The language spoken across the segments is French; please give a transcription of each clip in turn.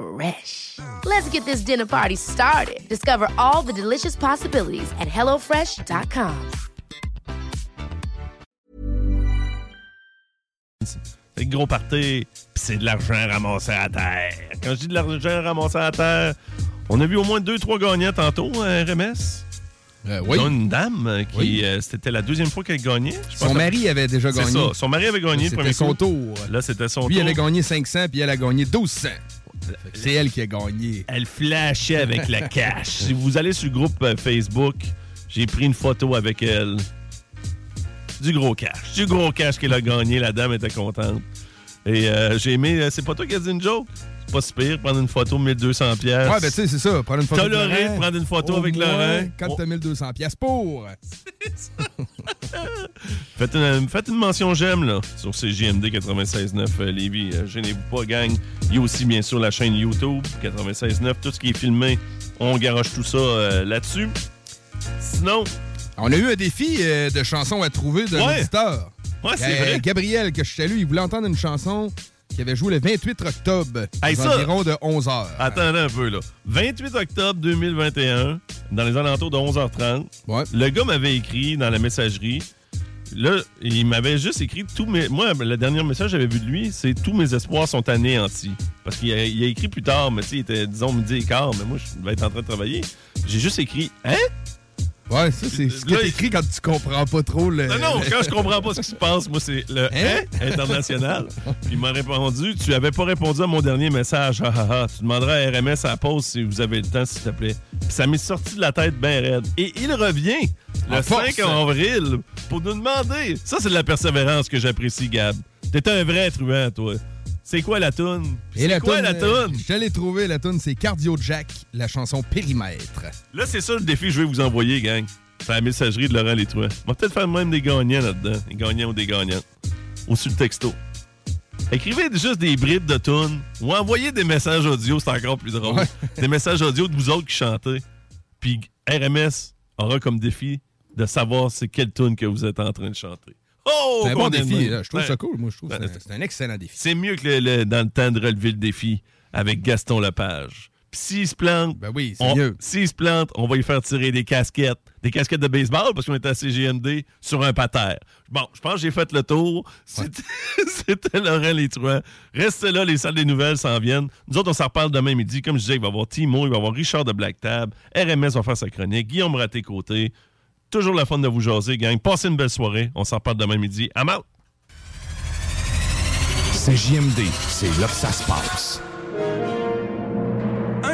Fresh. Let's get this dinner party started. Discover all the delicious possibilities at hellofresh.com. C'est gros party, pis c'est de l'argent ramassé à terre. Quand je dis de l'argent ramassé à terre, on a vu au moins deux, trois gagnants tantôt à RMS. Euh, oui. Dont une dame qui, Oui. euh, c'était la deuxième fois qu'elle gagnait. je Son pense. mari avait déjà C'est gagné. ça. Son mari avait gagné le C'était premier son coup. tour. Là, c'était son Lui, tour. avait gagné 500, puis elle a gagné 1200. C'est elle qui a gagné. Elle flashait avec la cash. Si vous allez sur le groupe euh, Facebook, j'ai pris une photo avec elle. Du gros cash. Du gros cash qu'elle a gagné. La dame était contente. Et euh, j'ai aimé. euh, c'est pas toi qui as dit une joke? Pas si pire, prendre une photo 1200 pièces. Ouais, ben tu sais, c'est ça. Prendre une photo. Tolérer de prendre une photo Au avec Laurent. Quand t'as 1200 pièces pour. Faites une, faites une mention j'aime là sur CJMD 96.9 euh, Lévis. Euh, Gênez-vous pas, gang. Il y a aussi bien sûr la chaîne YouTube 96.9. Tout ce qui est filmé, on garoche tout ça euh, là-dessus. Sinon, On a eu un défi euh, de chansons à trouver d'un Ouais. auditeur. ouais, c'est Euh, vrai. Gabriel, que je salue, il voulait entendre une chanson qui avait joué le 28 octobre, Hey, ça- environs de 11 h. Attendez un peu là. 28 octobre 2021, dans les alentours de 11h30, Ouais. le gars m'avait écrit dans la messagerie. Là, il m'avait juste écrit tous mes. Moi, le dernier message que j'avais vu de lui, c'est tous mes espoirs sont anéantis. Parce qu'il a, il a écrit plus tard, mais tu sais, il était, disons, midi et quart, mais moi, je devais être en train de travailler. J'ai juste écrit Hein? Ouais, ça, c'est ce que Là, t'écris quand tu comprends pas trop le. Non, non, quand je comprends pas ce qui se passe, moi, c'est le Hein? Hein? international. Puis il m'a répondu Tu avais pas répondu à mon dernier message. Ah, ah, ah. Tu demanderas à RMS à la pause si vous avez le temps, s'il te plaît. Puis ça m'est sorti de la tête bien raide. Et il revient le En 5 force. avril pour nous demander. Ça, c'est de la persévérance que j'apprécie, Gab. T'es un vrai truand, toi. C'est quoi la toune? Puis Et la C'est quoi toune, la euh, toune? Je l'ai trouvé, la toune, c'est Cardio Jack, la chanson Périmètre. Là, c'est ça le défi que je vais vous envoyer, gang. C'est la messagerie de Laurent Létruant. On va peut-être faire même des gagnants là-dedans. Des gagnants ou des gagnantes. Au-dessus le texto. Écrivez juste des bribes de tunes ou envoyez des messages audio, c'est encore plus drôle. Ouais. Des messages audio de vous autres qui chantez. Puis RMS aura comme défi de savoir c'est quelle tune que vous êtes en train de chanter. Oh! C'est un bon défi, là. je trouve Ouais. ça cool. Moi, je trouve Ouais, que c'est un- excellent défi. C'est mieux que le- le- dans le temps de relever le défi avec Gaston Lepage. Puis s'il se plante, Ben oui, on- mieux. S'il se plante, on va lui faire tirer des casquettes. Des casquettes de baseball parce qu'on est à CGMD sur un pater. Bon, je pense que j'ai fait le tour. C'était Laurent Létruant. Restez là, les salles des nouvelles s'en viennent. Nous autres, on s'en reparle demain midi. Comme je disais, il va y avoir Timo, il va y avoir Richard de Black Tab, RMS va faire sa chronique, Guillaume Raté-Côté. Toujours la fun de vous jaser, gang. Passez une belle soirée. On s'en reparle demain midi. I'm out! C'est JMD, c'est là que ça se passe.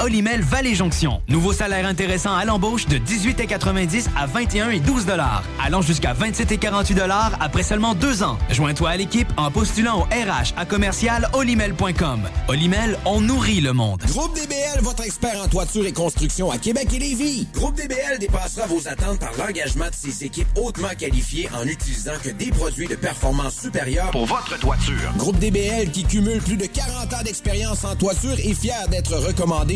Olimel Valley Jonction. Nouveau salaire intéressant à l'embauche de 18,90 à 21 et 12 allant jusqu'à 27 et 48 après seulement deux ans. Joins-toi à l'équipe en postulant au RH à commercial olimel.com. Olimel, on nourrit le monde. Groupe DBL, votre expert en toiture et construction à Québec et Lévis. Groupe DBL dépassera vos attentes par l'engagement de ses équipes hautement qualifiées en utilisant que des produits de performance supérieure Pour votre toiture. Groupe DBL qui cumule plus de 40 ans d'expérience en toiture est fier d'être recommandé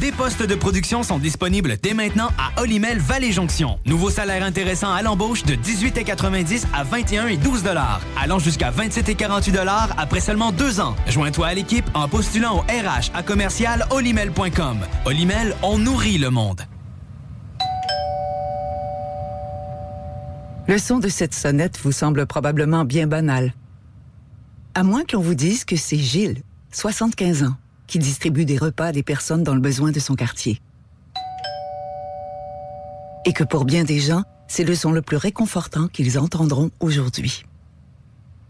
Des postes de production sont disponibles dès maintenant à Olimel Valley Jonction. Nouveau salaire intéressant à l'embauche de 18,90 à 21 et 12 allant jusqu'à 27 et 48 après seulement deux ans. Joins-toi à l'équipe en postulant au RH à commercial olimel.com. Olimel, on nourrit le monde. Le son de cette sonnette vous semble probablement bien banal. À moins que l'on vous dise que c'est Gilles, 75 ans, qui distribue des repas à des personnes dans le besoin de son quartier. Et que pour bien des gens, c'est le son le plus réconfortant qu'ils entendront aujourd'hui.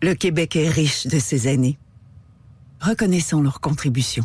Le Québec est riche de ces aînés. Reconnaissons leur contribution.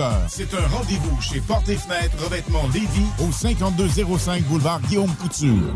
C'est un rendez-vous chez Porte et Fenêtre Revêtement Lévis au 5205 boulevard Guillaume Couture.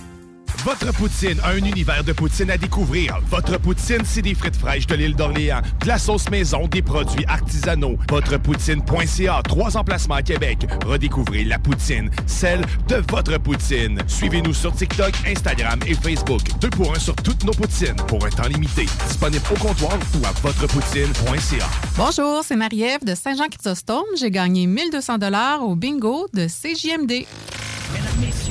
Votre poutine, un univers de poutine à découvrir. Votre poutine, c'est des frites fraîches de l'île d'Orléans, de la sauce maison, des produits artisanaux. Votrepoutine.ca, trois emplacements à Québec. Redécouvrez la poutine, celle de votre poutine. Suivez-nous sur TikTok, Instagram et Facebook. Deux pour un sur toutes nos poutines, pour un temps limité. Disponible au comptoir ou à votrepoutine.ca. Bonjour, c'est Marie-Ève de Saint-Jean-Chrysostome. J'ai gagné 1200 dollars au bingo de CJMD. Mesdames, Messieurs,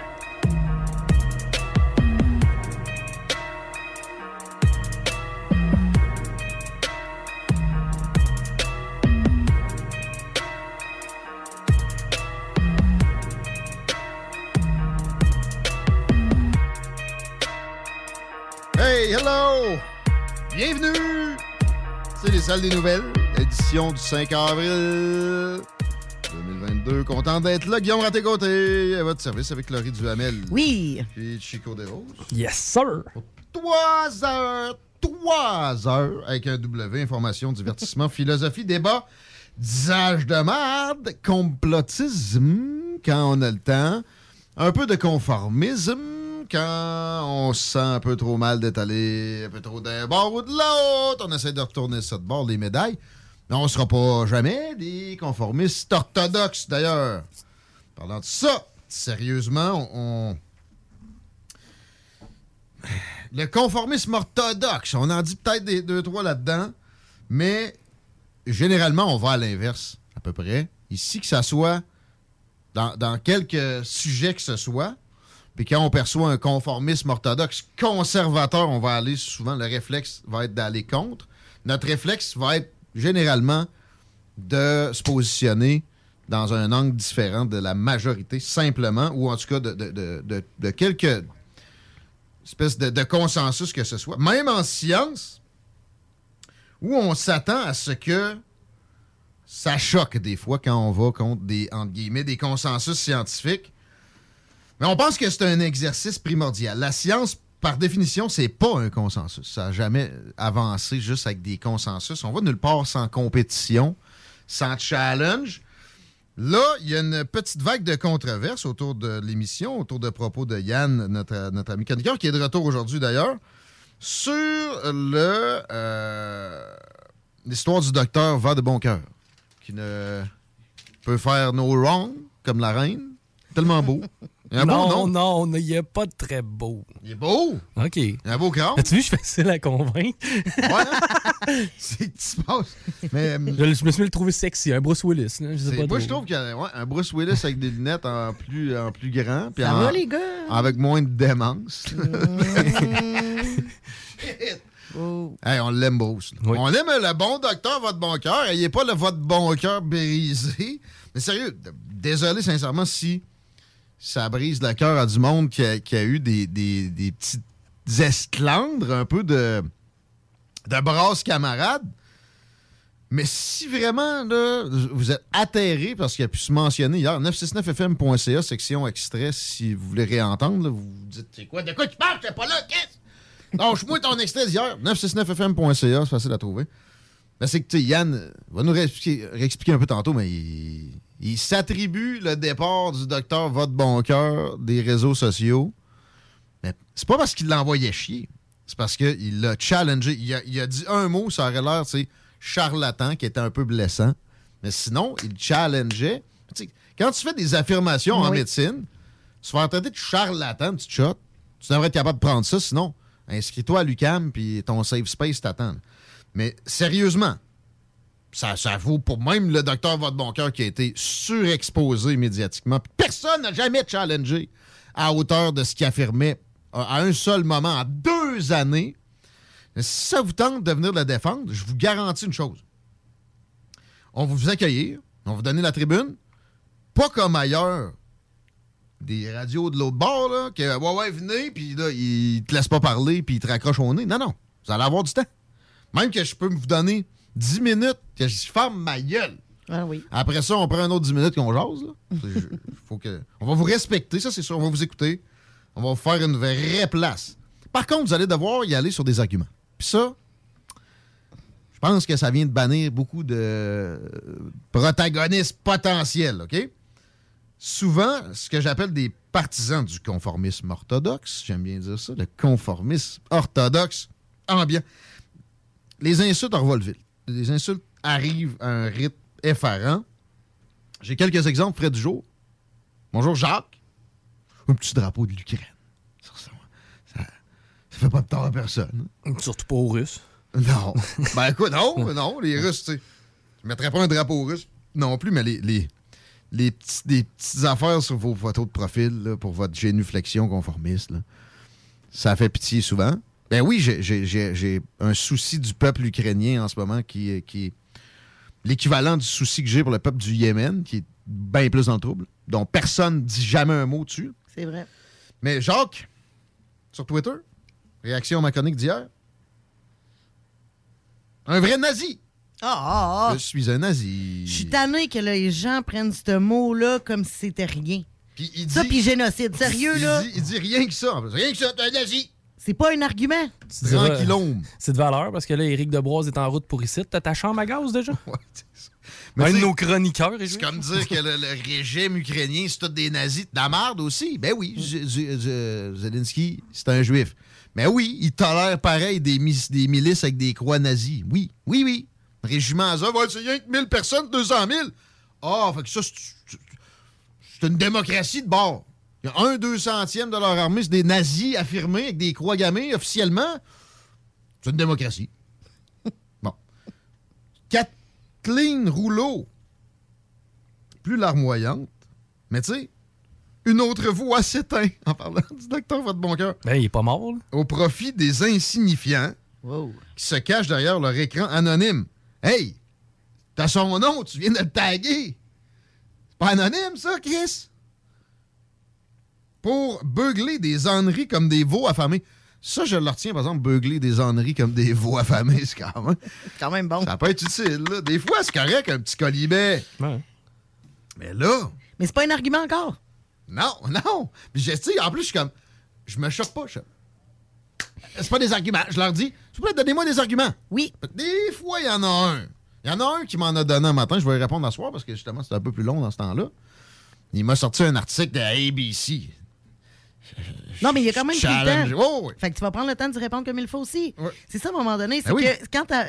Hey, hello! Bienvenue! C'est les salles des nouvelles, édition du 5 avril 2022. Content d'être là. Guillaume Raté-Côté, à votre service avec Laurie Duhamel. Oui. Puis Chico Desroses. Yes, sir. Trois heures, trois heures avec un W, information, divertissement, philosophie, débat, disage de merde, complotisme, quand on a le temps, un peu de conformisme, quand on se sent un peu trop mal d'étaler un peu trop d'un bord ou de l'autre, on essaie de retourner ça de bord, les médailles. Mais on ne sera pas jamais des conformistes orthodoxes, d'ailleurs. Parlant de ça, sérieusement, on... Le conformisme orthodoxe, on en dit peut-être des deux, trois là-dedans, mais généralement, on va à l'inverse, à peu près. Ici, que ça soit dans, dans quelque sujet que ce soit. Puis quand on perçoit un conformisme orthodoxe conservateur, on va aller souvent, le réflexe va être d'aller contre. Notre réflexe va être généralement de se positionner dans un angle différent de la majorité, simplement, ou en tout cas de, de, de, de- quelques espèces de consensus que ce soit. Même en science, où on s'attend à ce que ça choque des fois quand on va contre des, entre guillemets, des consensus scientifiques. Mais on pense que c'est un exercice primordial. La science, par définition, c'est pas un consensus. Ça n'a jamais avancé juste avec des consensus. On va nulle part sans compétition, sans challenge. Là, il y a une petite vague de controverses autour de l'émission, autour de propos de Yann, notre, ami chroniqueur, qui est de retour aujourd'hui d'ailleurs, sur le euh, l'histoire du docteur Va de bon cœur, qui ne peut faire no wrong, comme la reine. Tellement beau. Il a un beau non, nom. non, il est pas très beau. Il est beau? OK. Il a un beau crâne. As-tu vu, je suis facile à convaincre? C'est qui se passe. Mais, hum, je, je me suis mis le trouver sexy, un Bruce Willis. là, je sais pas moi, je trouve qu'il y a ouais, un Bruce Willis avec des lunettes en plus, en plus grand. puis Ça en- va, les gars? Avec moins de démence. Hey, on l'aime, Bruce. On aime le bon docteur, votre bon cœur. Il n'est pas le votre bon cœur brisé. Mais sérieux, désolé sincèrement si ça brise le cœur à du monde qui a, eu des, petites esclandres, un peu de, de brasse camarade. Mais si vraiment là, vous êtes atterré parce qu'il a pu se mentionner hier, 969fm.ca, section extrait, si vous voulez réentendre, là, vous vous dites c'est quoi, de quoi tu parles, t'es pas là, qu'est-ce? Lâche-moi ton extrait d'hier, 969fm.ca, c'est facile à trouver. Ben, c'est que Yann va nous réexpliquer, un peu tantôt, mais il s'attribue le départ du docteur Votre Bon Cœur des réseaux sociaux. Mais c'est pas parce qu'il l'envoyait chier. C'est parce qu'il l'a challengé. Il a, il a dit un mot, ça aurait l'air, tu sais, charlatan, qui était un peu blessant. Mais sinon, il challengeait. Tu quand tu fais des affirmations en médecine, se faire traiter de charlatan, tu te shot, tu devrais être capable de prendre ça. Sinon, inscris-toi à l'UCAM, puis ton safe space t'attend. Mais sérieusement, ça, vaut pour même le docteur Votre qui a été surexposé médiatiquement. Personne n'a jamais challengé à hauteur de ce qu'il affirmait à à un seul moment en deux années. Si ça vous tente de venir le défendre, je vous garantis une chose. On va vous accueillir, on vous donner la tribune, pas comme ailleurs des radios de l'autre bord, là, que ouais, ouais, venez, puis là, ils te laissent pas parler, puis ils te raccrochent au nez. Non, non, vous allez avoir du temps. Même que je peux vous donner 10 minutes, que je ferme ma gueule. Ah oui. Après ça, on prend un autre 10 minutes qu'on jase. Là. Faut que, on va vous respecter, ça c'est sûr. On va vous écouter. On va vous faire une vraie place. Par contre, vous allez devoir y aller sur des arguments. Puis ça, je pense que ça vient de bannir beaucoup de euh, protagonistes potentiels, OK? Souvent, ce que j'appelle des partisans du conformisme orthodoxe, j'aime bien dire ça, le conformisme orthodoxe ambiant. Les insultes en Volville. Les insultes arrivent à un rythme effarant. J'ai quelques exemples près du jour. Bonjour Jacques. Un petit drapeau de l'Ukraine. Ça, ça, fait pas de tort à personne. Surtout pas aux Russes. Non. ben écoute, non, non, les Russes, tu sais. Je mettrais pas un drapeau russe non plus, mais les, les, les petits- petites affaires sur vos photos de profil là, pour votre génuflexion conformiste, là, ça fait pitié souvent. Ben oui, j'ai- un souci du peuple ukrainien en ce moment qui, est- qui est l'équivalent du souci que j'ai pour le peuple du Yémen, qui est bien plus dans le trouble, dont personne dit jamais un mot dessus. C'est vrai. Mais Jacques, sur Twitter, réaction à ma chronique d'hier. Un vrai nazi. Ah, ah, ah. Je suis un nazi. Je suis tanné que les gens prennent ce mot-là comme si c'était rien. il ça, dit- puis génocide. Sérieux, il là? Dit, il dit rien que ça. en. Rien que ça, t'es un nazi. C'est pas un argument. C'est de valeur parce que là, Éric Debroise est en route pour ici. T'as ta chambre à gaz déjà? Mais un de tu sais, nos chroniqueurs. est C'est comme dire que le, le régime ukrainien, c'est tous des nazis. De la merde aussi. Ben oui, Zelensky, c'est un juif. Mais oui, il tolère pareil des, mis- des milices avec des croix nazies. Oui, oui, oui. Régiment Azov, ouais, c'est rien que 1000 personnes, 200 000. Ah, fait que ça, c'est- c'est une démocratie de bord. Il y a un deux centième de leur armée, c'est des nazis affirmés avec des croix gammées officiellement. C'est une démocratie. bon. Kathleen Rouleau, plus larmoyante, Mais tu sais, une autre voix s'éteint en parlant du docteur Votre Bon Cœur. Ben, il est pas mort, là. Au profit des insignifiants qui se cachent derrière leur écran anonyme. Hey, t'as son nom, tu viens de le taguer. C'est pas anonyme, ça, Chris? Pour beugler des âneries comme des veaux affamés. Ça, je le retiens, par exemple, beugler des âneries comme des veaux affamés, c'est quand même... quand même bon. Ça peut être utile, là. Des fois, c'est correct, un petit colibet. Mais là... Mais c'est pas un argument encore. Non, non. Puis je, tu sais, en plus, je suis comme. Je me choque pas. je- C'est pas des arguments. Je leur dis, s'il vous plaît, donnez-moi des arguments. Oui. Des fois, il y en a un. Il y en a un qui m'en a donné un matin. Je vais y répondre à soir parce que justement, c'était un peu plus long dans ce temps-là. Il m'a sorti un article de ABC. Non, mais il y a quand même pris le temps. Oh, oui. Fait que tu vas prendre le temps d'y répondre comme il faut aussi. C'est ça, à un moment donné. C'est Ben oui. que quand t'as-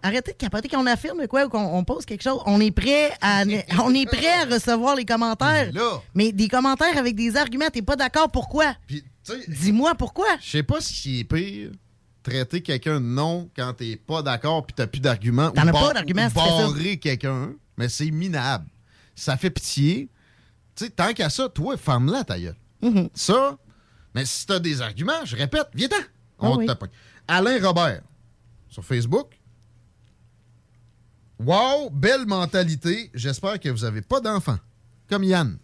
Arrêtez de capoter quand on affirme quoi ou qu'on on pose quelque chose. On est prêt à, on est prêt à recevoir les commentaires. Mais des commentaires avec des arguments, t'es pas d'accord, pourquoi? Dis-moi pourquoi. Je sais pas si c'est pire traiter quelqu'un de non quand t'es pas d'accord puis t'as plus d'arguments. T'en ou as pas d'arguments, barrer quelqu'un, mais c'est minable. Ça fait pitié. Tu sais, tant qu'à ça, toi, ferme-la ta gueule. Mm-hmm. Ça, mais si t'as des arguments, je répète, viens-t'en. On Ah oui. pogne. Alain Robert, sur Facebook. Wow, belle mentalité. J'espère que vous avez pas d'enfants. Comme Yann.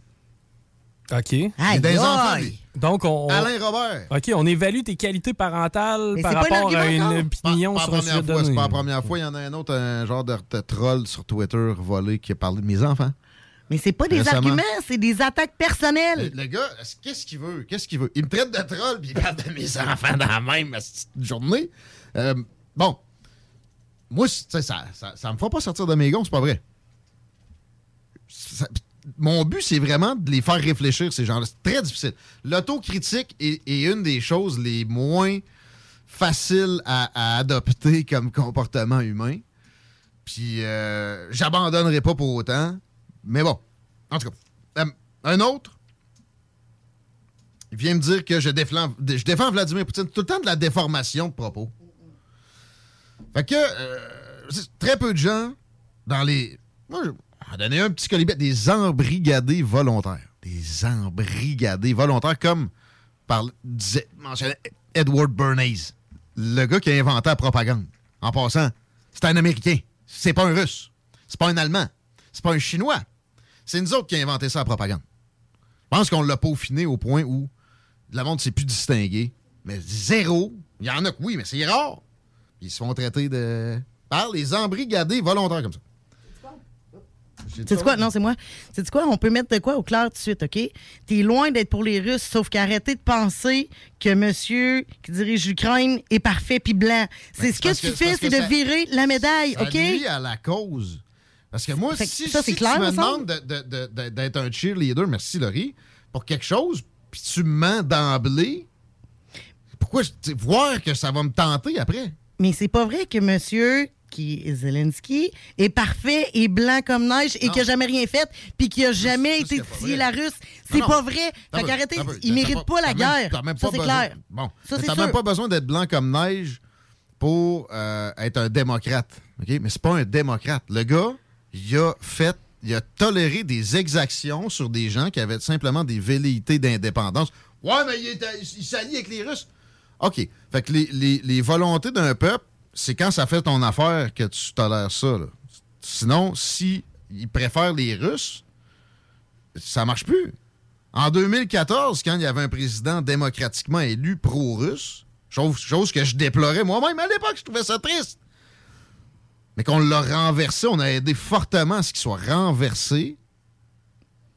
OK. Des enfants, lui. Donc, on, on- Alain Robert. OK, on évalue tes qualités parentales Mais par c'est pas un rapport à une opinion Pas- pas sur un première sujet. C'est pas la première fois. Il y en a un autre, un genre de, de troll sur Twitter volé qui a parlé de mes enfants. Mais c'est pas des Récemment. arguments, c'est des attaques personnelles. Le, le gars, est-ce- qu'est-ce qu'il veut? Qu'est-ce qu'il veut? Il me traite de troll puis il parle de mes enfants dans la même de journée. Euh, bon. Moi, ça, ça, ça me fera pas sortir de mes gonds, c'est pas vrai. Ça- mon but, c'est vraiment de les faire réfléchir, ces gens-là. C'est très difficile. L'autocritique est, est une des choses les moins faciles à, à adopter comme comportement humain. Puis, euh, j'abandonnerai pas pour autant. Mais bon, en tout cas, euh, un autre, il vient me dire que je défends, je défends Vladimir Poutine. Tout le temps de la déformation de propos. Fait que, euh, très peu de gens dans les. Moi, je vais donner un petit colibet des embrigadés volontaires. Des embrigadés volontaires, comme par, disait, mentionnait Edward Bernays, le gars qui a inventé la propagande. En passant, c'est un Américain. C'est pas un Russe. C'est pas un Allemand. C'est pas un Chinois. C'est nous autres qui avons inventé ça, la propagande. Je pense qu'on l'a peaufiné au point où le monde ne s'est plus distingué. Mais zéro. Il y en a que oui, mais c'est rare. Ils se font traiter de. par les embrigadés volontaires comme ça. C'est quoi? Non, c'est moi. C'est quoi? On peut mettre de quoi au clair tout de suite, OK? T'es loin d'être pour les Russes, sauf qu'arrêtez de penser que monsieur qui dirige l'Ukraine est parfait puis blanc. C'est Mais ce que tu fais, c'est de virer la médaille, OK? à la cause. Parce que moi, Fait que si, ça, si c'est clair, tu me demandes de- de- de- d'être un cheerleader, merci Laurie, pour quelque chose, puis tu me mens d'emblée, pourquoi voir que ça va me tenter après? Mais c'est pas vrai que monsieur qui Zelensky est parfait et blanc comme neige et qui a jamais rien fait puis qui a jamais été titillé la russe. C'est pas vrai. Fait qu'arrêtez, il mérite pas la guerre. Ça, c'est clair. Bon, t'as même pas besoin d'être blanc comme neige pour euh, être un démocrate. OK? Mais c'est pas un démocrate. Le gars, il a fait, il a toléré des exactions sur des gens qui avaient simplement des velléités d'indépendance. Ouais, mais il, il s'allie avec les Russes. OK. Fait que les, les- volontés d'un peuple, c'est quand ça fait ton affaire que tu tolères ça. là. Sinon, si il préfère les Russes, ça marche plus. En 2014, quand il y avait un président démocratiquement élu pro-russe, chose que je déplorais moi-même à l'époque, je trouvais ça triste. Mais qu'on l'a renversé, on a aidé fortement à ce qu'il soit renversé.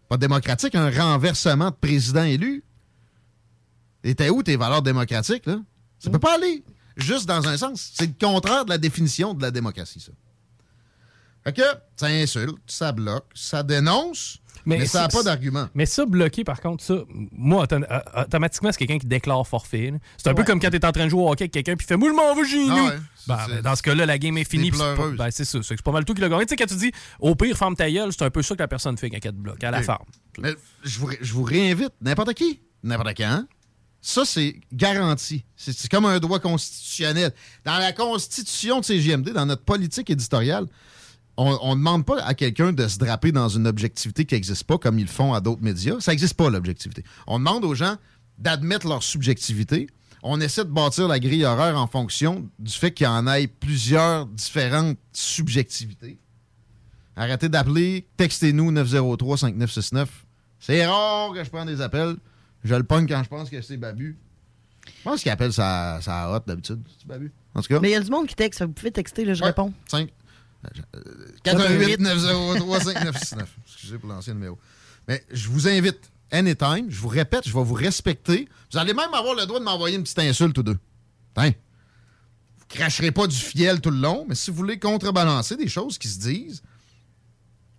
Pas démocratique, un renversement de président élu. Était où tes valeurs démocratiques, là? Ça peut pas aller juste dans un sens. C'est le contraire de la définition de la démocratie, ça. Fait ça insulte, ça bloque, ça dénonce, mais, ça n'a pas d'argument. Mais ça, bloqué, par contre, ça, moi, autom- automatiquement, c'est quelqu'un qui déclare forfait. C'est un peu Ouais. comme quand t'es en train de jouer au hockey avec quelqu'un, puis fait Moi, je m'en vais chez Ah nous. Ben, ben, dans ce cas-là, la game est finie. c'est ben, c'est ça. C'est pas mal tout qui l'a gagné. Tu sais, quand tu dis Au pire, ferme ta gueule, c'est un peu ça que la personne fait quand elle te bloque, à la ferme. Mais je vous, je vous réinvite, n'importe qui, n'importe quand. Ça, c'est garanti. C'est c'est comme un droit constitutionnel. Dans la constitution de CGMD, dans notre politique éditoriale, on ne demande pas à quelqu'un de se draper dans une objectivité qui n'existe pas comme ils le font à d'autres médias. Ça n'existe pas, l'objectivité. On demande aux gens d'admettre leur subjectivité. On essaie de bâtir la grille horaire en fonction du fait qu'il y en ait plusieurs différentes subjectivités. Arrêtez d'appeler, textez-nous 903-5969. C'est rare que je prenne des appels. Je le pogne quand je pense que c'est Babu. Je pense qu'il appelle sa, sa hot d'habitude. C'est Babu. En tout cas. Mais il y a du monde qui texte. Vous pouvez texter, là, je Ouais. réponds. 5. 418 903 5969. Excusez pour l'ancien numéro. Mais je vous invite, anytime, je vous répète, je vais vous respecter. Vous allez même avoir le droit de m'envoyer une petite insulte ou deux. Hein? Vous cracherez pas du fiel tout le long, mais si vous voulez contrebalancer des choses qui se disent,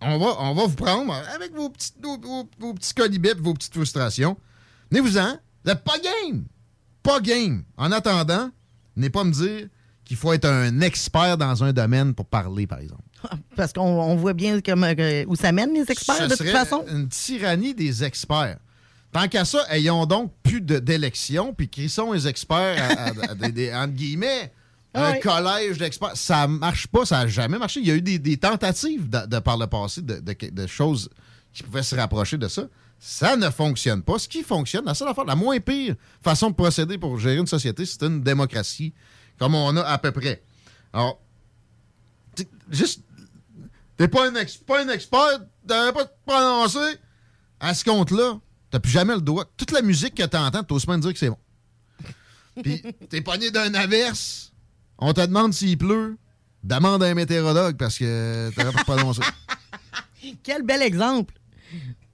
on va, on va vous prendre avec vos petits, vos, vos- colibets et vos petites frustrations. Venez-vous-en. Vous n'êtes pas game. Pas game. En attendant, n'est pas me dire qu'il faut être un expert dans un domaine pour parler, par exemple. Parce qu'on on voit bien comme, euh, où ça mène les experts, Ce de toute façon. une tyrannie des experts. Tant qu'à ça, ayons donc plus d'élections, puis qui sont les experts, à, à- à des- des- entre guillemets, un Ouais. collège d'experts. Ça marche pas, ça n'a jamais marché. Il y a eu des, des tentatives de, de par le passé de, de- de choses qui pouvaient se rapprocher de ça. Ça ne fonctionne pas. Ce qui fonctionne, la seule affaire, la moins pire façon de procéder pour gérer une société, c'est une démocratie, comme on a à peu près. Alors, tu- juste T'es pas un, ex- pas un expert, t'avais pas te prononcer. À ce compte-là, t'as plus jamais le droit. Toute la musique que t'entends, t'oses pas me dire que c'est bon. Puis t'es pogné d'un averse, on te demande s'il pleut, demande à un météorologue parce que t'aurais pas te prononcer. Quel bel exemple.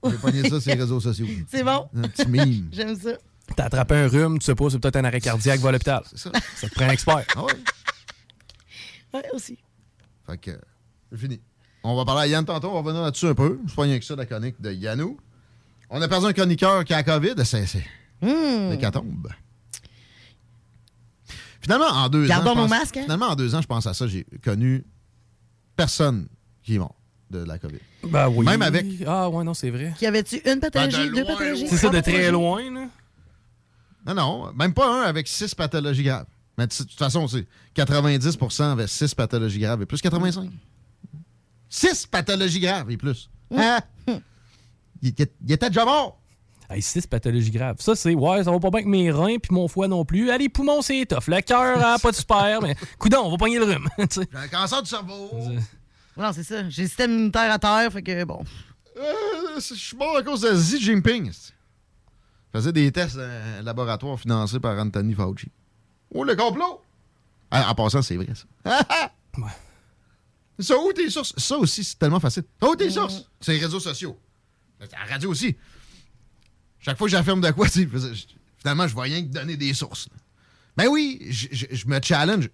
J'ai pogné ça sur les réseaux sociaux. C'est bon. Un petit mime. J'aime ça. T'as attrapé un rhume, tu sais pas, c'est peut-être un arrêt cardiaque, va à l'hôpital. C'est ça. Ça te prend un expert. Ah ouais. Ouais, aussi. Fait que, c'est fini. On va parler à Yann tantôt, on va revenir là-dessus un peu. Pas rien que ça, la chronique de Yannou. On a perdu un chroniqueur qui a la COVID. C'est, c'est Hmm. l'hécatombe. Finalement, en deux Gardons ans. je nos pense- masques, hein? Finalement, en deux ans, je pense à ça. J'ai connu personne qui est mort de la COVID. Ben oui. Même avec. Ah ouais, non, c'est vrai. Y avait-tu une pathologie, Ben, de deux loin, pathologies? C'est ça, de trois très pathologies? loin, là. Non, non, même pas un avec six pathologies graves. Mais de toute façon, c'est 90% avaient six pathologies graves et plus 85. Six pathologies graves et plus. Hein? Il, était- il était déjà mort. Hey, six pathologies graves. Ça, c'est, ouais, ça va pas bien avec mes reins puis mon foie non plus. Allez, poumons, c'est tough. Le cœur, hein, pas de super, mais coudon, on va pogner le rhume. J'ai un cancer du cerveau. Non, c'est ça. J'ai le système immunitaire à terre, fait que bon. Euh, je suis mort à cause de Xi Jinping. Je faisais des tests dans un laboratoire financé par Anthony Fauci. Oh, le complot! Ah, en passant, c'est vrai, ça. Ça, où tes sources? Ça aussi, c'est tellement facile. Ça, où tes sources? C'est les réseaux sociaux. À la radio aussi. Chaque fois que j'affirme de quoi, finalement, je vois rien que donner des sources. Ben oui, je me challenge.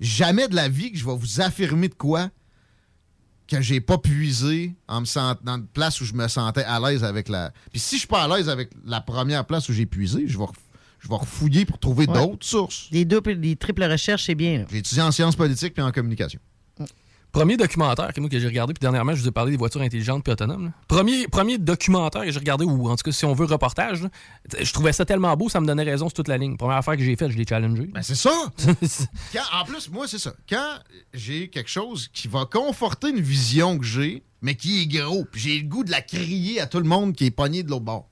Jamais de la vie que je vais vous affirmer de quoi que j'ai pas puisé en me sent, dans une place où je me sentais à l'aise avec la. Puis si je suis pas à l'aise avec la première place où j'ai puisé, je vais, je vais refouiller pour trouver Ouais. d'autres sources. Les deux, les triples recherches, c'est bien. J'ai étudié en sciences politiques puis en communication. Premier documentaire que moi que j'ai regardé, puis dernièrement, je vous ai parlé des voitures intelligentes puis autonomes. là. Premier, premier documentaire que j'ai regardé, ou en tout cas, si on veut reportage, là, je trouvais ça tellement beau, ça me donnait raison sur toute la ligne. Première affaire que j'ai faite, je l'ai challengé. Ben c'est ça! Quand- en plus, moi, c'est ça. Quand j'ai quelque chose qui va conforter une vision que j'ai, mais qui est gros, puis j'ai le goût de la crier à tout le monde qui est pogné de l'autre bord,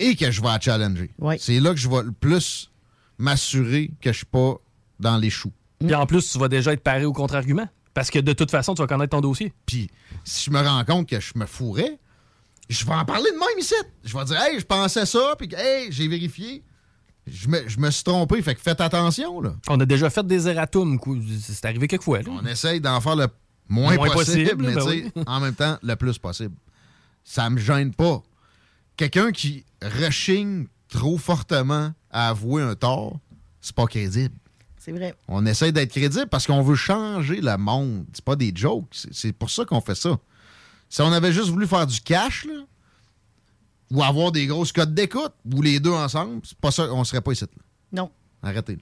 et que je vais la challenger, c'est là que je vais le plus m'assurer que je suis pas dans les choux. Puis en plus, tu vas déjà être paré au contre-argument. Parce que de toute façon, tu vas connaître ton dossier. Puis si je me rends compte que je me fourrais, je vais en parler de même ici. Je vais dire, hey, je pensais ça, puis hey, j'ai vérifié. Je me, je me suis trompé, fait que faites attention, là. On a déjà fait des erratums. C'est arrivé quelques fois. là. On essaye d'en faire le moins, Moins possible, possible, mais ben oui. en même temps, le plus possible. Ça me gêne pas. Quelqu'un qui rechigne trop fortement à avouer un tort, c'est pas crédible. C'est vrai. On essaie d'être crédible parce qu'on veut changer le monde. C'est pas des jokes. C'est- pour ça qu'on fait ça. Si on avait juste voulu faire du cash, là, ou avoir des grosses codes d'écoute, ou les deux ensemble, c'est pas ça, on serait pas ici. là. Non. Arrêtez. là.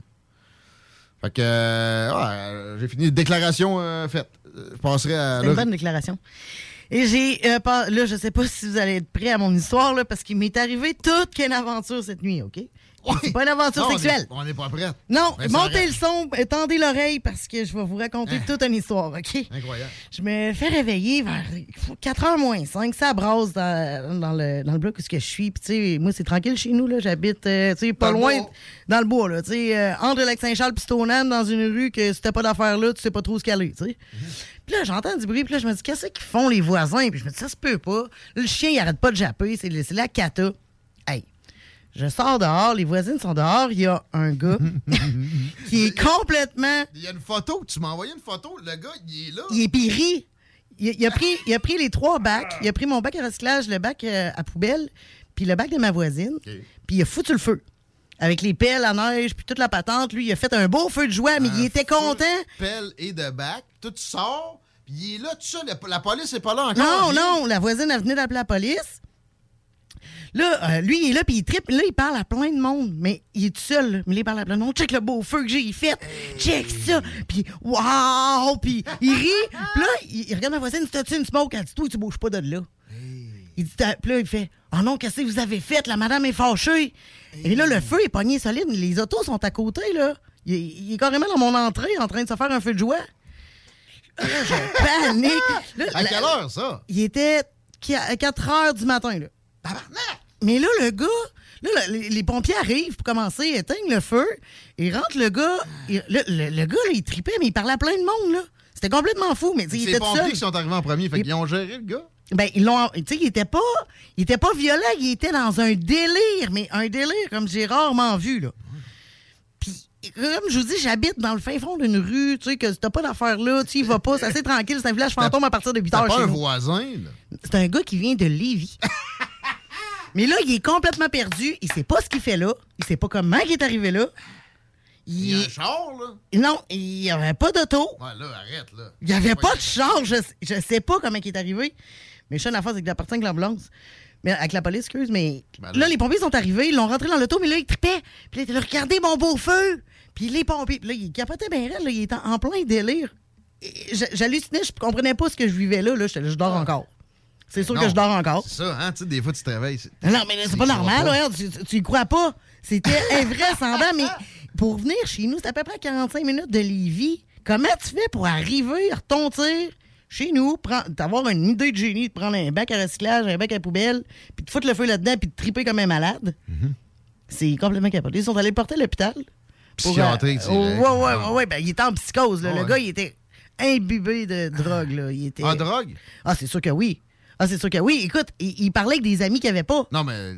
Fait que, euh, ouais, euh, j'ai fini. Déclaration euh, faite. Je passerai à. C'est une bonne déclaration. Et j'ai. euh, pas- là, je sais pas si vous allez être prêts à mon histoire, là, parce qu'il m'est arrivé toute qu'une aventure cette nuit, OK? C'est pas une aventure Non, sexuelle. On n'est pas prêt. Non, Ben, montez le son, tendez l'oreille parce que je vais vous raconter toute une histoire, OK? Incroyable. Je me fais réveiller vers 4h moins 5, ça brasse dans, dans le, dans le bloc où je suis. Puis, tu sais, moi, c'est tranquille chez nous, là. J'habite, euh, tu sais, pas Dans loin, dans le bois, là. Tu sais, euh, entre le Lac-Saint-Charles et Stoneham, dans une rue que si t'as pas d'affaires là, tu sais pas trop ce qu'elle est, tu sais. Puis là, j'entends du bruit, puis là, je me dis, qu'est-ce qu'ils font les voisins? Puis je me dis, ça se peut pas. Le chien, il arrête pas de japper, c'est la cata. Je sors dehors, les voisines sont dehors, il y a un gars qui est complètement. Il y a une photo. Tu m'as envoyé une photo. Le gars, il est là. Il est piri. Il, il a pris, il a pris les trois bacs. Il a pris mon bac à recyclage, le bac euh, à poubelle, puis le bac de ma voisine. Puis il a foutu le feu. Avec les pelles à neige, puis toute la patente. Lui, il a fait un beau feu de joie, mais il était content. Pelle et de bac. Tout sort. Puis il est là, tout ça. La, la police n'est pas là encore. Non, non, la voisine a venu d'appeler la police. Là, euh, lui, il est là, puis il tripe. Là, il parle à plein de monde, mais il est tout seul. Mais il parle à plein de monde. Check le beau feu que j'ai fait. Check ça. Puis, waouh! Puis, il rit. Puis là, il, il regarde ma voisine. T'as-tu une smoke? Elle dit, toi, tu bouges pas de là. Il dit, puis là, il fait, oh non, qu'est-ce que vous avez fait? La madame est fâchée. Et là, le feu est pogné solide. Les autos sont à côté, là. Il, il est carrément dans mon entrée en train de se faire un feu de joie. Là, je panique. Là, À la- quelle heure, ça? il était 4 heures du matin. Là. Mais là, le gars, là, le- les, pompiers arrivent pour commencer, éteignent le feu. Et rentre le gars. il- le, le- le gars, là, il tripait, mais il parlait à plein de monde. là. C'était complètement fou. Mais il C'est était les pompiers seul. qui sont arrivés en premier. Fait qu'ils ont géré le gars? Ben, ils l'ont. Tu sais, il était pas. Il était pas violent, il était dans un délire, mais un délire comme j'ai rarement vu, là. Puis, comme je vous dis, j'habite dans le fin fond d'une rue, tu sais, que t'as pas d'affaires là, tu y vas pas, c'est assez tranquille, c'est un village fantôme à partir de 8 T'as heures pas chez un nous. voisin, là? C'est un gars qui vient de Lévis. Mais là, il est complètement perdu. Il sait pas ce qu'il fait là. Il sait pas comment il est arrivé là. Il y a un char, là. Non, il n'y avait pas d'auto. Ouais, là, arrête, là. Il n'y avait pas de char. Je, je sais pas comment il est arrivé. Mais je suis en affaire, c'est qu'il appartient avec l'ambulance. Mais avec la police, excuse, mais Ben là, les pompiers sont arrivés, ils l'ont rentré dans l'auto, mais là, il tripait. Puis là, il regardez mon beau feu. Puis les pompiers, puis là, il capotait bien raide, là, il était en plein délire. J'hallucinais, je comprenais pas ce que je vivais là. là, je dors encore. C'est sûr Non, que je dors encore. C'est ça, hein? Tu sais, des fois, tu te réveilles. Non, mais c'est pas normal, regarde, tu, tu- y crois pas. C'était invraisemblable, mais pour venir chez nous, c'est à peu près 45 minutes de Lévis. Comment tu fais pour arriver, retontir chez nous, t'avoir une idée de génie, de prendre un bac à recyclage, un bac à poubelle, puis de foutre le feu là-dedans, puis de triper comme un malade? C'est complètement capoté. Ils sont allés le porter à l'hôpital. Psychiatrique, euh, ouais, ouais, ouais, ouais, ben, il était en psychose. là. Ouais. Le gars, il était imbibé de drogue. Là. Il était... En drogue? Ah, c'est sûr que oui. Ah, c'est sûr que oui. Écoute, il, il parlait avec des amis qu'il avait pas. Non, mais.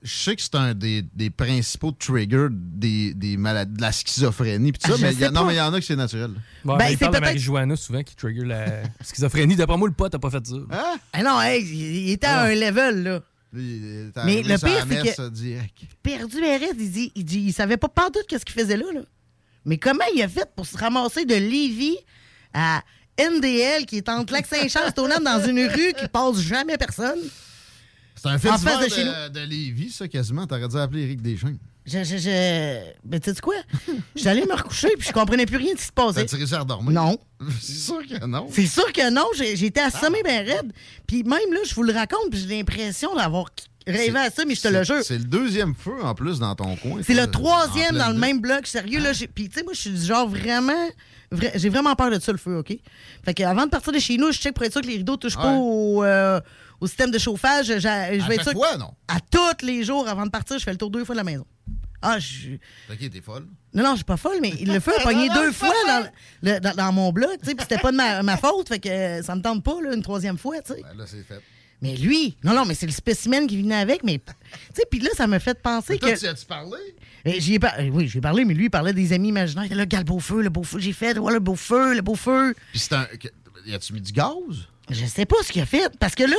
Je sais que c'est un des, des principaux triggers des, des maladies, de la schizophrénie. pis tout Ah, ça, je mais il y a- sais non, mais il y en a que c'est naturel. Ouais, Ben, mais il c'est parle de marijuana souvent qui trigger la schizophrénie. D'après moi, le pote a pas fait ça. Ah non, hey, il il était à un level, là. Mais Mais le pire, c'est que- Ça, direct. Perdu Mérès, il dit, il dit, il savait pas partout qu'est-ce qu'il faisait là, là. Mais comment il a fait pour se ramasser de Lévis à NDL, qui est entre Lac-Saint-Charles et dans une rue qui passe jamais personne? C'est un En face de chez de, de Lévis, ça, quasiment. T'aurais dû appeler Éric Deschênes. Je, je, je... Ben, tu sais quoi? J'allais me recoucher, puis je comprenais plus rien de ce qui se passait. T'as tiré ça à dormir? Non. C'est sûr que non. C'est sûr que non, j'ai été assommé bien raide. Puis même là, je vous le raconte, puis j'ai l'impression d'avoir rêvé à ça, mais je te le jure. C'est le deuxième feu, en plus, dans ton coin. C'est le troisième dans le même bloc, sérieux. Là, j'ai- puis, tu sais, moi, je suis du genre vraiment. Vra- j'ai vraiment peur de ça, le feu, OK? Fait que avant de partir de chez nous, je check pour être sûr que les rideaux touchent pas au, euh, au système de chauffage. Je vais À être sûr chaque fois, que- non? À tous les jours, avant de partir, je fais le tour deux fois de la maison. Ah, je. Ok, t'es folle. Non, non, je suis pas folle, mais le feu a pogné deux fois dans, le- dans, dans mon bloc, tu sais, puis c'était pas de ma, ma faute, fait que euh, ça me tente pas, là, une troisième fois, tu sais. Ben, là, c'est fait. Mais lui, non, non, mais c'est le spécimen qui venait avec, mais. Tu sais, puis là, ça me fait penser Mais toi, que. tu as-tu parlé? J'y ai par- eh Oui, j'ai parlé, mais lui, il parlait des amis imaginaires. Il était là, le beau feu, le beau feu j'ai fait, voilà le beau feu, le beau feu. Puis c'est un. Y a-tu mis du gaz? Je sais pas ce qu'il a fait, parce que là,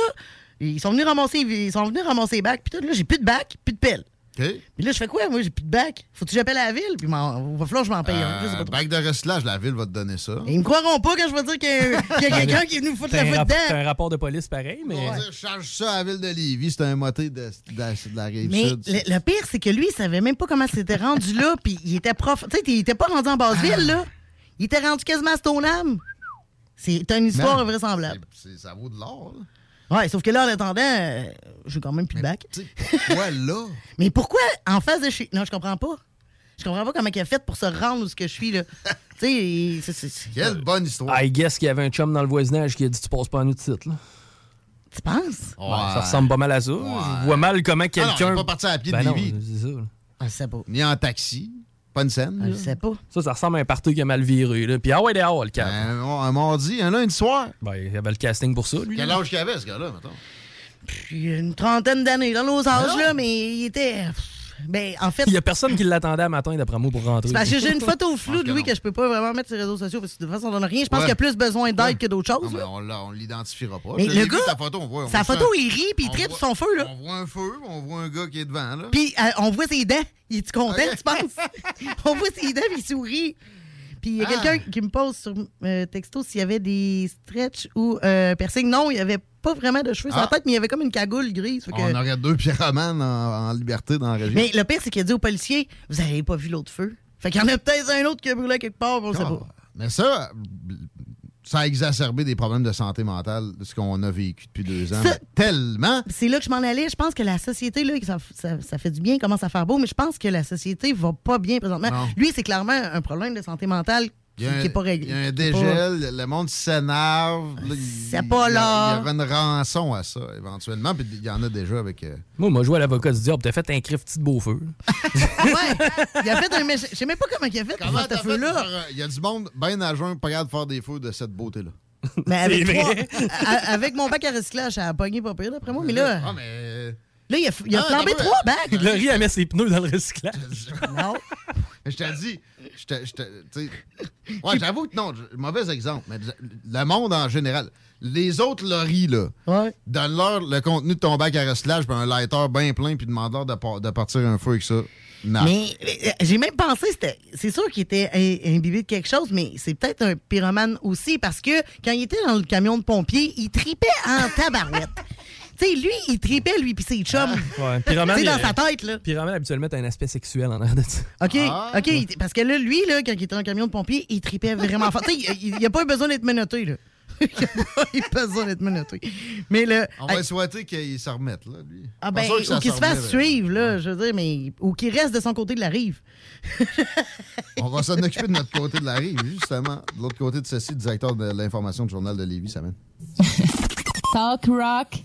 ils sont venus ramasser, ils sont venus ramasser les bacs, puis tout, là, j'ai plus de bac, plus de pelle. OK. Puis là, je fais quoi? Moi, j'ai plus de bac. Faut-tu que j'appelle à la ville? Puis m'en- va falloir que je m'en paye un. Euh, bac de recyclage, la ville va te donner ça. Et ils me croiront pas quand je vais dire qu'il y a, a quelqu'un qui est venu me foutre la rap- dedans. t'as un rapport de police pareil, mais. On va dire, charge ça à la ville de Lévis, c'est un moté de, de, de la rive Mais sud. le, le pire, c'est que lui, il savait même pas comment c'était rendu là, puis il était prof. Tu sais, il était pas rendu en Basse-Ville, là. Il était rendu quasiment à Stoneham. C'est une histoire invraisemblable. C'est- Ça vaut de l'or. là. Ouais, sauf que là, en attendant, euh, j'ai quand même plus de bac. Pourquoi là? Mais pourquoi en face de chez. Non, je comprends pas. Je comprends pas comment il a fait pour se rendre où ce que je suis, là. tu sais, c'est- c'est- c'est- Quelle bonne histoire. I guess qu'il y avait un chum dans le voisinage qui a dit Tu passes pas en de site. Là. Tu penses? Ouais, ça ressemble pas mal à ça. Je vois mal comment Ah non, quelqu'un. il est pas parti à pied de Ben non, c'est ça. Ah, sais pas. Ni en taxi. Pas une scène. Je sais pas. Ça, ça ressemble à un party qui a mal viré. Là. Puis ah ouais, dehors, le cap. Un, un mardi, un lundi soir. Ben, il y avait le casting pour ça, lui. Quel âge qu'il avait, ce gars-là, mettons? Puis une trentaine d'années dans nos âges, là, mais il était. Ben, en fait. Il y a personne qui l'attendait à matin, d'après moi, pour rentrer. Parce que j'ai une photo floue de lui que je peux pas vraiment mettre sur les réseaux sociaux parce que de toute façon, on donne rien. Je pense Ouais. qu'il a plus besoin d'aide que d'autres choses. Non, mais là. on l'identifiera pas. Mais Je le vu, gars, sa photo, on voit, on sa photo, il rit puis il tripe son feu, là. On voit un feu, on voit un gars qui est devant, là. Puis euh, on voit ses dents. Il est-tu content, tu penses? on voit ses dents puis il sourit. Puis il y a Ah. quelqu'un qui me pose sur euh, texto s'il y avait des stretch ou euh, piercing. Non, il n'y avait pas vraiment de cheveux sur la Ah. tête, mais il y avait comme une cagoule grise. que- On aurait deux pyromanes en, en liberté dans la région. Mais le pire, c'est qu'il a dit aux policiers Vous avez pas vu l'autre feu? Fait qu'il y en a peut-être un autre qui a brûlé quelque part, on sait Ah, pas. Mais ça, ça a exacerbé des problèmes de santé mentale, de ce qu'on a vécu depuis deux ans. Ça- tellement. C'est là que je m'en allais. Je pense que la société, là, ça, ça- ça fait du bien, commence à faire beau, mais je pense que la société va pas bien présentement. Non. Lui, c'est clairement un problème de santé mentale qui y a un, n'est pas réglé. il y a un dégel, le monde s'énerve. là, il- C'est pas il y a- là. Il y aurait une rançon à ça, éventuellement. Puis il y en a déjà avec. euh, Moi, moi, joué à l'avocat du diable. T'as fait un crif petit de beau feu. ouais, il a fait un méchant. Je sais même pas comment il a fait Comment t'as fait un- Il y a du monde bien à jeun, pas capable de faire des feux de cette beauté-là. Mais avec, trois- mon bac à recyclage, ça a pogné pas pire, d'après moi. Mais là, Ah, mais. là il a, il a Ah, flambé trois bacs. Laurie, elle met ses pneus dans le recyclage. Non. Mais je te dis, je te- je te- ouais, j'avoue que non, mauvais exemple, mais le monde en général, les autres loris, là, donne-leur le contenu de ton bac à recyclage, puis un lighter bien plein, puis demande-leur de, de partir un feu avec ça. Non. Mais euh, j'ai même pensé, c'était- c'est sûr qu'il était im- imbibé de quelque chose, mais c'est peut-être un pyromane aussi, parce que quand il était dans le camion de pompier, il tripait en tabarouette. tu sais, lui, il tripait, lui, puis ses chums. Ouais, Pyramide, Tu sais, dans il- sa tête, là. Pyramide, habituellement, t'as un aspect sexuel en arrière de ça. OK, Ah. OK, il- parce que là, lui, là, quand il était dans le camion de pompier, il tripait vraiment fort. Tu sais, il n'y a pas eu besoin d'être menotté, là. il n'a pas eu besoin d'être menotté. Mais là... On va souhaiter qu'il se remette, là, lui. Ah Pas ben, sûr que ça ou qu'il se fasse suivre, là, je veux dire, mais... Ou qu'il reste de son côté de la rive. On va s'en occuper de notre côté de la rive, justement. De l'autre côté de ceci, directeur de l'information du Journal de Lévis, ça mène. Talk rock,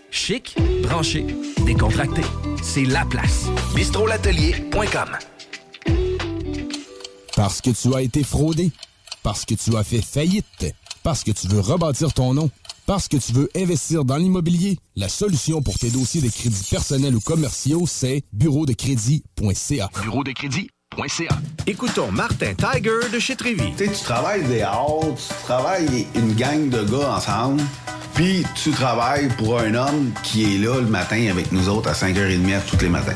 Chic, branché, décontracté. C'est la place. bistrolatelier.com. Parce que tu as été fraudé. Parce que tu as fait faillite. Parce que tu veux rebâtir ton nom. Parce que tu veux investir dans l'immobilier. La solution pour tes dossiers de crédits personnels ou commerciaux, c'est bureau de crédit.ca. Bureau de crédit.ca. Écoutons Martin Tiger de chez Trévy. Tu sais, tu travailles des heures, tu travailles une gang de gars ensemble, puis tu travailles pour un homme qui est là le matin avec nous autres à 5h30 tous les matins.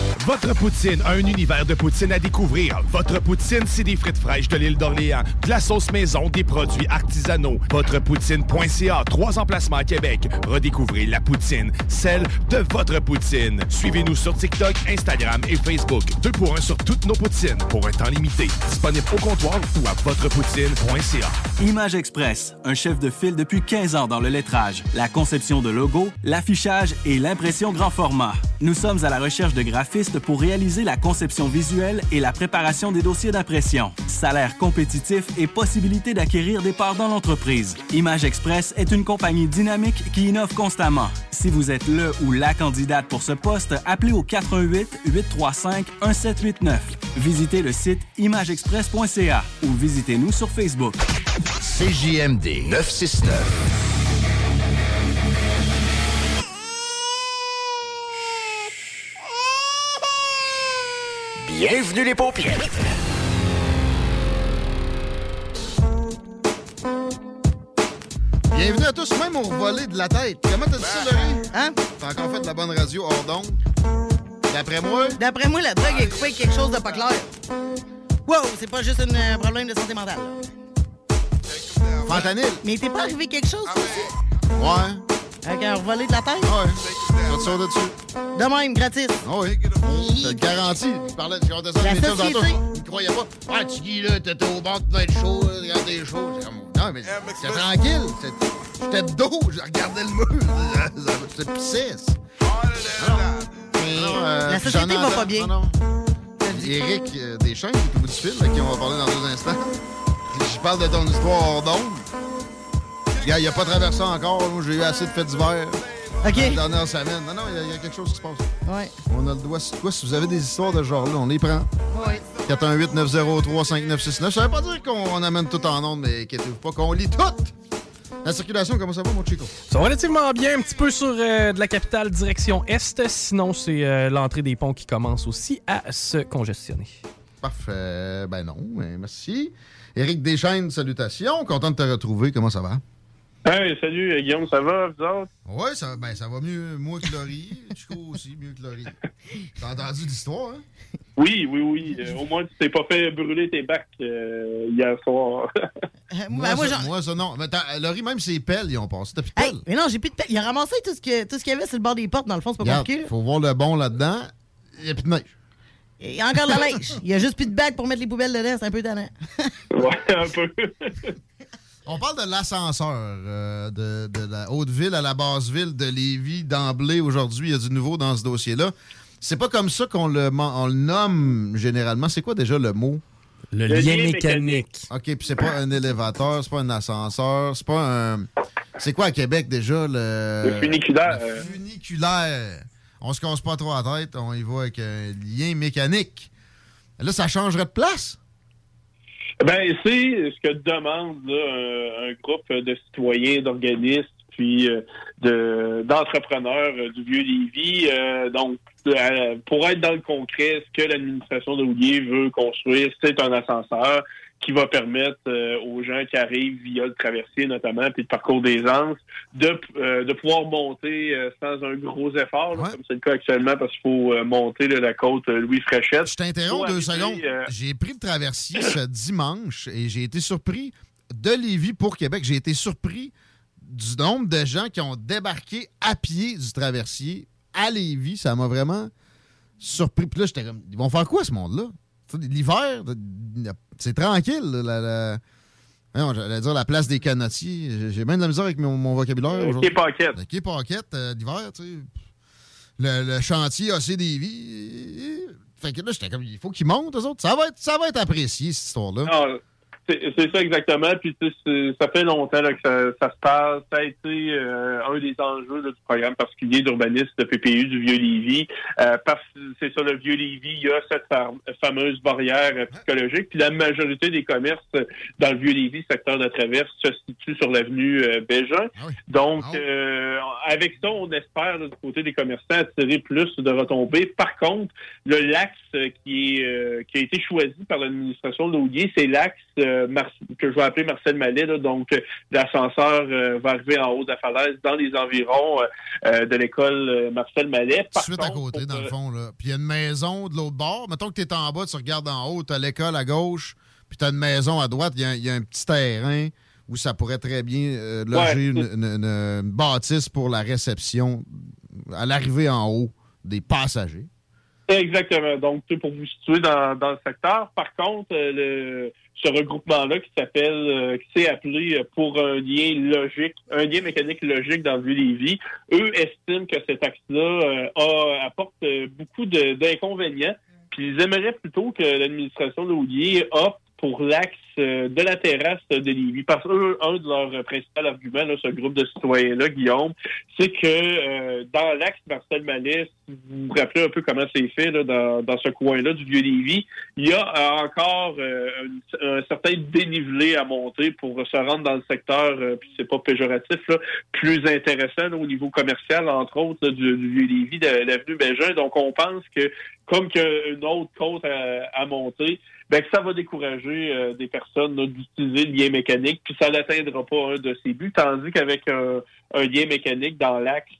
Votre poutine, un univers de poutine à découvrir. Votre poutine, c'est des frites fraîches de l'île d'Orléans, de la sauce maison, des produits artisanaux. Votrepoutine.ca, trois emplacements à Québec. Redécouvrez la poutine, celle de votre poutine. Suivez-nous sur TikTok, Instagram et Facebook. Deux pour un sur toutes nos poutines, pour un temps limité. Disponible au comptoir ou à votrepoutine.ca. Image Express, un chef de file depuis 15 ans dans le lettrage, la conception de logos, l'affichage et l'impression grand format. Nous sommes à la recherche de graphistes pour réaliser la conception visuelle et la préparation des dossiers d'impression. Salaire compétitif et possibilité d'acquérir des parts dans l'entreprise. Image Express est une compagnie dynamique qui innove constamment. Si vous êtes le ou la candidate pour ce poste, appelez au 88 835 1789. Visitez le site imageexpress.ca ou visitez-nous sur Facebook. CJMD 969. Bienvenue les paupières. Bienvenue à tous, même au volet de la tête. Comment t'as dit ça, Laurie? Hein? T'as encore fait de la bonne radio hors d'onde? D'après moi? D'après moi, la drogue est coupée avec quelque chose de pas clair. Wow, c'est pas juste un euh, problème de santé mentale. là. Fentanyl? Mais t'es pas arrivé quelque chose, toi aussi? Ouais. Avec un volet de la tête? Ouais. Tu te de dessus? De même, gratis. Ah oui. Je te le garantis. Je parlais de ça, chums société. tantôt. Ils croyaient pas. Ah, tu dis là, t'étais au banc, tu devais être chaud, là, regarder les choses. C'est comme, Non, mais c'était tranquille. J'étais de dos, je regardais le mur. J'étais pissé. La société va pas bien. euh, Non, non. Éric euh, Deschamps, qui est au bout du fil, là, qui on va parler dans deux instants. Je parle de ton histoire hors d'onde. Il a pas traversé encore. Moi, j'ai eu assez de fêtes d'hiver. OK. La dernière semaine. Non, non, il y a- y, a quelque chose qui se passe. Ouais. On a le doigt sur toi. Si vous avez des histoires de ce genre-là, on les prend. Oui. 418-903-5969. Ça veut pas dire qu'on amène tout en ondes, mais inquiétez-vous pas qu'on lit tout. La circulation, comment ça va, mon Chico? Ça va relativement bien, un petit peu sur euh, de la capitale direction est. Sinon, c'est euh, l'entrée des ponts qui commence aussi à se congestionner. Parfait. Ben non, mais merci. Éric Deschaines, salutations. Content de te retrouver. Comment ça va? Hey, salut euh, Guillaume, ça va, vous autres? Oui, ça, ben, ça va mieux, moi que Laurie. Chico aussi, mieux que Laurie. T'as entendu l'histoire, hein? Oui, oui, oui. Euh, au moins, tu t'es pas fait brûler tes bacs euh, hier soir. Moi, Ben, moi, ça, j'en- moi, ça, non. Mais attends, Laurie, même ses pelles, ils ont passé. T'as plus de Hey, pelles? mais non, j'ai plus de pelle. Il a ramassé tout ce qu'il y avait sur le bord des portes. Dans le fond, c'est pas Regarde, compliqué. là. faut voir le bon là-dedans. Il n'y a plus de neige. Il y a encore de la neige. Il y a juste plus de bac pour mettre les poubelles dedans. C'est un peu tannant. ouais, un peu. On parle de l'ascenseur euh, de, de la haute ville à la basse ville de Lévis d'emblée aujourd'hui. Il y a du nouveau dans ce dossier-là. C'est pas comme ça qu'on le, man- on le nomme généralement. C'est quoi déjà le mot? Le Le lien lien mécanique. OK, puis c'est pas un élévateur, c'est pas un ascenseur, c'est pas un... C'est quoi à Québec déjà? Le, Le funiculaire. Le funiculaire. On se casse pas trop la tête, on y va avec un lien mécanique. Là, ça changerait de place? Ben, c'est ce que demande là, un, un groupe de citoyens, d'organismes, puis euh, de- d'entrepreneurs euh, du Vieux-Lévis. Euh, donc, euh, pour être dans le concret, ce que l'administration de Roulier veut construire, c'est un ascenseur qui va permettre euh, aux gens qui arrivent via le traversier notamment, puis le parcours des Anses, de, euh, de pouvoir monter euh, sans un gros effort, là, comme c'est le cas actuellement, parce qu'il faut monter là, la côte Louis Fréchette. Je t'interromps deux secondes. J'ai pris le traversier ce dimanche et j'ai été surpris de Lévis pour Québec. J'ai été surpris du nombre de gens qui ont débarqué à pied du traversier à Lévis. Ça m'a vraiment surpris. Puis là, j'étais comme, ils vont faire quoi ce monde-là? L'hiver, c'est tranquille. La, la- J'allais dire la place des canotiers. J'ai- bien de la misère avec mon, mon vocabulaire. Aujourd'hui. quai Paquette. Le quai Paquette, euh, l'hiver, tu sais. Le, le chantier AC vies. Fait que là, j'étais comme, il faut qu'ils montent, eux autres. Ça va être, ça va être apprécié, cette histoire-là. Ah, c'est ça exactement. Puis tu sais, c'est- ça fait longtemps là, que ça, ça se passe. Ça a été euh, un des enjeux là, du programme particulier d'urbanisme de PPU du Vieux-Lévis. Euh, parce que c'est sur le Vieux-Lévis, il y a cette fa- fameuse barrière euh, psychologique. Puis la majorité des commerces dans le Vieux-Lévis, secteur de traverse, se situe sur l'avenue euh, Bégin. Donc, euh, avec ça, on espère là, du côté des commerçants attirer plus de retombées. Par contre, le l'axe euh, qui, est, euh, qui a été choisi par l'administration de l'Audier, c'est l'axe euh, que je vais appeler Marcel Mallet. là. donc, euh, l'ascenseur euh, va arriver en haut de la falaise dans les environs euh, de l'école Marcel Mallet. Par suite à côté, dans le fond. Là. Puis il y a une maison de l'autre bord. Mettons que tu es en bas, tu regardes en haut, tu as l'école à gauche, puis tu as une maison à droite. Il y a- il y, a un petit terrain où ça pourrait très bien loger Ouais. une, une- une- une bâtisse pour la réception à l'arrivée en haut des passagers. Exactement. Donc, pour vous situer dans, dans le secteur. Par contre, le, ce regroupement-là qui s'appelle, euh, qui s'est appelé euh, pour un lien logique, un lien mécanique logique dans le Vieux-Lévis, eux estiment que cet axe-là euh, apporte euh, beaucoup d'inconvénients. Puis ils aimeraient plutôt que l'administration de Laudier opte pour l'axe euh, de la terrasse de Lévis. Parce que eux, un de leurs principaux arguments, là, ce groupe de citoyens-là, Guillaume, c'est que euh, dans l'axe Marcel Malais, vous vous rappelez un peu comment c'est fait là, dans, dans ce coin-là du Vieux-Lévis, il y a euh, encore euh, un, un certain dénivelé à monter pour se rendre dans le secteur, euh, puis c'est pas péjoratif, là, plus intéressant là, au niveau commercial, entre autres, du, du Vieux-Lévis, de l'avenue Bégin. Donc, on pense que comme qu'il y a une autre côte à, à monter, ben, que ça va décourager euh, des personnes d'utiliser le lien mécanique, puis ça n'atteindra pas un de ses buts, tandis qu'avec un, un lien mécanique dans l'axe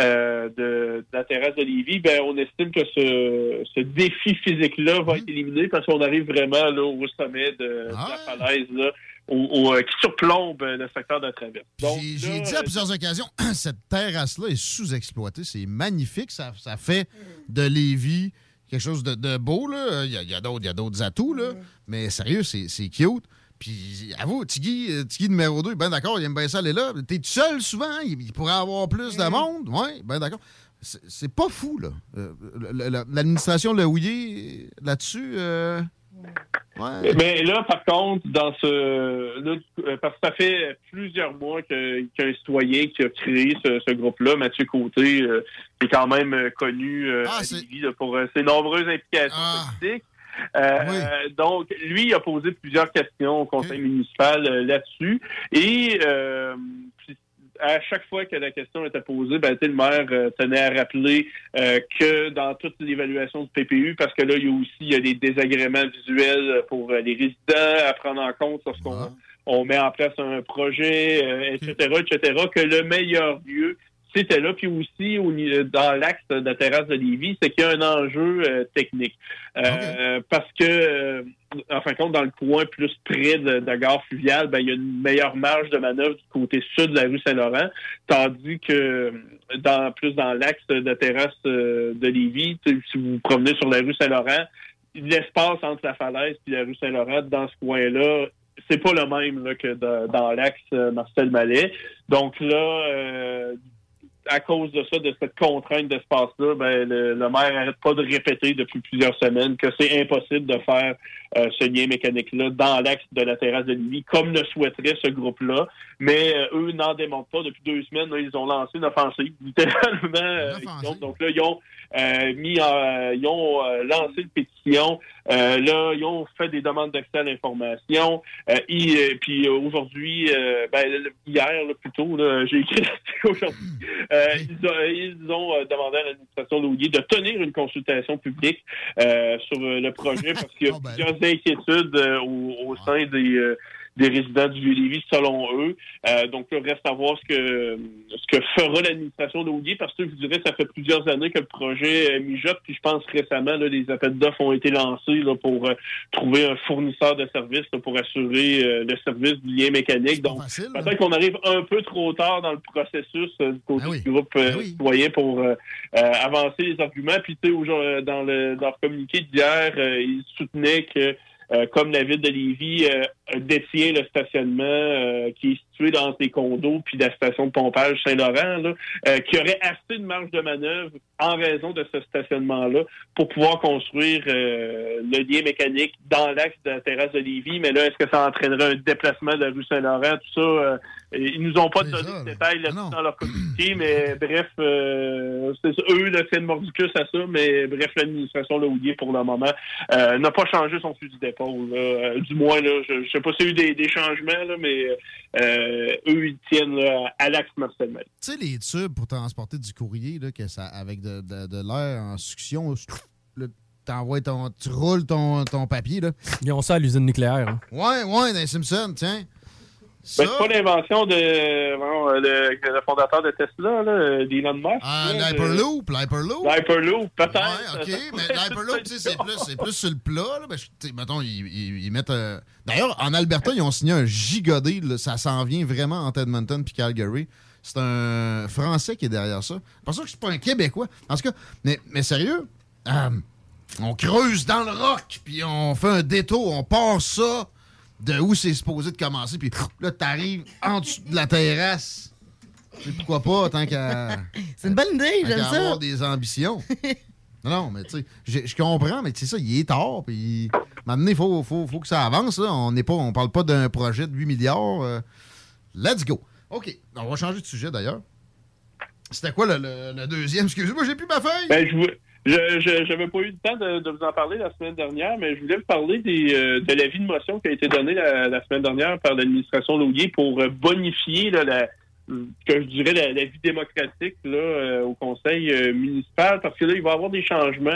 euh, de, de la terrasse de Lévis, ben, on estime que ce, ce défi physique-là va être éliminé parce qu'on arrive vraiment là, au sommet de, de la falaise là, euh, qui surplombe le secteur de traverse. Donc, J'ai dit à plusieurs occasions, cette terrasse-là est sous-exploitée. C'est magnifique. Ça, ça fait de Lévis quelque chose de, de beau. là. Il y a, a d'autres il y a d'autres atouts, là. mais sérieux, c'est c'est cute. Puis, avoue, Tiggy, euh, Tiggy numéro 2, ben d'accord, il aime bien ça aller là. T'es tout seul souvent, hein? il, il pourrait avoir plus de monde. Oui, ben d'accord. C'est pas fou, là. Euh, le- le- L'administration Lehouillier, là-dessus, euh, ouais. Mais là, par contre, dans ce, là, parce que ça fait plusieurs mois qu'un citoyen qui a créé ce, ce groupe-là, Mathieu Côté, euh, est quand même euh, connu euh, Lévis, là, pour euh, ses nombreuses implications politiques. Euh, Donc, lui, il a posé plusieurs questions au conseil municipal euh, là-dessus. Et à chaque fois que la question était posée, ben, le maire euh, tenait à rappeler euh, que dans toute l'évaluation du PPU, parce que là, il y a aussi il y a des désagréments visuels pour euh, les résidents à prendre en compte lorsqu'on on met en place un projet, etc., etc., que le meilleur lieu, c'était là. Puis aussi, au ni- dans l'axe de la terrasse de Lévis, c'est qu'il y a un enjeu euh, technique. Euh, Parce que, euh, en fin de compte, dans le coin plus près de, de la gare fluviale, ben, il y a une meilleure marge de manœuvre du côté sud de la rue Saint-Laurent, tandis que dans plus dans l'axe de la terrasse euh, de Lévis, si vous vous promenez sur la rue Saint-Laurent, l'espace entre la falaise et la rue Saint-Laurent, dans ce coin-là, c'est pas le même là, que dans, dans l'axe euh, Marcel Mallet. Donc là, euh, à cause de ça, de cette contrainte d'espace-là, ben, le, le maire n'arrête pas de répéter depuis plusieurs semaines que c'est impossible de faire euh, ce lien mécanique-là dans l'axe de la terrasse de Lévis, comme le souhaiterait ce groupe-là. Mais euh, eux n'en démontrent pas. Depuis deux semaines, là, ils ont lancé une offensive, littéralement. euh, donc, donc là, ils ont, mis en, ils ont euh, lancé une pétition. Euh, là, ils ont fait des demandes d'accès à l'information. Euh, euh, puis euh, aujourd'hui, euh, ben, hier là, plutôt, là, j'ai écrit aujourd'hui. Euh, ils, ont, ils ont, euh, demandé à l'administration Loulier de tenir une consultation publique euh, sur euh, le projet parce qu'il y a plusieurs inquiétudes euh, au, au sein des euh, des résidents du Vieux-Lévis, selon eux. Euh, donc, là, reste à voir ce que ce que fera l'administration d'Audier, parce que je vous dirais, ça fait plusieurs années que le projet euh, mijote, puis je pense récemment, là, les appels d'offres ont été lancés là, pour euh, trouver un fournisseur de services là, pour assurer euh, le service du lien mécanique. Donc, peut-être qu'on arrive un peu trop tard dans le processus du côté du groupe euh, citoyen pour avancer les arguments. Puis, tu sais, aujourd'hui, dans, le, dans leur communiqué d'hier, ils soutenaient que euh, comme la ville de Lévis euh, détient le stationnement euh, qui est situé dans ses condos puis la station de pompage Saint-Laurent, là, euh, qui aurait assez de marge de manœuvre en raison de ce stationnement-là pour pouvoir construire euh, le lien mécanique dans l'axe de la terrasse de Lévis. Mais là, est-ce que ça entraînerait un déplacement de la rue Saint-Laurent, tout ça? euh, ils nous ont pas donné de détails là-dessus dans leur communiqué, mais bref, euh, c'est eux, là, c'est le mordicus à ça, mais bref, l'administration Laudier, pour le moment, euh, n'a pas changé son fusil d'épaule. là. Euh, du moins, là, je, je sais pas s'il y a eu des, des changements, là, mais euh, eux, ils tiennent là, à l'axe Marcel Mail. Tu sais, les tubes pour transporter du courrier, là, que ça, avec de, de- de l'air en succion, t'envoies ton, tu roules ton, ton papier. Là. Ils ont ça à l'usine nucléaire. hein. Ouais, ouais, dans les Simpsons, tiens. Ben, c'est pas l'invention de, bon, euh, le, le fondateur de Tesla, là, d'Elon Musk. Ah, là, l'Hyperloop, l'Hyperloop? L'Hyperloop, peut-être. Ouais, OK, mais l'Hyperloop, c'est plus, c'est plus sur le plat. Là, ben, mettons, ils, ils- ils mettent... euh, D'ailleurs, en Alberta, ils ont signé un gigodé. ça s'en vient vraiment entre Edmonton puis Calgary. C'est un Français qui est derrière ça. C'est pour ça que c'est pas un Québécois. En tout cas, mais, mais sérieux, euh, on creuse dans le roc, puis on fait un détour, on part ça de où c'est supposé de commencer, puis là, t'arrives en dessous de la terrasse. Tu sais, pourquoi pas, tant qu'à... C'est une bonne idée, j'aime ça. avoir des ambitions. non, non, mais tu sais, je- comprends, mais c'est ça, il est tard, puis maintenant, il faut, faut, faut que ça avance. Là. On n'est pas, on parle pas d'un projet de 8 milliards. euh, let's go. OK, on va changer de sujet d'ailleurs. C'était quoi le, le- le deuxième? Excusez-moi, j'ai plus ma feuille. Ben, je vous- je- j'avais pas eu le temps de, de vous en parler la semaine dernière, mais je voulais vous parler des, euh, de l'avis de motion qui a été donné la, la semaine dernière par l'administration Laudier pour euh, bonifier là, la, que je dirais la, la vie démocratique là, euh, au conseil euh, municipal, parce que là, il va y avoir des changements.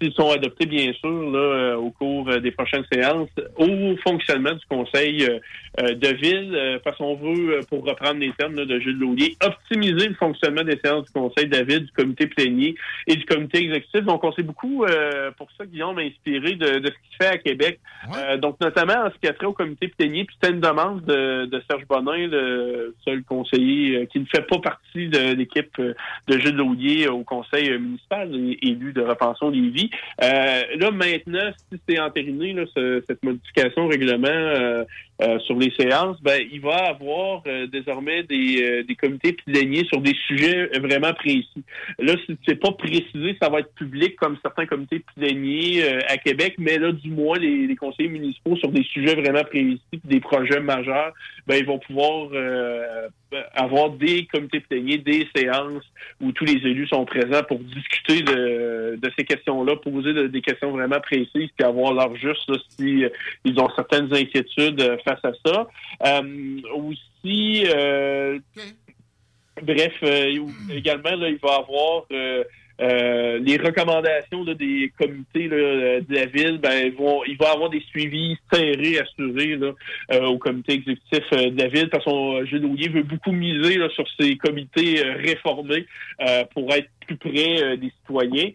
S'ils sont adoptés, bien sûr, là, euh, au cours euh, des prochaines séances, au fonctionnement du conseil euh, de ville, parce qu'on veut, pour reprendre les termes là, de Gilles Laulier, optimiser le fonctionnement des séances du conseil de la ville, du comité plénier et du comité exécutif. Donc, on s'est beaucoup, euh, pour ça, Guillaume, inspiré de, de ce qui se fait à Québec. Euh, donc, notamment en ce qui a trait au comité plénier, puis c'était une demande de, de Serge Bonin, le seul conseiller euh, qui ne fait pas partie de l'équipe de Gilles Laulier au conseil municipal élu de Repensons Lévis. Euh, là, maintenant, si c'est entériné, cette modification au règlement euh, euh, sur les séances, ben, il va avoir euh, désormais des, des comités pléniers sur des sujets vraiment précis. Là, si c'est pas précisé, ça va être public comme certains comités euh, à Québec, mais là, du moins, les, conseillers municipaux sur des sujets vraiment précis, des projets majeurs, ben, ils vont pouvoir avoir des comités pléniers, des séances où tous les élus sont présents pour discuter de ces questions-là, poser de- des questions vraiment précises, puis avoir leur juste là, si euh, ils ont certaines inquiétudes euh, face à ça. Euh, aussi, bref, également, là, il va y avoir euh, les recommandations là, des comités là, euh, de la ville, ben, ils vont, il va avoir des suivis serrés, assurés là, euh, au comité exécutif euh, de la ville, parce que Gilles Houillet veut beaucoup miser là, sur ces comités réformés pour être plus près des citoyens.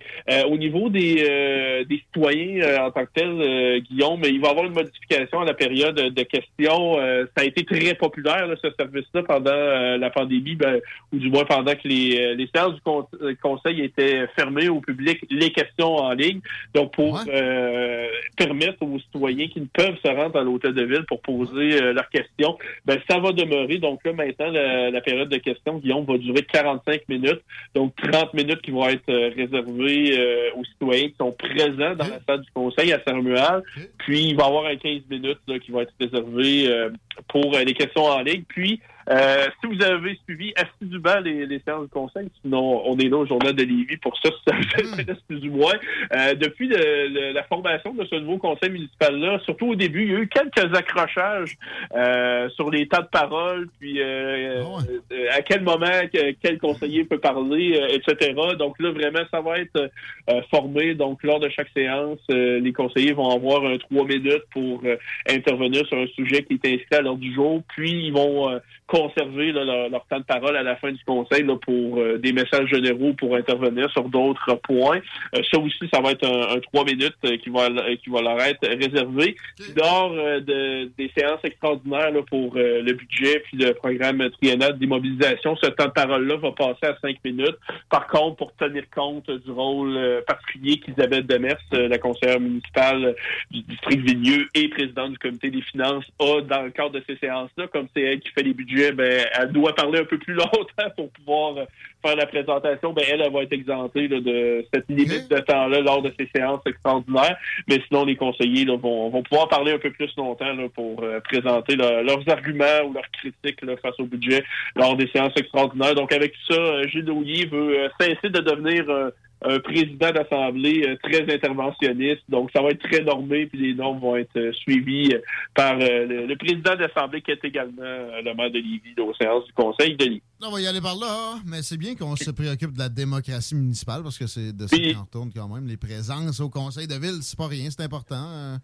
Au niveau des, des citoyens en tant que tel, Guillaume, il va y avoir une modification à la période de questions. Ça a été très populaire, ce service-là, pendant la pandémie, ben, ou du moins pendant que les, les séances du con- conseil étaient fermées au public, les questions en ligne. Donc, pour euh, permettre aux citoyens qui ne peuvent se rendre à l'hôtel de ville pour poser euh, leurs questions, ben, ça va demeurer. Donc là, maintenant, la, la période de questions, Guillaume, va durer 45 minutes. Donc, 30 minutes qui vont être euh, réservées euh, aux citoyens qui sont présents dans la salle du conseil à Saint-Romuald. Puis, il va y avoir un 15 minutes là, qui vont être réservés euh, pour les questions en ligne. Puis, euh, si vous avez suivi assidûment les, les séances de conseil, sinon on est là au Journal de Lévis pour ça, ça fait plus ou moins. Euh, depuis le- le- la formation de ce nouveau conseil municipal-là, surtout au début, il y a eu quelques accrochages euh, sur les temps de parole, puis euh, euh, à quel moment que- quel conseiller peut parler, euh, etc. Donc là, vraiment, ça va être euh, formé. Donc, lors de chaque séance, euh, les conseillers vont avoir un trois minutes pour intervenir sur un sujet qui est inscrit à l'ordre du jour, puis ils vont euh, conserver leur, temps de parole à la fin du conseil pour euh, des messages généraux pour intervenir sur d'autres points. Euh, ça aussi, ça va être un, trois minutes euh, qui va qui leur être réservé. Lors de, des séances extraordinaires pour le budget puis le programme triennal d'immobilisation, ce temps de parole-là va passer à cinq minutes. Par contre, pour tenir compte du rôle particulier qu'Isabelle Demers, la conseillère municipale du district Villieu et présidente du comité des finances, a dans le cadre de ces séances-là, comme c'est elle qui fait les budgets, ben, elle doit parler un peu plus longtemps pour pouvoir euh, faire la présentation. Ben, elle, elle va être exemptée là, de cette limite de temps-là lors de ces séances extraordinaires. Mais sinon, les conseillers là, vont, vont pouvoir parler un peu plus longtemps là, pour euh, présenter leurs arguments ou leurs critiques face au budget lors des séances extraordinaires. Donc, avec ça, euh, Gilles Douillet veut cesser de devenir euh, un président d'assemblée euh, très interventionniste. Donc, ça va être très normé, puis les normes vont être euh, suivies euh, par le, le président d'assemblée qui est également le maire de Lévis aux séances du conseil de Lévis. On va y aller par là, hein. mais c'est bien qu'on se préoccupe de la démocratie municipale parce que c'est de ça qu'on retourne quand même. Les présences au conseil de ville, c'est pas rien, c'est important. Euh,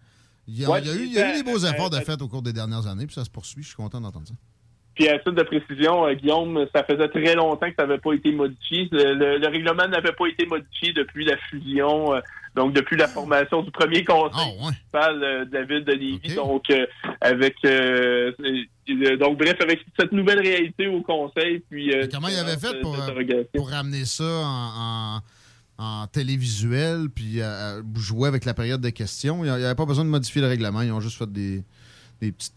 Il y, a, Ouais, il y a eu, il y a eu des beaux efforts de fait au cours des dernières années, puis ça se poursuit. Je suis content d'entendre ça. Puis à titre de précision, euh, Guillaume, ça faisait très longtemps que ça n'avait pas été modifié. Le, le- le règlement n'avait pas été modifié depuis la fusion, euh, donc depuis la formation du premier conseil municipal euh, de la ville de Lévis. Donc euh, avec donc bref, avec cette nouvelle réalité au conseil, puis Comment il avait fait pour, pour ramener ça en, en- en télévisuel, puis jouer avec la période de questions? Il n'y avait pas besoin de modifier le règlement, ils ont juste fait des,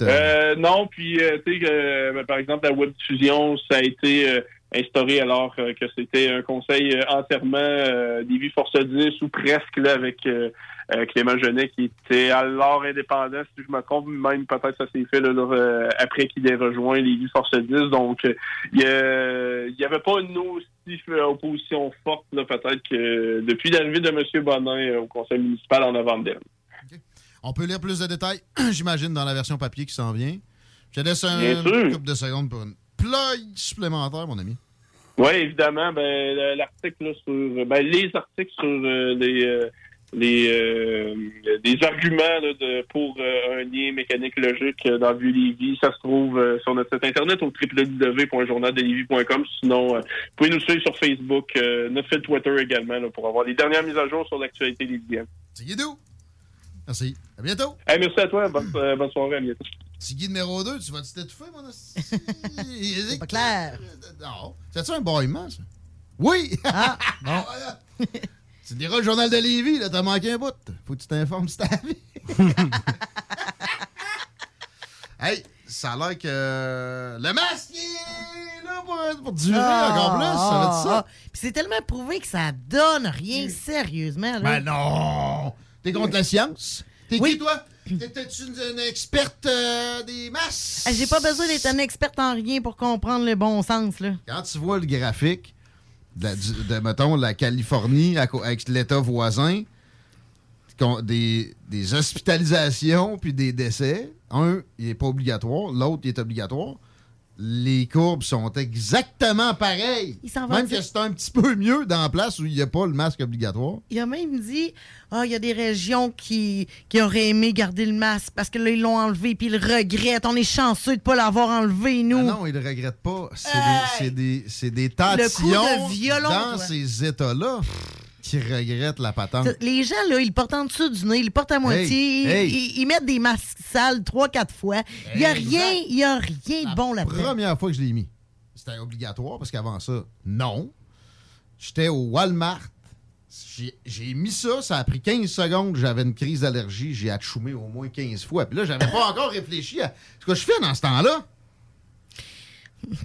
euh, Euh, non, puis euh, tu sais, euh, par exemple, la web diffusion, ça a été instauré alors que c'était un conseil entièrement des vies Force 10 ou presque là avec Clément Genet qui était alors indépendant, si je me trompe, même peut-être ça s'est fait là, après qu'il ait rejoint les vies Force 10. Donc il y, a- il y avait pas une aussi opposition forte peut-être que depuis l'arrivée de M. Bonin au conseil municipal en novembre dernier. On peut lire plus de détails, j'imagine, dans la version papier qui s'en vient. Je te laisse un couple de secondes pour une plug supplémentaire, mon ami. Oui, évidemment, ben, le- l'article sur ben, les articles sur euh, les euh, les euh, arguments là, de, pour un lien mécanique logique dans Vieux Lévis, ça se trouve sur notre site internet au www.journaldelévis.com. Sinon, vous pouvez nous suivre sur Facebook, notre fil Twitter également là, pour avoir les dernières mises à jour sur l'actualité lévisienne. C'est. Merci. À bientôt. Hey, merci à toi. Bonne, euh, bonne soirée. À bientôt. C'est Guy numéro 2, tu vas-tu t'étouffer, mon? C'est pas clair. Non. C'est-tu un bâillement, ça? Oui! Ah, bon. Tu diras le journal de Lévis, là, t'as manqué un bout. Faut que tu t'informes si t'as hey, ça a l'air que euh, le masque il est là pour, pour durer encore plus. Ça va être ça. Ah, Puis c'est tellement prouvé que ça donne rien sérieusement. Là. Ben non! T'es contre la science? T'es qui, toi? T'étais-tu une, une experte euh, des masses? Ah, J'ai pas besoin d'être un expert en rien pour comprendre le bon sens. Là. Quand tu vois le graphique de, la- de, mettons, la Californie avec l'État voisin, des, des hospitalisations puis des décès, un, il n'est pas obligatoire, l'autre, il est obligatoire. Les courbes sont exactement pareilles. Il s'en va Même dire- que c'est un petit peu mieux dans la place où il n'y a pas le masque obligatoire. Il a même dit Ah, il y a des régions qui, qui auraient aimé garder le masque parce que là, ils l'ont enlevé puis ils le regrettent. On est chanceux de ne pas l'avoir enlevé, nous. Ah non, il ne regrette pas. C'est Hey! des, c'est des, c'est des coup de violon, dans toi. ces états-là qui regrettent la patente. Les gens, là, ils portent en dessous du nez, ils portent à moitié, ils- hey. Ils, ils mettent des masques sales trois, quatre fois. Il n'y a rien, il y a rien de bon là-dedans. Première fois que je l'ai mis, c'était obligatoire parce qu'avant ça, non. J'étais au Walmart. J'ai- J'ai mis ça, ça a pris 15 secondes, j'avais une crise d'allergie, j'ai atchoumé au moins 15 fois. Puis là, j'avais pas encore réfléchi à ce que je fais dans ce temps-là.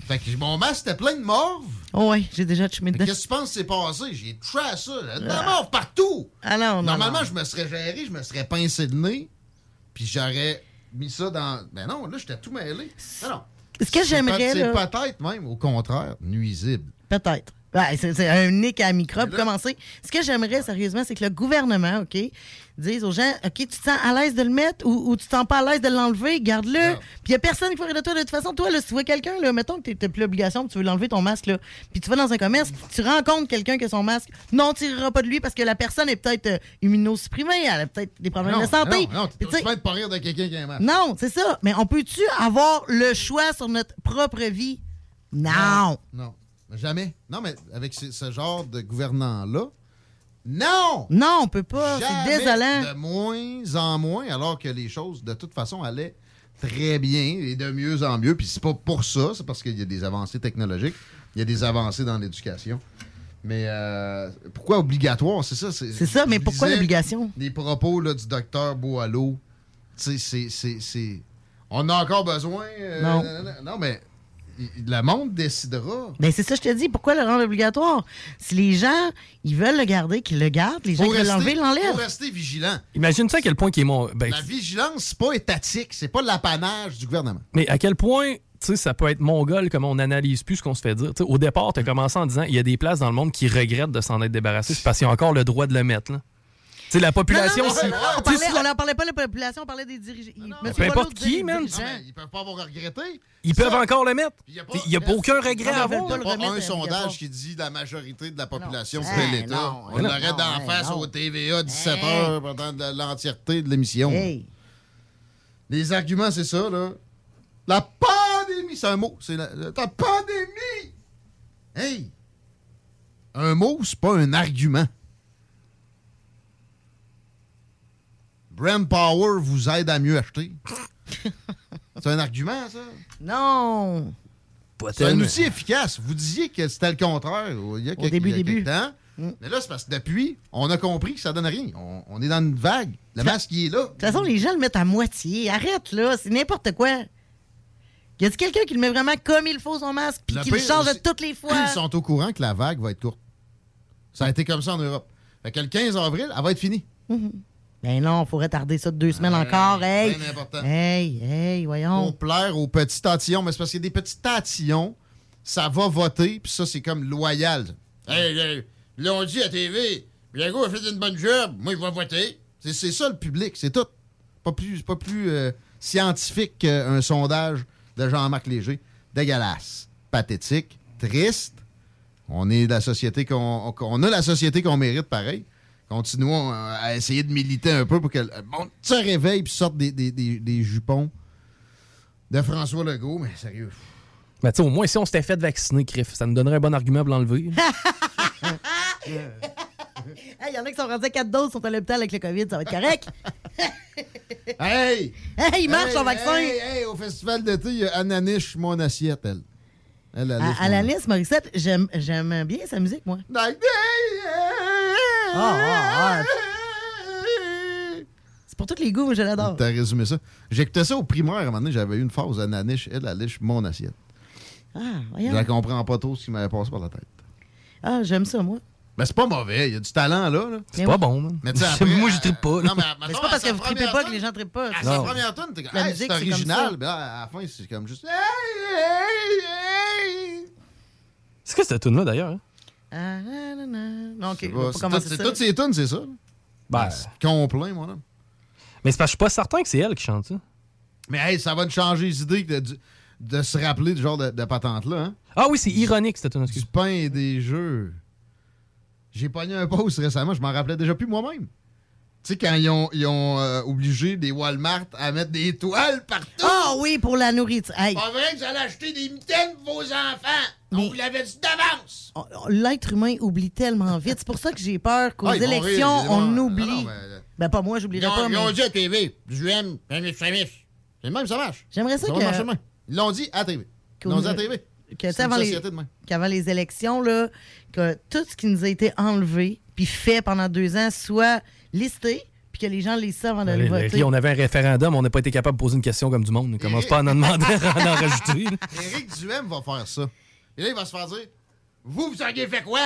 Fait que mon masque était plein de morve. Oh ouais, j'ai déjà chumé dedans. Qu'est-ce que tu penses qui s'est passé? J'ai touché à ça. De la morve partout! Ah Normalement, je me serais géré, je me serais pincé le nez, puis j'aurais mis ça dans. Ben non, là, j'étais tout mêlé. Non, non. Ce que j'aimerais, C'est peut-être même, au contraire, nuisible. Peut-être. Ouais, c'est un nick à microbe, commencer. Ce que j'aimerais, sérieusement, c'est que le gouvernement, OK, dise aux gens, OK, tu te sens à l'aise de le mettre ou, ou tu te sens pas à l'aise de l'enlever, garde-le. Puis il n'y a personne qui va rire de toi. De toute façon, toi, là, si tu vois quelqu'un, là, mettons que tu n'as plus l'obligation, tu veux l'enlever ton masque, là, puis tu vas dans un commerce, tu rencontres quelqu'un qui a son masque, non, tu riras pas de lui parce que la personne est peut-être euh, immunosupprimée, elle a peut-être des problèmes Non, de santé. Non, non, tu peux pas rire de quelqu'un qui a un masque. non, c'est ça. Mais on peut-tu avoir le choix sur notre propre vie? Non. Non, jamais. Non, mais avec ce, ce genre de gouvernant-là, non! Non, on peut pas. C'est désolant. De moins en moins, alors que les choses, de toute façon, allaient très bien et de mieux en mieux. Puis c'est pas pour ça, c'est parce qu'il y a des avancées technologiques, il y a des avancées dans l'éducation. Mais euh, pourquoi obligatoire? C'est ça. C'est ça, mais pourquoi l'obligation? Les propos là, du docteur Boileau. Tu sais, c'est-. On a encore besoin. euh, Non. non, mais le monde décidera. Ben c'est ça, je te dis. Pourquoi le rendre obligatoire? Si les gens, ils veulent le garder, qu'ils le gardent. Les gens qui veulent l'enlever, l'enlèvent. faut rester vigilant. Imagine ça à quel point qui est mon. ben, La vigilance, c'est pas étatique, c'est pas l'apanage du gouvernement. Mais à quel point, tu sais, ça peut être mongol comme on n'analyse plus ce qu'on se fait dire. Au départ, tu as commencé en disant il y a des places dans le monde qui regrettent de s'en être débarrassés. C'est parce qu'ils ont encore le droit de le mettre. là. Sais, la population, Non, non, si- non, on parlait- si la- on n'en parlait pas de la population, on parlait des dirigeants. Peu importe qui, man. dirigeants. Ils peuvent pas avoir regretté. ils peuvent encore le mettre. Il n'y a Il pas aucun regret à Il avoir. n'y a pas un sondage qui dit la majorité de la population serait Eh, l'État. On l'aurait non, d'en face non. au TVA 17 Eh. heures pendant de- l'entièreté de l'émission. Hey. Les arguments, c'est ça, là. La pandémie, c'est un mot. C'est la pandémie. Hey! Un mot, c'est pas un argument. Brand Power vous aide à mieux acheter. c'est un argument, ça? Non. C'est un outil efficace. Vous disiez que c'était le contraire il y a quelques, début, il y a début. quelques temps. Mais là, c'est parce que depuis, on a compris que ça donne rien. On, on est dans une vague. Le masque, il est là. De toute façon, les gens le mettent à moitié. Arrête, là. C'est n'importe quoi. Y a-t-il quelqu'un qui le met vraiment comme il faut, son masque, puis qui le change toutes les fois? Ils sont au courant que la vague va être courte. Ça a été comme ça en Europe. Fait que le 15 avril, elle va être finie. Ben non, faut retarder ça de deux semaines encore. Hey, bien important. hey, hey, voyons. Pour plaire aux petits tatillons. Mais c'est parce qu'il y a des petits tatillons, ça va voter, puis ça, c'est comme loyal. Hey, hey, l'ont dit à TV. Biago a fait une bonne job. Moi, il va voter. C'est ça le public, c'est tout. Pas plus, pas plus euh, scientifique qu'un sondage de Jean-Marc Léger. Dégueulasse. Pathétique. Triste. On est la société qu'on on a la société qu'on mérite pareil. Continuons euh, à essayer de militer un peu pour que le monde se réveille puis sorte des, des- des- des jupons de François Legault, mais sérieux. Mais tu sais, au moins, si on s'était fait vacciner, Criff, ça nous donnerait un bon argument pour l'enlever. Il y en a qui sont rendus à 4 doses, sont à l'hôpital avec le COVID, ça va être correct. Hey! Hey, il marche Hey, son vaccin. Hey, hey, au festival d'été, il y a Ananiche, mon assiette, elle. Elle, elle, À, Morissette, j'aime j'aime bien sa musique, moi. Like Ah, ah, ah. C'est pour tous les goûts, je l'adore. T'as résumé ça. J'écoutais ça au primaire, à un moment donné, j'avais eu une phase Ananiche, elle, elle liche mon assiette. Ah, Je voyons. la comprends pas trop ce qui m'avait passé par la tête. Ah, j'aime ça, moi. Mais c'est pas mauvais, il y a du talent là. là. C'est pas bon, man. Mais tu sais, après, euh, Moi, je trippe pas. là. Non, mais, Mais mettons, c'est pas parce à que vous trippez première pas que tune- les gens trippent pas. À c'est- sa Non. première tune, t'es comme, La hey, musique, c'est original. Ben, à la fin, c'est comme juste. Hey, hey, hey. C'est quoi cette tune-là, d'ailleurs? hein? Ah, na, na. Non, ok, C'est toutes ces tunes, c'est ça. Ben, C'est complet, mon homme. mais c'est parce que je suis pas certain que c'est elle qui chante ça. Mais hey, ça va te changer les idées de, de, de se rappeler du genre de, de patente-là. Hein? Ah oui, c'est ironique, cette tune. Du pain et des jeux. J'ai pogné un post récemment, je m'en rappelais déjà plus moi-même. Tu sais, quand ils ont, ils ont euh, obligé des Walmart à mettre des toiles partout. Ah oui, pour la nourriture. Hey, Pas vrai que allez acheter des mitaines pour vos enfants. On vous l'avait dit d'avance. on- on- l'être humain oublie tellement vite. C'est pour ça que j'ai peur qu'aux Ah, rire, élections, on oublie. non, mais- Ben, pas moi, j'oublierai pas. ils mais ont dit à TV, j'aime, famille, famille. C'est même, ça marche. J'aimerais ça Ça que-. Ils l'ont dit à TV. Ils l'ont dit à TV. que, tu sais, C'est une avant, les, qu'avant les élections, là, que tout ce qui nous a été enlevé puis fait pendant deux ans soit listé puis que les gens lisent ça avant d'aller Allez, voter. On avait un référendum, on n'a pas été capable de poser une question comme du monde. On commence pas à en demander à en rajouter. Éric Duhem va faire ça. Et là, il va se faire dire Vous, vous auriez fait quoi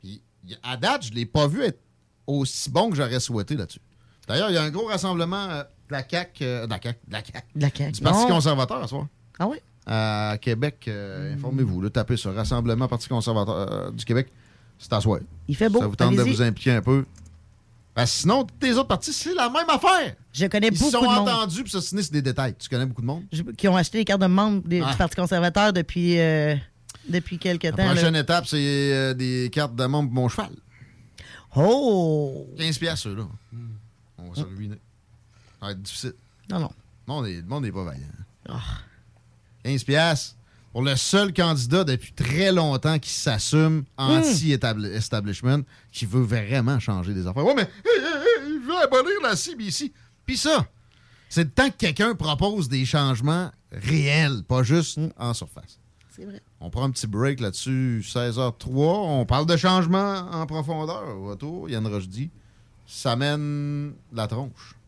Puis, à date, je l'ai pas vu être aussi bon que j'aurais souhaité là-dessus. D'ailleurs, il y a un gros rassemblement euh, la CAQ, euh, de la CAQ, de la CAQ, De la CAQ. du Parti Non. conservateur à soir. Ah oui? À Québec, euh, informez-vous. Là, tapez sur Rassemblement Parti conservateur euh, du Québec. C'est à soir. Il fait beau. Ça vous tente de vous impliquer un peu. Sinon, toutes les autres parties, c'est la même affaire. Je connais Ils beaucoup sont de monde entendus, puis ça, c'est des détails. Tu connais beaucoup de monde? je- qui ont acheté les cartes de membres des- Ah. du Parti conservateur depuis, euh, depuis quelques La temps. là. prochaine étape, c'est euh, des cartes de membre pour mon cheval. Oh! 15 piastres, ceux-là. On va se ruiner. Ça va être difficile. Non, non. Le monde est- le monde n'est pas vaillant. Ah. 15 piastres pour le seul candidat depuis très longtemps qui s'assume anti-establishment, qui veut vraiment changer des affaires. Ouais, mais il veut abolir la CBC. Puis ça, c'est le temps que quelqu'un propose des changements réels, pas juste en surface. C'est vrai. On prend un petit break là-dessus, 16h03. On parle de changement en profondeur. Au retour, Yann Rochdy, ça mène la tronche.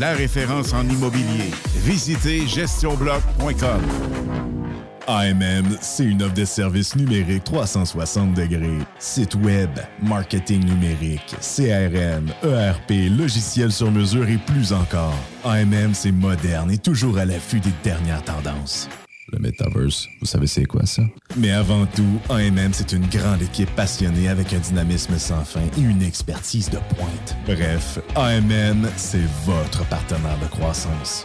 La référence en immobilier. Visitez GestionBloc.com AMM, c'est une offre de services numériques 360 degrés. Site web, marketing numérique, CRM, ERP, logiciel sur mesure et plus encore. AMM, c'est moderne et toujours à l'affût des dernières tendances. Le Metaverse, vous savez c'est quoi ça? Mais avant tout, AMM, c'est une grande équipe passionnée avec un dynamisme sans fin et une expertise de pointe. Bref, AMM, c'est votre partenaire de croissance.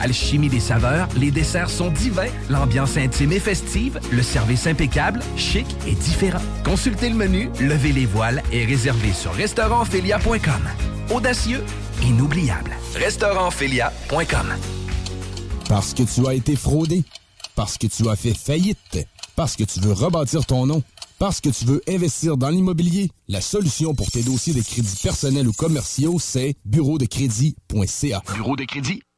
Alchimie des saveurs, les desserts sont divins, l'ambiance intime et festive, le service impeccable, chic et différent. Consultez le menu, levez les voiles et réservez sur restaurantphilia.com. Audacieux, inoubliable. Restaurantphilia.com. Parce que tu as été fraudé. Parce que tu as fait faillite. Parce que tu veux rebâtir ton nom. Parce que tu veux investir dans l'immobilier. La solution pour tes dossiers de crédits personnels ou commerciaux, c'est bureau de crédit.ca. Bureau de crédit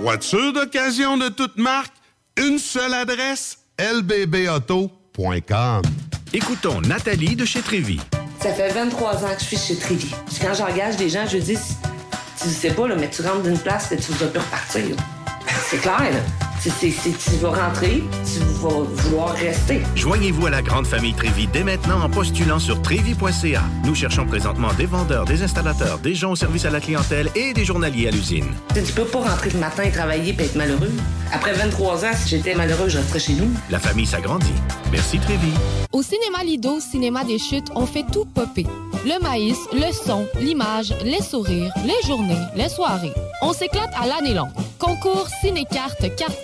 Voiture d'occasion de toute marque, une seule adresse, lbbauto.com. Écoutons Nathalie de chez Trévy. Ça fait 23 ans que je suis chez Trévy. Quand j'engage des gens, je dis, tu sais pas, là, mais tu rentres d'une place et tu vas plus repartir. C'est clair, là. C'est, tu vas rentrer, tu vas vouloir rester. Joignez-vous à la grande famille Trévi dès maintenant en postulant sur trévi.ca. Nous cherchons présentement des vendeurs, des installateurs, des gens au service à la clientèle et des journaliers à l'usine. Tu peux pas rentrer le matin et travailler et être malheureux. Après 23 ans, si j'étais malheureux, je resterais chez nous. La famille s'agrandit. Merci Trévi. Au cinéma Lido, cinéma des chutes, on fait tout popper. Le maïs, le son, l'image, les sourires, les journées, les soirées. On s'éclate à l'année longue. Concours, ciné-cartes, cartes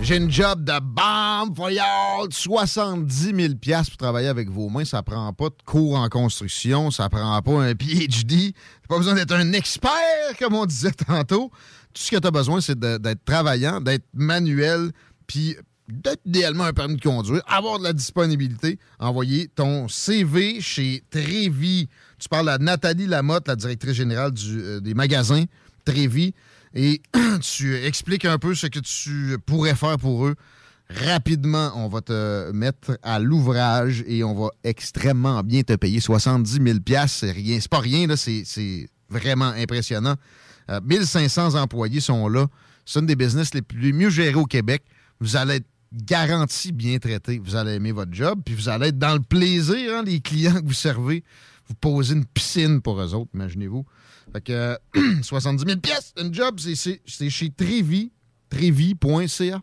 J'ai une job de bombe y'all. 70 000 pour travailler avec vos mains. Ça prend pas de cours en construction. Ça prend pas un PhD. T'as pas besoin d'être un expert, comme on disait tantôt. Tout ce que tu as besoin, c'est d'être travaillant, d'être manuel, puis d'être idéalement un permis de conduire, avoir de la disponibilité. Envoyer ton CV chez Trévi. Tu parles à Nathalie Lamotte, la directrice générale euh, des magasins Trévi et tu expliques un peu ce que tu pourrais faire pour eux. Rapidement, on va te mettre à l'ouvrage et on va extrêmement bien te payer. 70 000 c'est rien, c'est pas rien, c'est vraiment impressionnant. 1500 euh, employés sont là. C'est une des business les plus mieux gérés au Québec. Vous allez être garanti bien traité. Vous allez aimer votre job, puis vous allez être dans le plaisir, hein, les clients que vous servez. Vous posez une piscine pour eux autres, imaginez-vous. Fait que 70 000 pièces, une job, c'est chez Trévi, trévi.ca.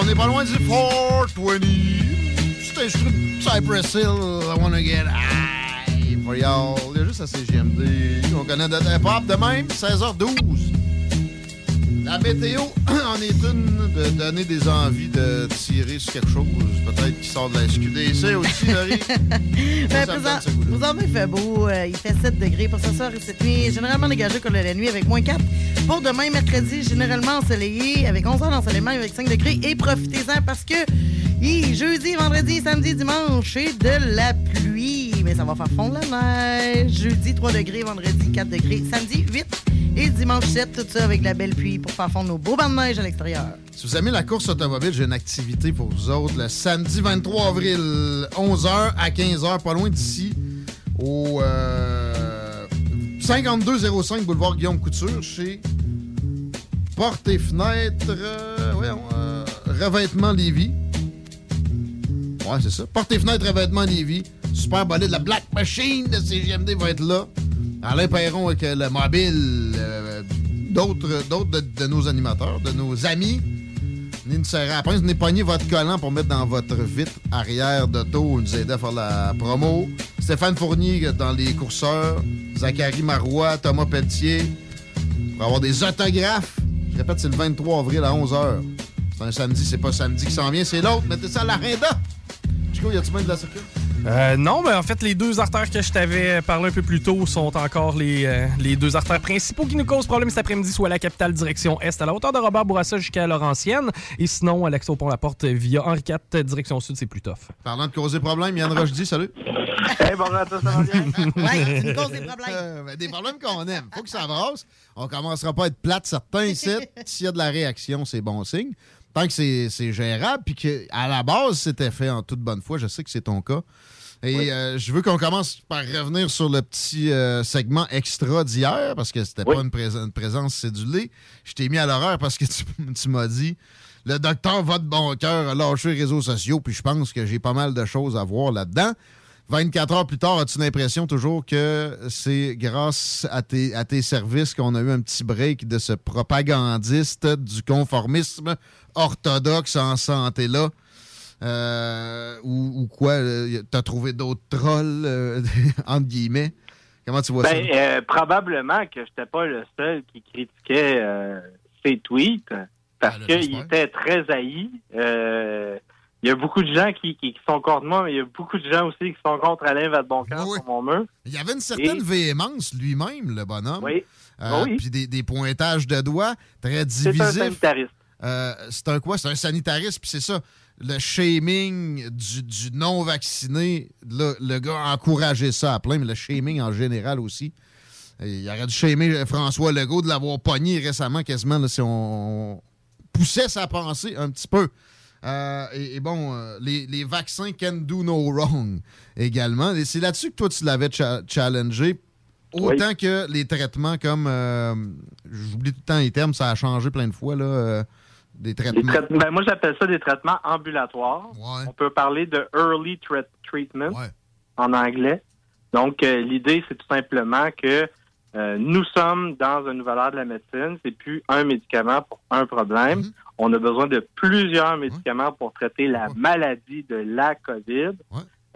Qu'on n'est pas loin du 420. C'était Cypress Hill, I wanna get high for y'all. Il y a juste à CGMD. On connaît notre hip-hop de même, 16h12. La météo en est une de donner des envies de tirer sur quelque chose, peut-être qui sort de la SQDC aussi, Laurie. ben, présent, il fait beau, euh, il fait 7 degrés pour ce soir et cette nuit, généralement dégagé comme la nuit avec moins 4. Pour demain, mercredi, généralement ensoleillé avec 11 heures d'ensoleillement avec 5 degrés et profitez-en parce que jeudi, vendredi, samedi, dimanche, et de la pluie. Mais ça va faire fondre la neige. Jeudi, 3 degrés, vendredi, 4 degrés, samedi, 8 et dimanche 7, tout ça avec la belle pluie pour faire fondre nos beaux bancs de neige à l'extérieur. Si vous aimez la course automobile, j'ai une activité pour vous autres. Le samedi 23 avril, 11h à 15h, pas loin d'ici, au 5205 euh, boulevard Guillaume Couture, chez Porte et Fenêtres, euh, euh, Revêtement Lévis. Ouais, c'est ça. Porte et Fenêtres, Revêtement Lévis. Super bolide, la Black Machine de CGMD va être là. Alain Perron avec euh, le mobile. euh, D'autres d'autres de, nos animateurs, de nos amis. Venez nous pince. Venez pogner votre collant pour mettre dans votre vitre arrière d'auto. nous aider à faire la promo. Stéphane Fournier dans les courseurs. Zachary Marois, Thomas Pelletier. Pour avoir des autographes. Je répète, c'est le 23 avril à 11h. C'est un samedi, c'est pas samedi qui s'en vient, c'est l'autre. Mettez ça à l'agenda. Chico, y a-tu même de la circuit? Euh, non, mais en fait, les deux artères que je t'avais parlé un peu plus tôt sont encore les, euh, les deux artères principaux qui nous causent problème cet après-midi, soit la capitale direction Est à la hauteur de Robert Bourassa jusqu'à Laurentienne, et sinon à l'accès au pont-la-porte via Henri IV direction Sud, c'est plus tough. Parlant de causer problème, Yann Roche dit salut. Hey, bonjour à tous, ça va bien? Ouais, tu nous causes des problèmes. Euh, ben, des problèmes qu'on aime. Faut que ça brasse. On commencera pas à être plate certains ici. S'il y a de la réaction, c'est bon signe. Tant que c'est gérable, puis qu'à la base, c'était fait en toute bonne foi. Je sais que c'est ton cas. Et euh, je veux qu'on commence par revenir sur le petit euh, segment extra d'hier, parce que c'était pas une, prés- une présence cédulée. Je t'ai mis à l'horreur parce que tu, tu m'as dit le docteur va de bon cœur a lâché les réseaux sociaux, puis je pense que j'ai pas mal de choses à voir là-dedans. 24 heures plus tard, as-tu l'impression toujours que c'est grâce à tes, à tes services qu'on a eu un petit break de ce propagandiste du conformisme orthodoxe en santé-là? Euh, ou, ou quoi? euh, T'as trouvé d'autres trolls, euh, entre guillemets? Comment tu vois Ben, ça? euh, probablement que je n'étais pas le seul qui critiquait euh, ses tweets parce qu'il était très haï. Il y a beaucoup de gens qui, qui, qui sont contre moi, mais il y a beaucoup de gens aussi qui sont contre Alain Vadeboncoeur sur mon mur. Il y avait une certaine Et- véhémence lui-même, le bonhomme. Oui. Euh, Oui. Puis des, des pointages de doigts très C'est un divisifs. sanitariste. Euh, c'est un quoi? C'est un sanitariste, puis c'est ça. Le shaming du, du non-vacciné, là, le gars a encouragé ça à plein, mais le shaming en général aussi. Il aurait dû shamer François Legault de l'avoir pogné récemment, quasiment, là, si on poussait sa pensée un petit peu. Euh, et, et bon, euh, les, les vaccins can do no wrong également. Et c'est là-dessus que toi, tu l'avais cha- challengé. Autant que les traitements comme. euh, J'oublie tout le temps les termes, ça a changé plein de fois. Là, des traitements. ben, moi, j'appelle ça des traitements ambulatoires. On peut parler de early tra- treatment en anglais. Donc, l'idée, c'est tout simplement que euh, nous sommes dans un nouvel ère de la médecine. C'est plus un médicament pour un problème. On a besoin de plusieurs médicaments pour traiter la maladie de la COVID.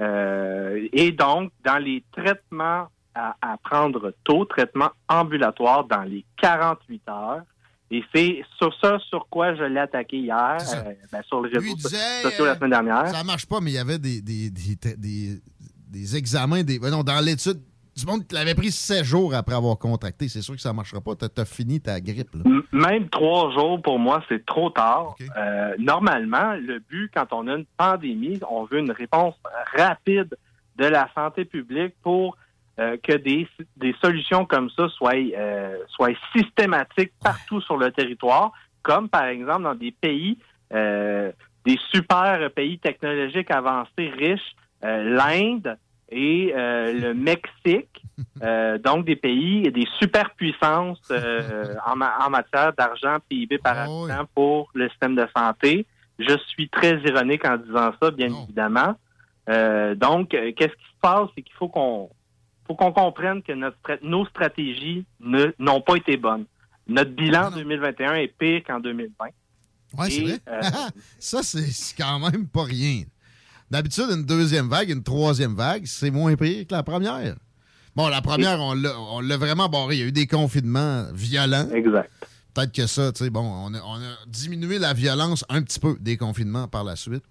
Euh, et donc, dans les traitements à, à prendre tôt, traitements ambulatoires dans les 48 heures, et c'est sur ça sur quoi je l'ai attaqué hier, euh, ben, sur disait, sociaux la semaine dernière. Ça marche pas, mais il y avait des, des, des, des- des examens. Des, ben non, dans l'étude, du monde qui l'avait pris 16 jours après avoir contracté. C'est sûr que ça marchera pas. T'as as fini ta grippe. Là. Même trois jours, pour moi, c'est trop tard. Euh, normalement, le but, quand on a une pandémie, on veut une réponse rapide de la santé publique pour euh, que des, des solutions comme ça soient, euh, soient systématiques partout sur le territoire, comme par exemple dans des pays, des super pays technologiques avancés, riches, l'Inde et euh, le Mexique, euh, donc des pays et des superpuissances euh, en, ma- en matière d'argent PIB par habitant pour le système de santé. Je suis très ironique en disant ça, bien évidemment. Donc, qu'est-ce qui se passe, c'est qu'il faut qu'on faut qu'on comprenne que notre nos stratégies n'ont pas été bonnes. Notre bilan 2021 est pire qu'en 2020. Ouais, c'est vrai. ça, c'est quand même pas rien. D'habitude, une deuxième vague, une troisième vague, c'est moins pire que la première. Bon, la première, on l'a vraiment barré. Il y a eu des confinements violents. Exact. Peut-être que ça, tu sais, bon, on a, on a diminué la violence un petit peu des confinements par la suite.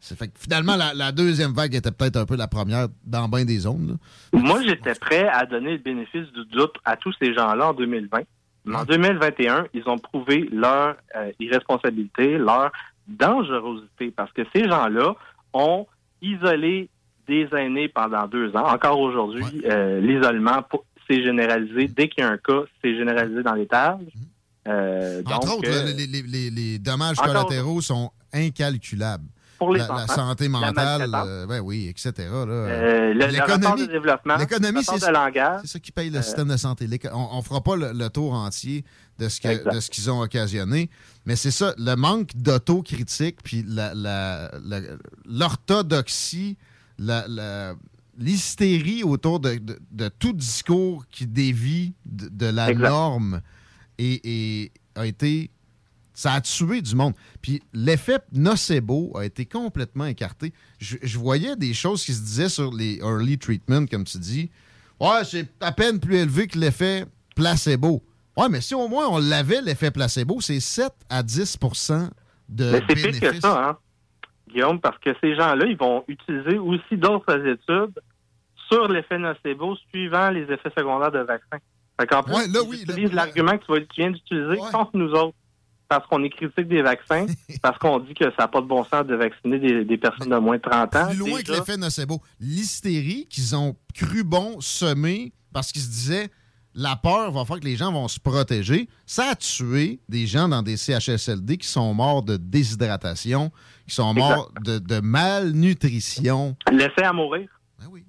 C'est fait que finalement, la, la deuxième vague était peut-être un peu la première dans bien des zones. là. Moi, j'étais prêt à donner le bénéfice du doute à tous ces gens-là en 2020. Mais en 2021, ils ont prouvé leur euh, irresponsabilité, leur dangerosité, parce que ces gens-là ont isolé des aînés pendant deux ans. Encore aujourd'hui, euh, l'isolement s'est généralisé. Dès qu'il y a un cas, c'est généralisé dans l'étage. Euh, Entre donc, autres, euh, les, les- les- les dommages collatéraux sont incalculables. Pour les la, la santé mentale, euh, ben oui, etc. l'économie, c'est ça qui paye le système de santé. On, on fera pas le, le tour entier ce de ce qu'ils ont occasionné, mais c'est ça, le manque d'autocritique, puis l'orthodoxie, la- la- l'hystérie autour de, de- de tout discours qui dévie de, de la Exact. norme et, et a été. Ça a tué du monde. Puis l'effet nocebo a été complètement écarté. Je, je voyais des choses qui se disaient sur les early treatment, comme tu dis. Ouais, c'est à peine plus élevé que l'effet placebo. Ouais, mais si au moins on l'avait, l'effet placebo, c'est 7 à 10% de Mais c'est pire que ça, hein, Guillaume, parce que ces gens-là, ils vont utiliser aussi d'autres études sur l'effet nocebo suivant les effets secondaires de vaccins. Fait qu'en plus, ils utilisent l'argument que tu, viens d'utiliser contre nous autres. Parce qu'on est critique des vaccins, parce qu'on dit que ça n'a pas de bon sens de vacciner des, des personnes de moins de 30 ans. Plus loin que l'effet nocebo. L'hystérie qu'ils ont cru bon semer parce qu'ils se disaient la peur va faire que les gens vont se protéger. Ça a tué des gens dans des CHSLD qui sont morts de déshydratation, qui sont morts de, de malnutrition. Laisser à mourir. Ben oui.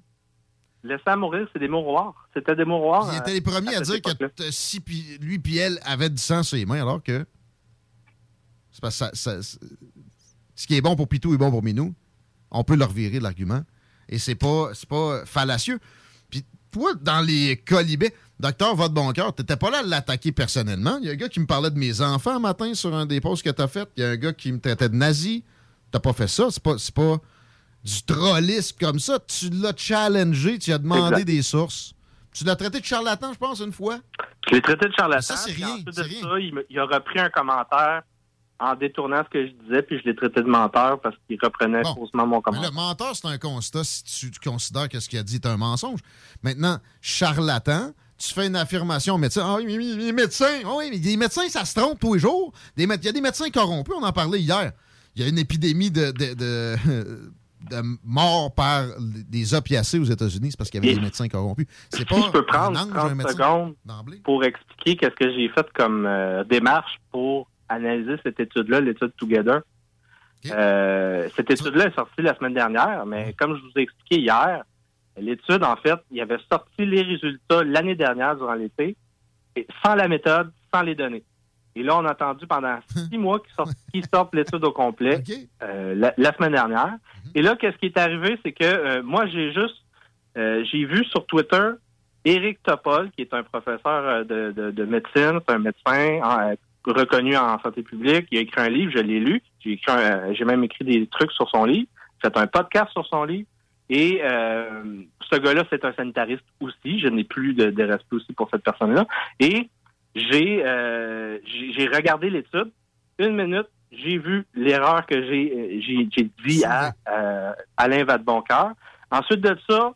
Laisser à mourir, c'est des mouroirs. C'était des mouroirs. Ils euh, étaient les premiers à dire que si lui puis elle avaient du sang sur les mains, alors que c'est parce que ça- ça- c'est- ce qui est bon pour Pitou est bon pour Minou. On peut leur virer l'argument. Et c'est pas, c'est pas fallacieux. Puis toi, dans les colibets, docteur Votre Bon Cœur, t'étais pas là à l'attaquer personnellement. Il y a un gars qui me parlait de mes enfants un matin sur un des posts que t'as fait. Il y a un gars qui me traitait de nazi. T'as pas fait ça. C'est pas, pas du trollisme comme ça. Tu l'as challengé, tu as demandé Exact. des sources. Tu l'as traité de charlatan, je pense, une fois. Je l'ai traité de charlatan. Ça, c'est rien, ensuite c'est de rien. ça, il, me- il a repris un commentaire en détournant ce que je disais, puis je l'ai traité de menteur parce qu'il reprenait faussement mon Mais commentaire. le menteur, c'est un constat si tu considères que ce qu'il a dit est un mensonge. Maintenant, charlatan, tu fais une affirmation au médecin. Ah oui, les médecins, ah oui, mais les médecins, ça se trompe tous les jours. Des Il y a des médecins corrompus, on en parlait hier. Il y a une épidémie de, de, de- de morts par des opiacés aux États-Unis, c'est parce qu'il y avait Et- des médecins corrompus. C'est Si pas je peux prendre un ange, 30 un médecin. secondes pour expliquer qu'est-ce que j'ai fait comme euh, démarche pour analyser cette étude-là, l'étude Together. Euh, cette étude-là est sortie la semaine dernière, mais comme je vous ai expliqué hier, l'étude, en fait, il avait sorti les résultats l'année dernière durant l'été, sans la méthode, sans les données. Et là, on a attendu pendant six mois qu'ils sortent, qu'ils sortent l'étude au complet euh, la, la semaine dernière. Et là, qu'est-ce qui est arrivé, c'est que euh, moi, j'ai juste, euh, j'ai vu sur Twitter Éric Topol, qui est un professeur euh, de, de- de médecine, c'est un médecin euh, reconnu en santé publique. Il a écrit un livre, je l'ai lu. J'ai écrit, un- j'ai même écrit des trucs sur son livre. J'ai fait un podcast sur son livre. Et euh, ce gars-là, c'est un sanitariste aussi. Je n'ai plus de, de respect aussi pour cette personne-là. Et j'ai euh, j'ai j'ai regardé l'étude. Une minute, j'ai vu l'erreur que j'ai euh, j'ai dit à euh, Alain Vadeboncoeur. Ensuite de ça,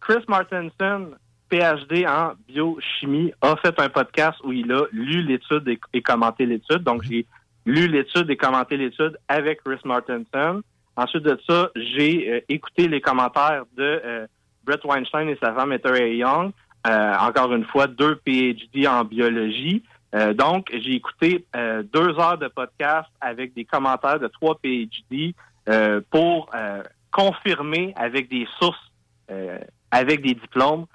Chris Martinson, PhD en biochimie, a fait un podcast où il a lu l'étude et, et commenté l'étude. Donc, j'ai lu l'étude et commenté l'étude avec Chris Martinson. Ensuite de ça, j'ai euh, écouté les commentaires de euh, Brett Weinstein et sa femme A. Young. Euh, encore une fois, deux PhD en biologie. Donc, j'ai écouté deux heures de podcast avec des commentaires de trois PhD pour confirmer avec des sources, avec des diplômes,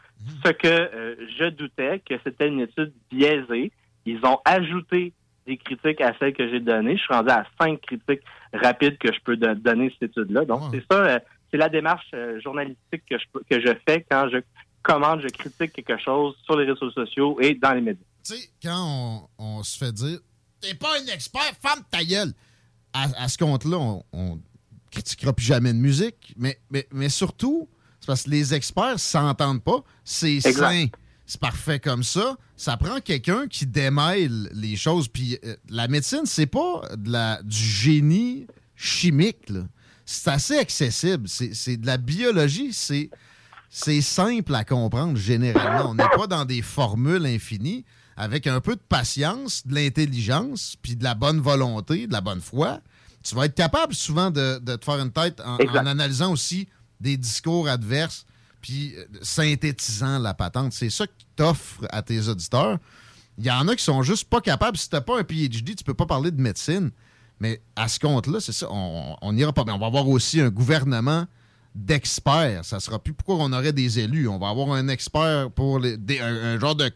ce que je doutais, que c'était une étude biaisée. Ils ont ajouté des critiques à celles que j'ai données. Je suis rendu à cinq critiques rapides que je peux do- donner cette étude-là. Donc, c'est ça, euh, c'est la démarche euh, journalistique que je, que je fais quand je commande, je critique quelque chose sur les réseaux sociaux et dans les médias. Tu sais, quand on, on se fait dire T'es pas un expert, femme ta gueule. À, à ce compte-là, on, on critiquera plus jamais de musique, mais, mais, mais surtout, c'est parce que les experts s'entendent pas. C'est sain. C'est parfait comme ça. Ça prend quelqu'un qui démêle les choses. Puis euh, la médecine, c'est pas de la, du génie chimique. C'est assez accessible. C'est c'est de la biologie. C'est c'est simple à comprendre généralement. On n'est pas dans des formules infinies. Avec un peu de patience, de l'intelligence, puis de la bonne volonté, de la bonne foi, tu vas être capable souvent de, de te faire une tête en analysant aussi des discours adverses, puis euh, synthétisant la patente. C'est ça qui t'offre à tes auditeurs. Il y en a qui sont juste pas capables. Si t'as pas un PhD, tu peux pas parler de médecine. Mais à ce compte-là, c'est ça, on n'ira pas. Mais on va avoir aussi un gouvernement d'experts. Ça sera plus pourquoi on aurait des élus. On va avoir un expert pour les, un genre de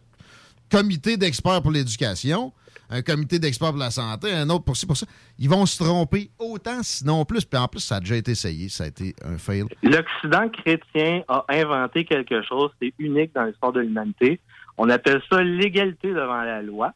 comité d'experts pour l'éducation, un comité d'experts pour la santé, un autre pour ci, pour ça. Ils vont se tromper autant, sinon plus. Puis en plus, ça a déjà été essayé. Ça a été un fail. L'Occident chrétien a inventé quelque chose, c'est unique dans l'histoire de l'humanité. On appelle ça l'égalité devant la loi.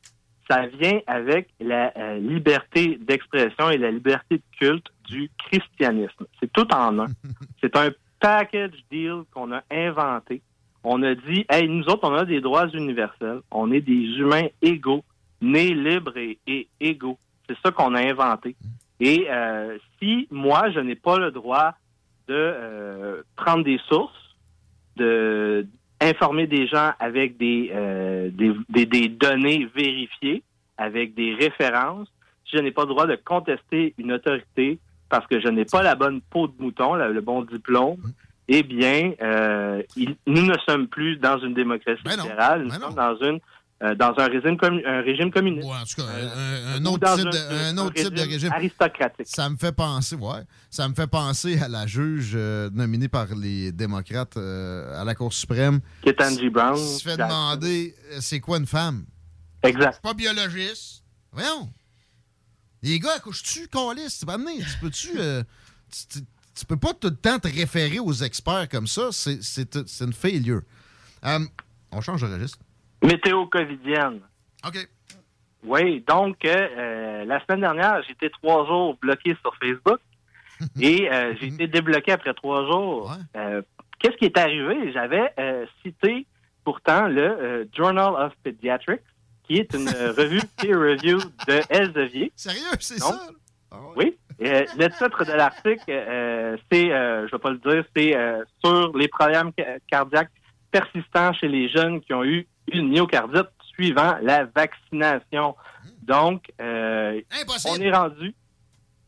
Ça vient avec la euh, liberté d'expression et la liberté de culte du christianisme. C'est tout en un. c'est un package deal qu'on a inventé. On a dit, hey, nous autres, on a des droits universels. On est des humains égaux, nés libres et, et égaux. C'est ça qu'on a inventé. Et euh, si moi, je n'ai pas le droit de euh, prendre des sources, de informer des gens avec des, euh, des, des, des données vérifiées, avec des références, si je n'ai pas le droit de contester une autorité parce que je n'ai pas la bonne peau de mouton, la- le bon diplôme, eh bien, il- nous ne sommes plus dans une démocratie libérale, nous sommes dans une euh, dans un régime, un régime communiste. en tout cas, un, Ou autre type un- de, un un autre type de régime régime. aristocratique. Ça me fait penser, ouais, ça me fait penser à la juge euh, nominée par les démocrates euh, à la Cour suprême. Ketanji Brown. Qui se fait demander euh, c'est quoi une femme? Exact. Pas biologiste. Voyons. Les gars, accouches-tu, Calis? Tu peux amener, tu peux-tu. euh, tu, tu- peux pas tout le temps te référer aux experts comme ça. C'est- une failure. Euh, on change de registre. Météo covidienne. OK. Oui, donc, euh, euh, la semaine dernière, été trois jours bloqué sur Facebook et euh, j'ai été débloqué après trois jours. Euh, Qu'est-ce qui est arrivé? J'avais cité pourtant le Journal of Pediatrics, qui est une revue peer-review de Elsevier. Sérieux, c'est ça? Oui. Euh, le titre de l'article, c'est, je vais pas le dire, c'est sur les problèmes ca- cardiaques persistants chez les jeunes qui ont eu une myocardite suivant la vaccination. Donc, euh, on est rendu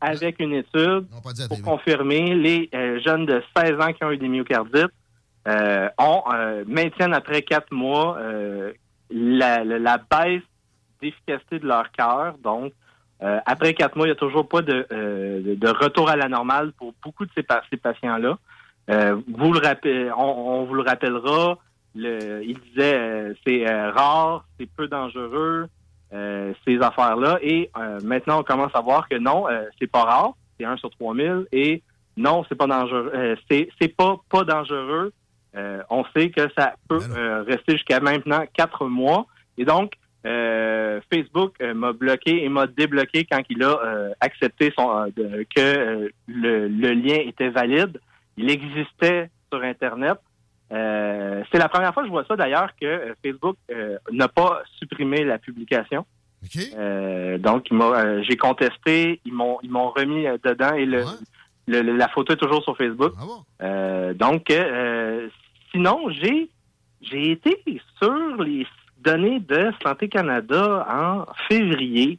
avec une étude pour confirmer les euh, jeunes de 16 ans qui ont eu des myocardites euh, ont, maintiennent après quatre mois la, la- la baisse d'efficacité de leur cœur. Donc, après quatre mois, il n'y a toujours pas de, retour à la normale pour beaucoup de ces, pa- ces patients-là. Vous le on vous le rappellera, le, il disait euh, c'est euh, rare, c'est peu dangereux, euh, ces affaires-là. Et euh, maintenant, on commence à voir que non, euh, c'est pas rare, c'est 1 sur 3000. Et non, c'est pas dangereux. euh, c'est pas pas dangereux. Euh, on sait que ça peut euh, rester jusqu'à maintenant quatre mois. Et donc, euh, Facebook m'a bloqué et m'a débloqué quand il a euh, accepté son, euh, de- que le, le lien était valide. Il existait sur Internet. Euh, c'est la première fois que je vois ça d'ailleurs que euh, Facebook euh, n'a pas supprimé la publication. Euh, donc, euh, j'ai contesté, ils m'ont, ils m'ont remis dedans et le, le- le- la photo est toujours sur Facebook. Euh, donc, euh, sinon, j'ai, j'ai été sur les données de Santé Canada en février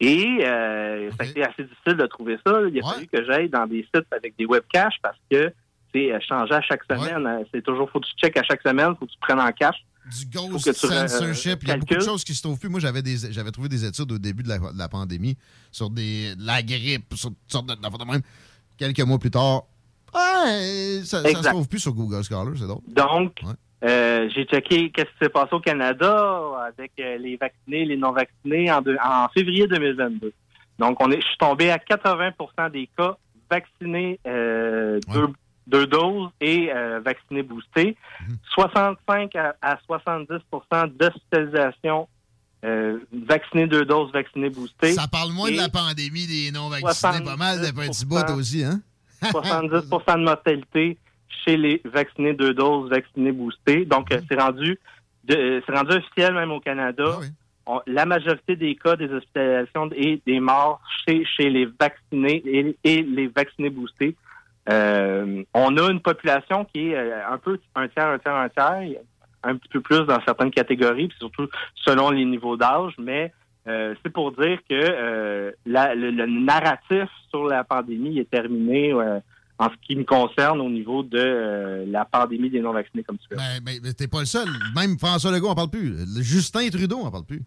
et euh, ça a été assez difficile de trouver ça. Il a fallu que j'aille dans des sites avec des webcaches parce que c'est euh, changé à chaque semaine. Euh, C'est toujours, faut que tu checkes à chaque semaine, faut que tu prennes en cache. Du ghost tu, censorship. Il y a beaucoup de choses qui se trouvent plus. Moi, j'avais des, j'avais trouvé des études au début de la, de la pandémie sur des, de la grippe, sur toutes sortes de, de même. Quelques mois plus tard, ouais, ça, ça se trouve plus sur Google Scholar, c'est d'autres. Donc, euh, j'ai checké qu'est-ce qui s'est passé au Canada avec euh, les vaccinés, les non vaccinés en, deux- en février 2022. Donc, on est, je suis tombé à 80% des cas vaccinés euh, deux, deux doses et euh, vaccinés boostés. 65 à, à 70% d'hospitalisation euh, vaccinés deux doses, vaccinés boostés. Ça parle moins de la pandémie des non-vaccinés, pas mal petits bouts aussi, hein? 70% de mortalité chez les vaccinés deux doses, vaccinés boostés. Donc, euh, c'est rendu, de- euh, c'est rendu officiel même au Canada. On- la majorité des cas des hospitalisations et des morts chez, chez les vaccinés et, et les vaccinés boostés. Euh, on a une population qui est euh, un peu un tiers, un tiers, un tiers, un petit peu plus dans certaines catégories, puis surtout selon les niveaux d'âge, mais euh, c'est pour dire que le, narratif sur la pandémie est terminé en ce qui me concerne au niveau de la pandémie des non-vaccinés, comme tu veux. Ben, ben, ben, t'es pas le seul. Même François Legault en parle plus. Justin Trudeau en parle plus.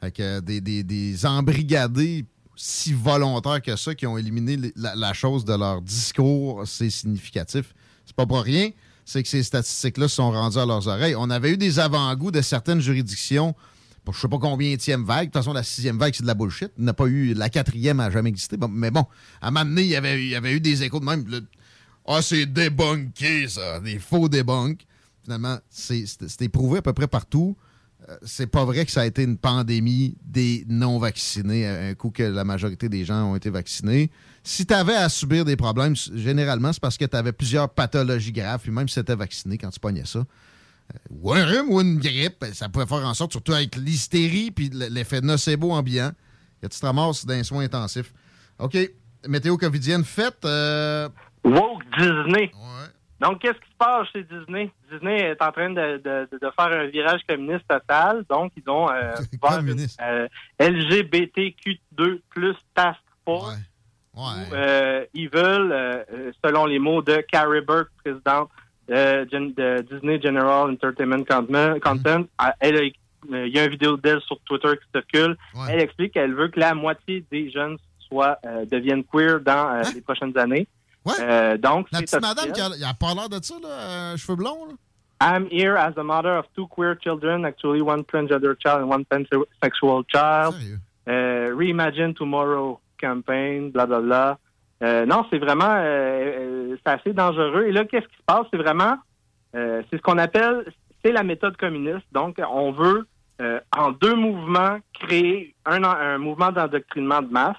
Fait que des, des, des embrigadés si volontaires que ça qui ont éliminé la, chose de leur discours, c'est significatif. C'est pas pour rien. c'est que ces statistiques-là sont rendues à leurs oreilles. On avait eu des avant-goûts de certaines juridictions pour je sais pas combien vague. De toute façon, la sixième vague, c'est de la bullshit. N'a pas eu. La quatrième n'a jamais existé. mais bon, à un moment donné, il y avait, il y avait eu des échos de même. Ah, c'est débunké, ça. Des faux débunks. Finalement, c'est éprouvé à peu près partout. Euh, c'est pas vrai que ça a été une pandémie des non-vaccinés, un coup que la majorité des gens ont été vaccinés. Si tu avais à subir des problèmes, généralement, c'est parce que tu avais plusieurs pathologies graves, puis même si tu étais vacciné quand tu pognais ça, euh, ou un rhume ou une grippe, ça pouvait faire en sorte, surtout avec l'hystérie puis l'effet nocebo ambiant, que tu te ramasses d'un soin intensif. OK, météo covidienne faite. Euh... Woke Disney. Donc, qu'est-ce qui se passe chez Disney? Disney est en train de, faire un virage communiste total. Donc, ils ont euh, euh LGBTQ2 plus Task Force. Euh, ils veulent, euh, selon les mots de Carrie Burke, présidente de, Disney General Entertainment Content, elle il y a une vidéo d'elle sur Twitter qui circule. Elle explique qu'elle veut que la moitié des jeunes soient deviennent queer dans hein? les prochaines années. Ouais. Euh, donc, La petite madame qui a, a, pas l'air de ça, là, euh, cheveux blonds. Là? I'm here as the mother of two queer children, actually one transgender child and one pansexual child. Uh, Reimagine Tomorrow campaign, bla bla bla. Euh, non, c'est vraiment, euh, c'est assez dangereux. Et là, qu'est-ce qui se passe? C'est vraiment, c'est ce qu'on appelle, c'est la méthode communiste. Donc, on veut, en deux mouvements, créer un, un mouvement d'endoctrinement de masse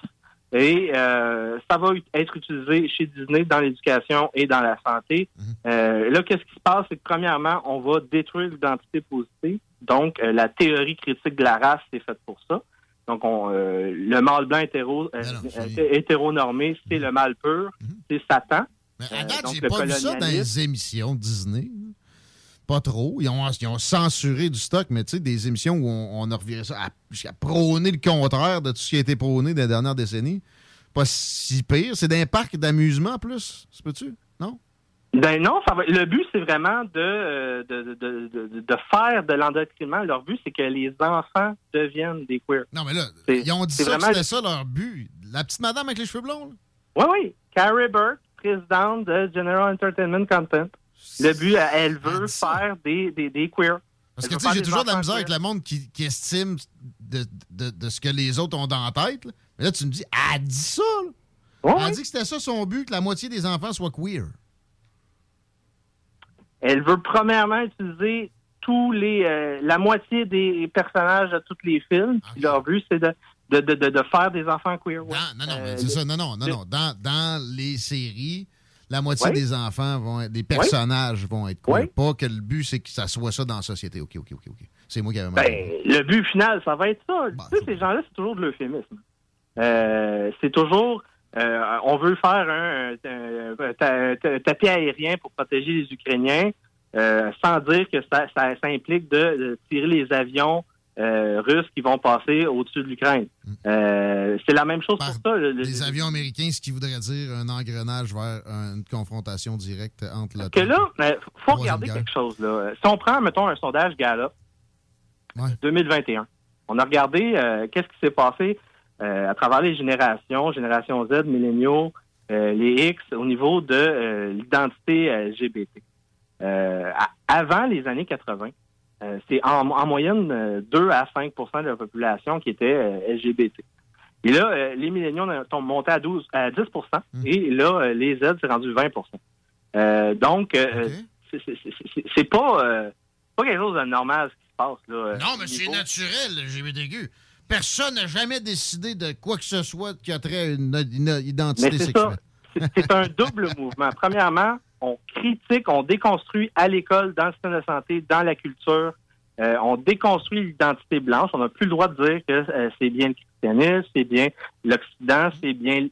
et euh, ça va être utilisé chez Disney dans l'éducation et dans la santé. Mhm. Euh, là, qu'est-ce qui se passe? C'est que premièrement, on va détruire l'identité positive. Donc, euh, la théorie critique de la race, c'est faite pour ça. Donc, on, le mâle blanc hétéro, hétéronormé, c'est le mâle pur, mhm. c'est Satan. Mais à date, j'ai pas vu ça dans les émissions Disney. Pas trop. Ils ont, censuré du stock, mais tu sais, des émissions où on, a reviré ça à, prôner le contraire de tout ce qui a été prôné dans les dernières décennies. Pas si pire. C'est d'un parc d'amusement plus, c'est peux-tu? Non? Ben non, le but, c'est vraiment de, de, faire de l'endoctrinement. Leur but, c'est que les enfants deviennent des queers. Non, mais là, ils ont dit ça, c'était ça leur but. La petite madame avec les cheveux blonds, Oui, oui. Carrie Burke, présidente de General Entertainment Content. Le but, elle veut faire des, des, des queers. Parce que tu sais, j'ai toujours de la misère avec le monde qui, qui estime de, de, de, ce que les autres ont dans la tête. Mais là, tu me dis, elle dit ça. elle a dit que c'était ça son but, que la moitié des enfants soient queer. Elle veut premièrement utiliser tous les euh, la moitié des personnages de tous les films. Leur but, c'est de, de, de, de, faire des enfants queer. Non, non, non, euh, c'est ça. Non, non, non, non. Dans, dans les séries, la moitié des enfants vont être, des personnages vont être queer. Pas que le but, c'est que ça soit ça dans la société. OK, OK, OK, OK. C'est moi qui avais. Ben, le but final, ça va être ça. tu sais, ces gens-là, c'est toujours de l'euphémisme. Euh, c'est toujours, euh, on veut faire un, tapis aérien pour protéger les Ukrainiens, euh, sans dire que ça, ça, implique de, tirer les avions euh, russes qui vont passer au-dessus de l'Ukraine. Mm. Euh, c'est la même chose pour ça. les avions américains, ce qui voudrait dire un engrenage vers une confrontation directe entre l'OTAN. Que là, il faut regarder quelque chose. Là. Si on prend, mettons, un sondage Gallup 2021, on a regardé euh, qu'est-ce qui s'est passé à travers les générations, génération Z, milléniaux, les X, au niveau de l'identité LGBT. avant les années 80, euh, c'est en, moyenne 2 euh, à 5% de la population qui était euh, LGBT. Et là, les milléniaux sont montés à 12 à 10 mmh. et là, les Z, c'est rendu 20% Donc, c'est pas, pas quelque chose de normal ce qui se passe. Là, non, mais c'est naturel, le LGBT. Personne n'a jamais décidé de quoi que ce soit qui a trait à une, identité sexuelle. C'est un double mouvement. Premièrement, on critique, on déconstruit à l'école, dans le système de santé, dans la culture. Euh, on déconstruit l'identité blanche. On n'a plus le droit de dire que euh, c'est bien le christianisme, c'est bien l'Occident, c'est bien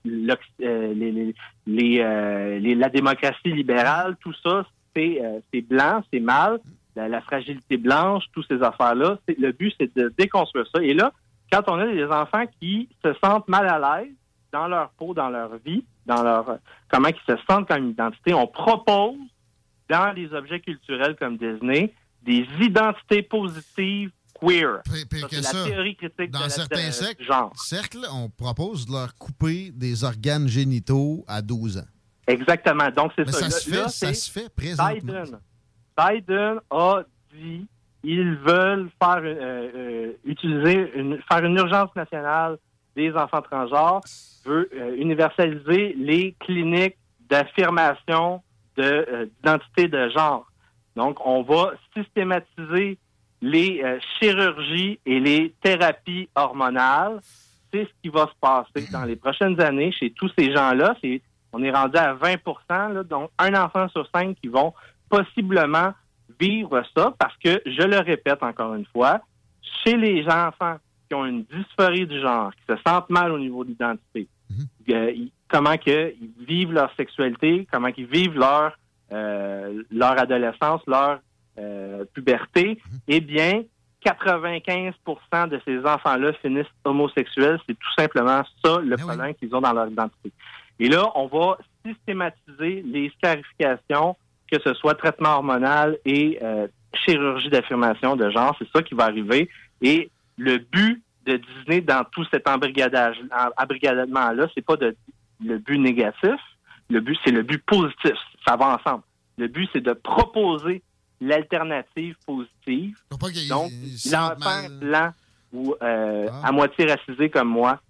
euh, la démocratie libérale. Tout ça, c'est blanc, c'est mal. La, fragilité blanche, toutes ces affaires-là. Le but, c'est de déconstruire ça. Et là, quand on a des enfants qui se sentent mal à l'aise dans leur peau, dans leur vie, dans leur comment ils se sentent comme identité. On propose dans les objets culturels comme Disney des identités positives queer. c'est la théorie critique dans certains cercles, on propose de leur couper des organes génitaux à 12 ans. Exactement. Donc, c'est ça. ça Là- se fait, là, ça se fait présentement. Biden. Biden a dit ils veulent faire euh, euh, utiliser une, faire une urgence nationale des enfants transgenres, veut euh, universaliser les cliniques d'affirmation euh, d'identité de genre. Donc, on va systématiser les euh, chirurgies et les thérapies hormonales. C'est ce qui va se passer dans les prochaines années chez tous ces gens-là. On est rendu à 20 là, donc un enfant sur cinq qui vont possiblement vivre ça parce que, je le répète encore une fois, chez les enfants qui ont une dysphorie du genre, qui se sentent mal au niveau de l'identité, euh, ils- comment que ils vivent leur sexualité, comment qu'ils vivent leur euh, leur adolescence, leur euh, puberté, eh bien, 95% de ces enfants-là finissent homosexuels. C'est tout simplement ça le problème qu'ils ont dans leur identité. Et là, on va systématiser les scarifications, que ce soit traitement hormonal et euh, chirurgie d'affirmation de genre. C'est ça qui va arriver. Et le but de Disney dans tout cet embrigadage, en- embrigadement-là, c'est pas de, le but négatif. Le but, c'est le but positif. Ça va ensemble. Le but, c'est de proposer l'alternative positive. Donc, l'enfant blanc ou euh, à moitié racisé comme moi,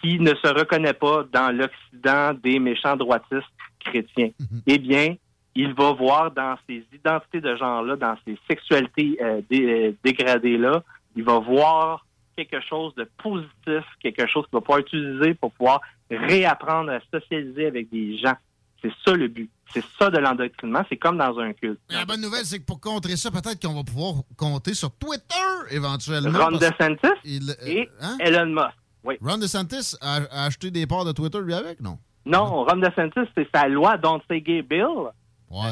qui ne se reconnaît pas dans l'Occident des méchants droitistes chrétiens, eh bien, il va voir dans ces identités de genre-là, dans ces sexualités euh, dé- euh, dégradées-là, il va voir quelque chose de positif, quelque chose qu'il va pouvoir utiliser pour pouvoir réapprendre à socialiser avec des gens. C'est ça le but. C'est ça de l'endoctrinement. C'est comme dans un culte. Mais la bonne nouvelle, c'est que pour contrer ça, peut-être qu'on va pouvoir compter sur Twitter éventuellement. Ron DeSantis Il, euh, et hein? Elon Musk. Oui. Ron DeSantis a, a acheté des parts de Twitter lui avec, non? Non, Ron DeSantis, c'est sa loi Don't Say Gay Bill.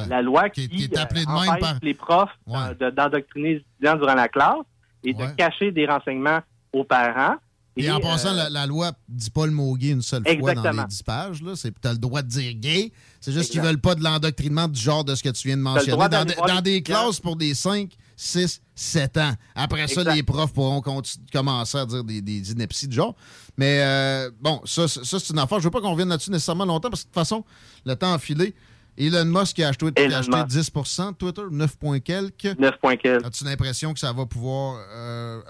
La loi qui, qui est appelée de euh, même par- les profs euh, de- d'endoctriner les étudiants durant la classe et de cacher des renseignements aux parents. Et, en passant, euh, la, la loi dit pas le mot gay une seule fois dans les 10 pages. là. C'est- T'as le droit de dire gay. C'est juste qu'ils Exact. veulent pas de l'endoctrinement du genre de ce que tu viens de mentionner. Dans, des- dans classes pour des 5, 6, 7 ans. Après ça, les profs pourront commencer à dire des, des inepties de genre. Mais euh, bon, ça, ça, c'est une affaire. Je veux pas qu'on revienne là-dessus nécessairement longtemps parce que de toute façon, le temps a filé. Elon Musk a acheté, a acheté Musk. 10 de Twitter, 9 points quelques. 9 points quelques. As-tu l'impression que ça va pouvoir euh,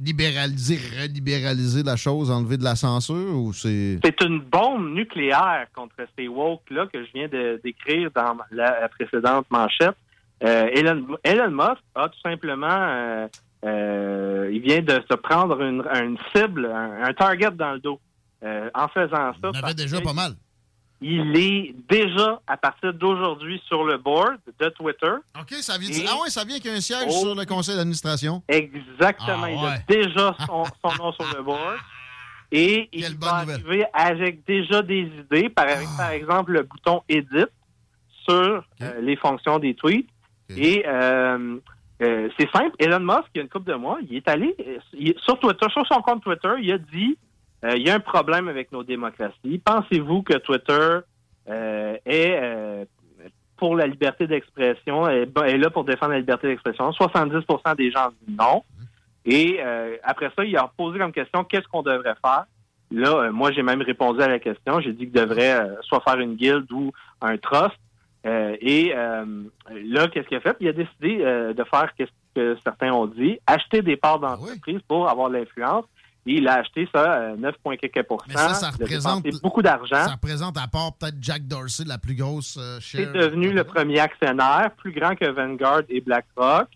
libéraliser, relibéraliser la chose, enlever de la censure ou c'est. C'est une bombe nucléaire contre ces woke-là que je viens de décrire dans la, précédente manchette. Euh, Elon, Elon Musk a tout simplement, euh, euh, il vient de se prendre une, une cible, un, un target dans le dos. Euh, en faisant ça, On avait parce déjà pas mal. Il est déjà, à partir d'aujourd'hui, sur le board de Twitter. OK, ça vient, Et- ah ouais, ça vient qu'il y a un siège Oh. sur le conseil d'administration. Exactement. Ah Il a déjà son, son nom sur le board. Et il va arriver avec déjà des idées, par, Ah. par exemple le bouton Edit sur euh, les fonctions des tweets. Et euh, euh, c'est simple, Elon Musk, il y a une couple de mois, il est allé il- sur Twitter, sur son compte Twitter, il a dit il y a un problème avec nos démocraties. Pensez-vous que Twitter euh, est euh, pour la liberté d'expression, est, est là pour défendre la liberté d'expression? 70% des gens disent non. Et euh, après ça, il a posé comme question qu'est-ce qu'on devrait faire? Là, euh, moi, j'ai même répondu à la question. J'ai dit qu'il devrait euh, soit faire une guilde ou un trust. Euh, et euh, là, qu'est-ce qu'il a fait? Il a décidé euh, de faire ce que certains ont dit, acheter des parts d'entreprise pour avoir l'influence. Et il a acheté ça euh, 9, quelques pourcents. Mais ça, ça représente. beaucoup d'argent. Ça représente, à part peut-être Jack Dorsey, la plus grosse euh, C'est devenu le premier actionnaire, plus grand que Vanguard et BlackRock.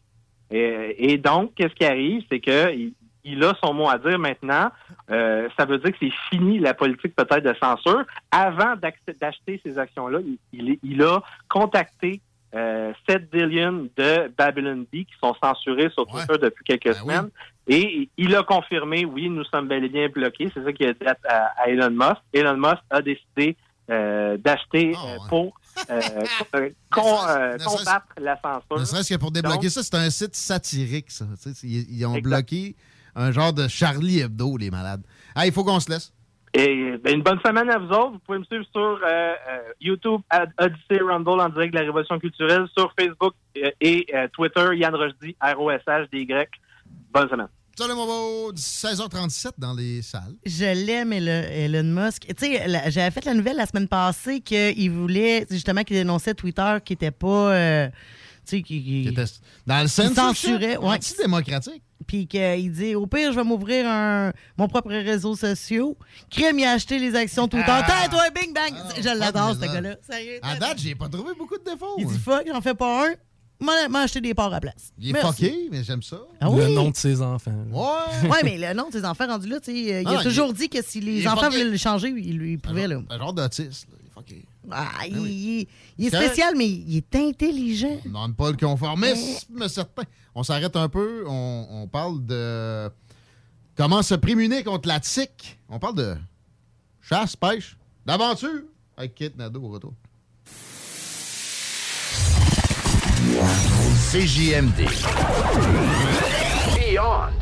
Et, et donc, qu'est-ce qui arrive, c'est que il, il a son mot à dire maintenant. Euh, ça veut dire que c'est fini la politique peut-être de censure. Avant d'acheter ces actions-là, il, il- il a contacté euh, 7 billions de Babylon B qui sont censurés sur Twitter depuis quelques semaines. Et il a confirmé, oui, nous sommes bel et bien bloqués. C'est ça qu'il a dit à, Elon Musk. Elon Musk a décidé euh, d'acheter euh, pour euh, con- combattre la censure. Ne serait-ce que pour débloquer Donc, ça, c'est un site satirique, ça. Ils, ils ont Exact. bloqué un genre de Charlie Hebdo, les malades. Ah, il faut qu'on se laisse. Et ben, une bonne semaine à vous autres. Vous pouvez me suivre sur euh, YouTube, Odyssey Rumble en direct de la Révolution culturelle, sur Facebook et Twitter, Yann Rochdy, R-O-S-H-D-Y. Bonne semaine. Salut mon beau, 16h37 dans les salles. Je l'aime, Elon Musk. Tu sais, j'avais fait la nouvelle la semaine passée qu'il voulait, justement, qu'il dénonçait Twitter qui était pas. euh, tu sais, qui. qui- Dans le qui censorship, censurait. Ouais. Anti-démocratique. Puis qu'il dit au pire, je vais m'ouvrir un, mon propre réseau social. Crème, il a acheté les actions Twitter. Ah. T'as, toi, bing bang. je l'adore, ce misère. gars-là. Sérieux. À date, j'ai pas trouvé beaucoup de défauts. Il dit fuck, j'en fais pas un. M'en acheter des parts à place. Il est Merci. fucké, mais j'aime ça. Ah Le nom de ses enfants. Ouais. Ouais, mais le nom de ses enfants rendus là, tu sais, euh, il Ah, a il toujours dit que si les enfants fucké. voulaient le changer, il lui pouvait, là. Un genre d'autiste. là. Il est fucké. Ah, il, il- il est spécial, mais il est intelligent. On demande pas le conformisme certain. On s'arrête un peu. On, on parle de comment se prémunir contre la tique. On parle de chasse, pêche, d'aventure avec Kate Nadeau au retour. CJMD. Beyond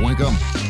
CRS.com.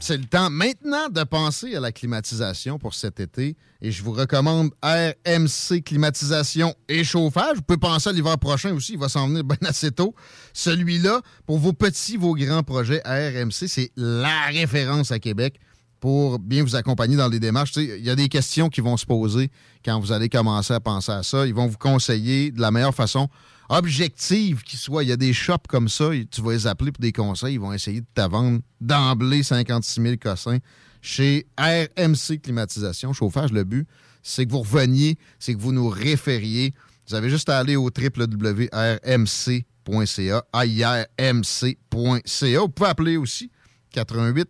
C'est le temps maintenant de penser à la climatisation pour cet été et je vous recommande RMC Climatisation et Chauffage. Vous pouvez penser à l'hiver prochain aussi, il va s'en venir bien assez tôt. Celui-là, pour vos petits, vos grands projets, RMC, c'est la référence à Québec pour bien vous accompagner dans les démarches. Il y a des questions qui vont se poser quand vous allez commencer à penser à ça. Ils vont vous conseiller de la meilleure façon objective qui soit. Il y a des shops comme ça, tu vas les appeler pour des conseils. Ils vont essayer de te vendre d'emblée 56 000 cossins chez RMC Climatisation, chauffage. Le but, c'est que vous reveniez, c'est que vous nous référiez. Vous avez juste à aller au www.rmc.ca, airmc.ca. Vous pouvez appeler aussi 88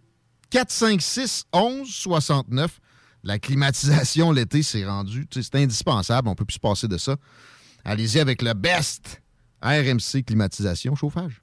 456 11 69. La climatisation l'été, c'est rendu, c'est indispensable. On peut plus se passer de ça. Allez-y avec le best RMC climatisation chauffage.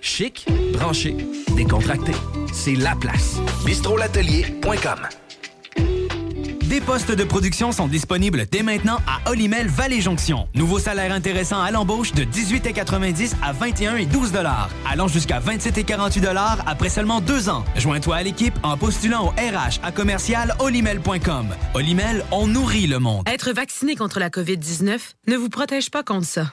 Chic, branché, décontracté. C'est la place. bistrolatelier.com. Des postes de production sont disponibles dès maintenant à Olimel Valley Jonction. Nouveau salaire intéressant à l'embauche de 18,90 à 21 et 12 allant jusqu'à 27 et 48 après seulement deux ans. Joins-toi à l'équipe en postulant au RH à commercial olimel.com. Olimel, on nourrit le monde. Être vacciné contre la COVID-19 ne vous protège pas contre ça.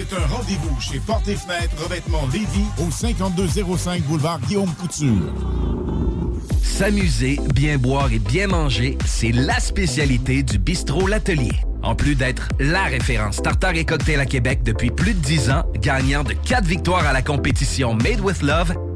C'est un rendez-vous chez Porte et Fenêtre Revêtement Lévis au 5205 boulevard Guillaume Couture. S'amuser, bien boire et bien manger, c'est la spécialité du bistrot L'Atelier. En plus d'être la référence tartare et cocktail à Québec depuis plus de 10 ans, gagnant de 4 victoires à la compétition Made with Love,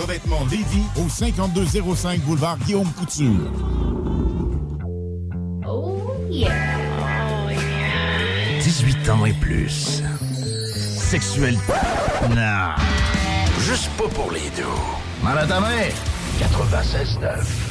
Revêtement Lévis au 5205 boulevard Guillaume Couture. Oh yeah. Oh yeah. 18 ans et plus. Sexuel. Non. Juste pas pour les deux. Mal à ta main. 96.9.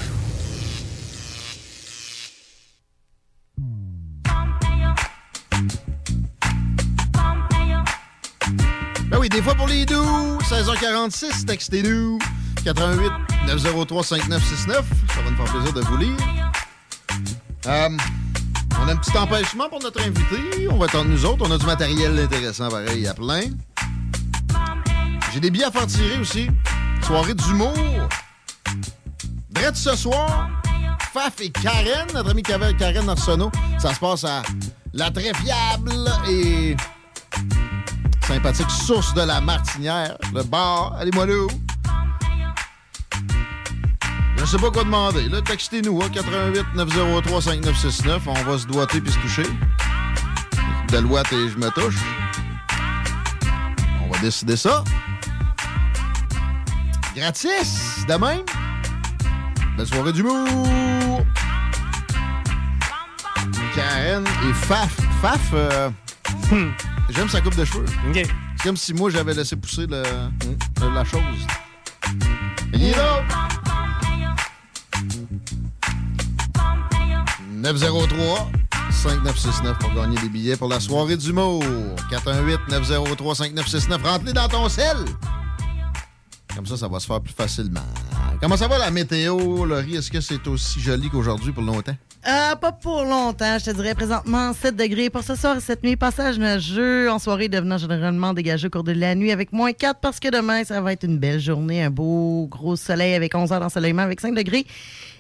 Des fois pour les doux, 16h46, textez-nous. 88 903 5969. Ça va nous faire plaisir de vous lire. Euh, on a un petit empêchement pour notre invité. On va attendre nous autres. On a du matériel intéressant pareil à plein. J'ai des billets à faire tirer aussi. Soirée d'humour. Drette ce soir, Faf et Karen, notre ami Karen Arsenault. Ça se passe à la très fiable et sympathique source de la Martinière, le bar. Allez-moi là. Je sais pas quoi demander. Là, textez-nous, hein, 88 903 5969. On va se doiter puis se toucher. Deloitte et je me touche. On va décider ça. Gratis, de même. Belle soirée d'humour. Karen et Faf. Faf, euh, j'aime sa coupe de cheveux. C'est comme si moi, j'avais laissé pousser le, le- la chose. Il est là. 903 5969 pour gagner des billets pour la soirée d'humour. 418 903 5969. Rentre-les dans ton sel. Comme ça, ça va se faire plus facilement. Comment ça va la météo, Laurie? Est-ce que c'est aussi joli qu'aujourd'hui pour longtemps? Euh, pas pour longtemps, je te dirais présentement 7 degrés pour ce soir et cette nuit. Passage neigeux en soirée devenant généralement dégagé au cours de la nuit avec moins 4 parce que demain, ça va être une belle journée, un beau gros soleil avec 11 heures d'ensoleillement avec 5 degrés.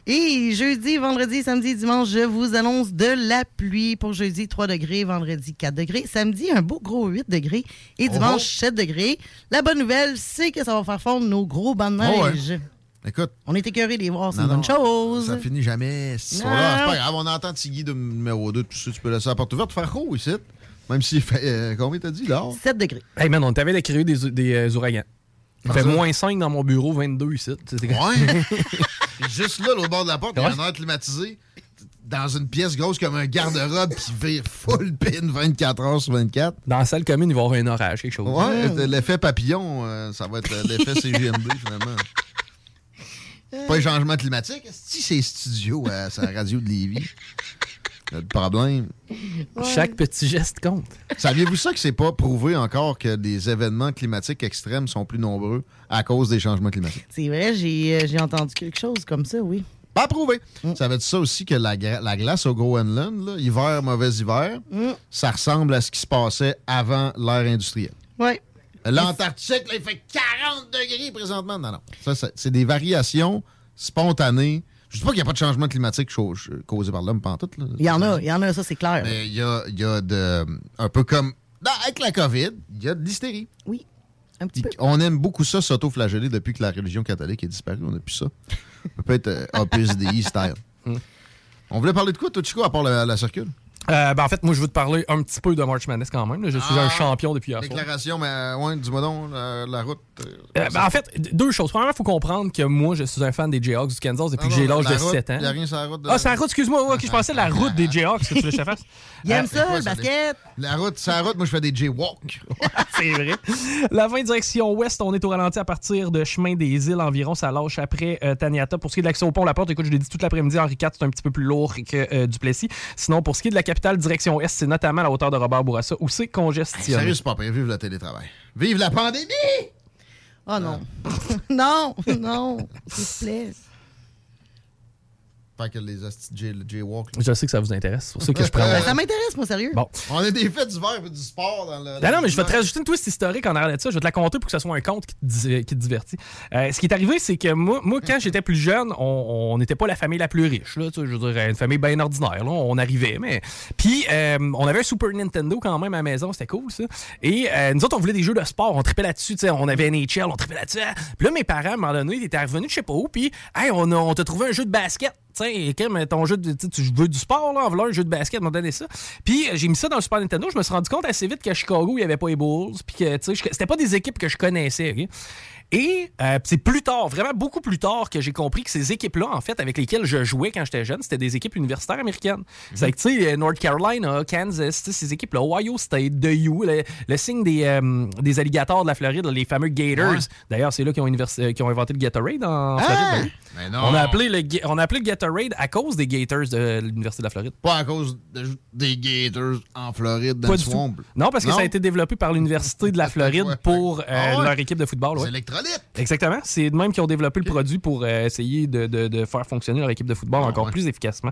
Et jeudi, vendredi, samedi, dimanche, je vous annonce de la pluie pour jeudi 3 degrés, vendredi 4 degrés, samedi un beau gros 8 degrés et dimanche 7 degrés. La bonne nouvelle, c'est que ça va faire fondre nos gros bancs de Oh ouais. Écoute. On est écœurés de les voir, c'est une bonne chose. Ça finit jamais. C'est pas grave, on entend Tiggy de numéro 2, tout ça, tu peux laisser la porte ouverte, faire chaud ici. Même s'il fait. euh, combien t'as dit là? 7 degrés. Hey man, on t'avait décrit des, des euh, ouragans. Il fait moins 5 dans mon bureau, 22 ici. C'était- Ouais. Juste là, au bord de la porte, il y a un air climatisé dans une pièce grosse comme un garde-robe qui vire full pin 24 heures sur 24. Dans la salle commune, il va y avoir un orage, quelque chose. Ouais, l'effet papillon, euh, ça va être l'effet CGMD finalement. Pas les changements climatiques. Si c'est studio à sa radio de Lévis? Le problème. Chaque petit geste compte. Saviez-vous ça que c'est pas prouvé encore que les événements climatiques extrêmes sont plus nombreux à cause des changements climatiques? C'est vrai, j'ai euh, j'ai entendu quelque chose comme ça, oui. Pas prouvé. Ça veut dire ça aussi que la, la glace au Groenland, là, hiver, mauvais hiver, Mm. ça ressemble à ce qui se passait avant l'ère industrielle. Ouais. L'Antarctique, là, il fait 40 degrés présentement. Non, non. Ça, ça- c'est des variations spontanées. Je dis pas qu'il n'y a pas de changement climatique causé par l'homme, pantoute. Là. Il y en a, il y en a, ça c'est clair. Mais il y a, il y a de. Un peu comme. dans- avec la COVID, il y a de l'hystérie. Oui. Un petit peu. On aime beaucoup ça, s'auto-flageller depuis que la religion catholique est disparue. On n'a plus ça. Ça peut être euh, Opus Dei style. On voulait parler de quoi, toi, Chico, à part la, la circule? Euh, ben, en fait, moi, je veux te parler un petit peu de March Madness quand même. Je suis Ah, un champion depuis hier soir. Déclaration, mais euh, ouais, dis-moi donc, la, la route. euh, Euh, ben, en fait, deux choses. Premièrement, il faut comprendre que moi, je suis un fan des Jayhawks du Kansas depuis Non, que j'ai l'âge de route, 7 ans. y a rien sur la route de- Ah, c'est la route, excuse-moi. Ouais, ok, je pensais la route des Jayhawks que tu voulais que je te fasse. Il aime Euh, ça, quoi, le basket? La route, c'est la route, moi, je fais des Jaywalk. c'est vrai. La 20 direction ouest, on est au ralenti à partir de chemin des îles environ. Ça lâche après euh, Taniata. Pour ce qui est de l'accès au pont La Porte, écoute, je l'ai dit tout l'après-midi, Henri IV, c'est un petit peu plus lourd que euh, Duplessis. Sinon, pour ce qui est de la capitale direction est, c'est notamment à la hauteur de Robert Bourassa où c'est congestionné. Sérieux, c'est pas pire. Vive le télétravail. Vive la pandémie! Oh non. non, non, s'il te plaît. Fait que les là. Je sais que ça vous intéresse. C'est pour ça que je prends. Ben, ça m'intéresse, moi, sérieux. Bon. On a des faits d'hiver et du sport dans le. Non, non, mais je vais te rajouter une twist historique en arrière de ça. Je vais te la compter pour que ce soit un conte qui te, di- qui te divertit. Euh, ce qui est arrivé, c'est que moi, moi quand j'étais plus jeune, on n'était pas la famille la plus riche. Là, tu sais, je veux dire, une famille bien ordinaire. Là, on arrivait, mais. Puis, euh, on avait un Super Nintendo quand même à la maison. C'était cool, ça. Et euh, nous autres, on voulait des jeux de sport. On tripait là-dessus. tu sais, On avait NHL, on tripait là-dessus. Puis là, mes parents, à un moment donné, ils étaient revenus de je sais pas où. Puis, hey, on, a- on t'a trouvé un jeu de basket. Sais, Kim, ton jeu de, tu veux du sport, là, en voulant un jeu de basket, m'a donné ça. Puis euh, j'ai mis ça dans le Super Nintendo. Je me suis rendu compte assez vite qu'à Chicago, il n'y avait pas les Bulls. Puis que, tu sais, c'était pas des équipes que je connaissais. ok? Et euh, c'est plus tard, vraiment beaucoup plus tard, que j'ai compris que ces équipes-là, en fait, avec lesquelles je jouais quand j'étais jeune, c'était des équipes universitaires américaines. C'est que, tu sais, North Carolina, Kansas, ces équipes-là, Ohio State, de U, le, le signe des, euh, des alligators de la Floride, les fameux Gators. Ouais. D'ailleurs, c'est là qu'ils ont, euh, inventé le Gatorade en Ah! Floride. ben oui. Non. On a, appelé le, Ga- on a appelé le Gatorade à cause des Gators de l'Université de la Floride. Pas à cause de- des Gators en Floride, dans Pas le du tout. swamp. Non, parce que ça a été développé par l'Université de la Floride pour euh, Ah ouais? leur équipe de football. Ouais. Exactement. C'est de même qu'ils ont développé le produit pour euh, essayer de, de- de faire fonctionner leur équipe de football Ah, encore ouais. plus efficacement.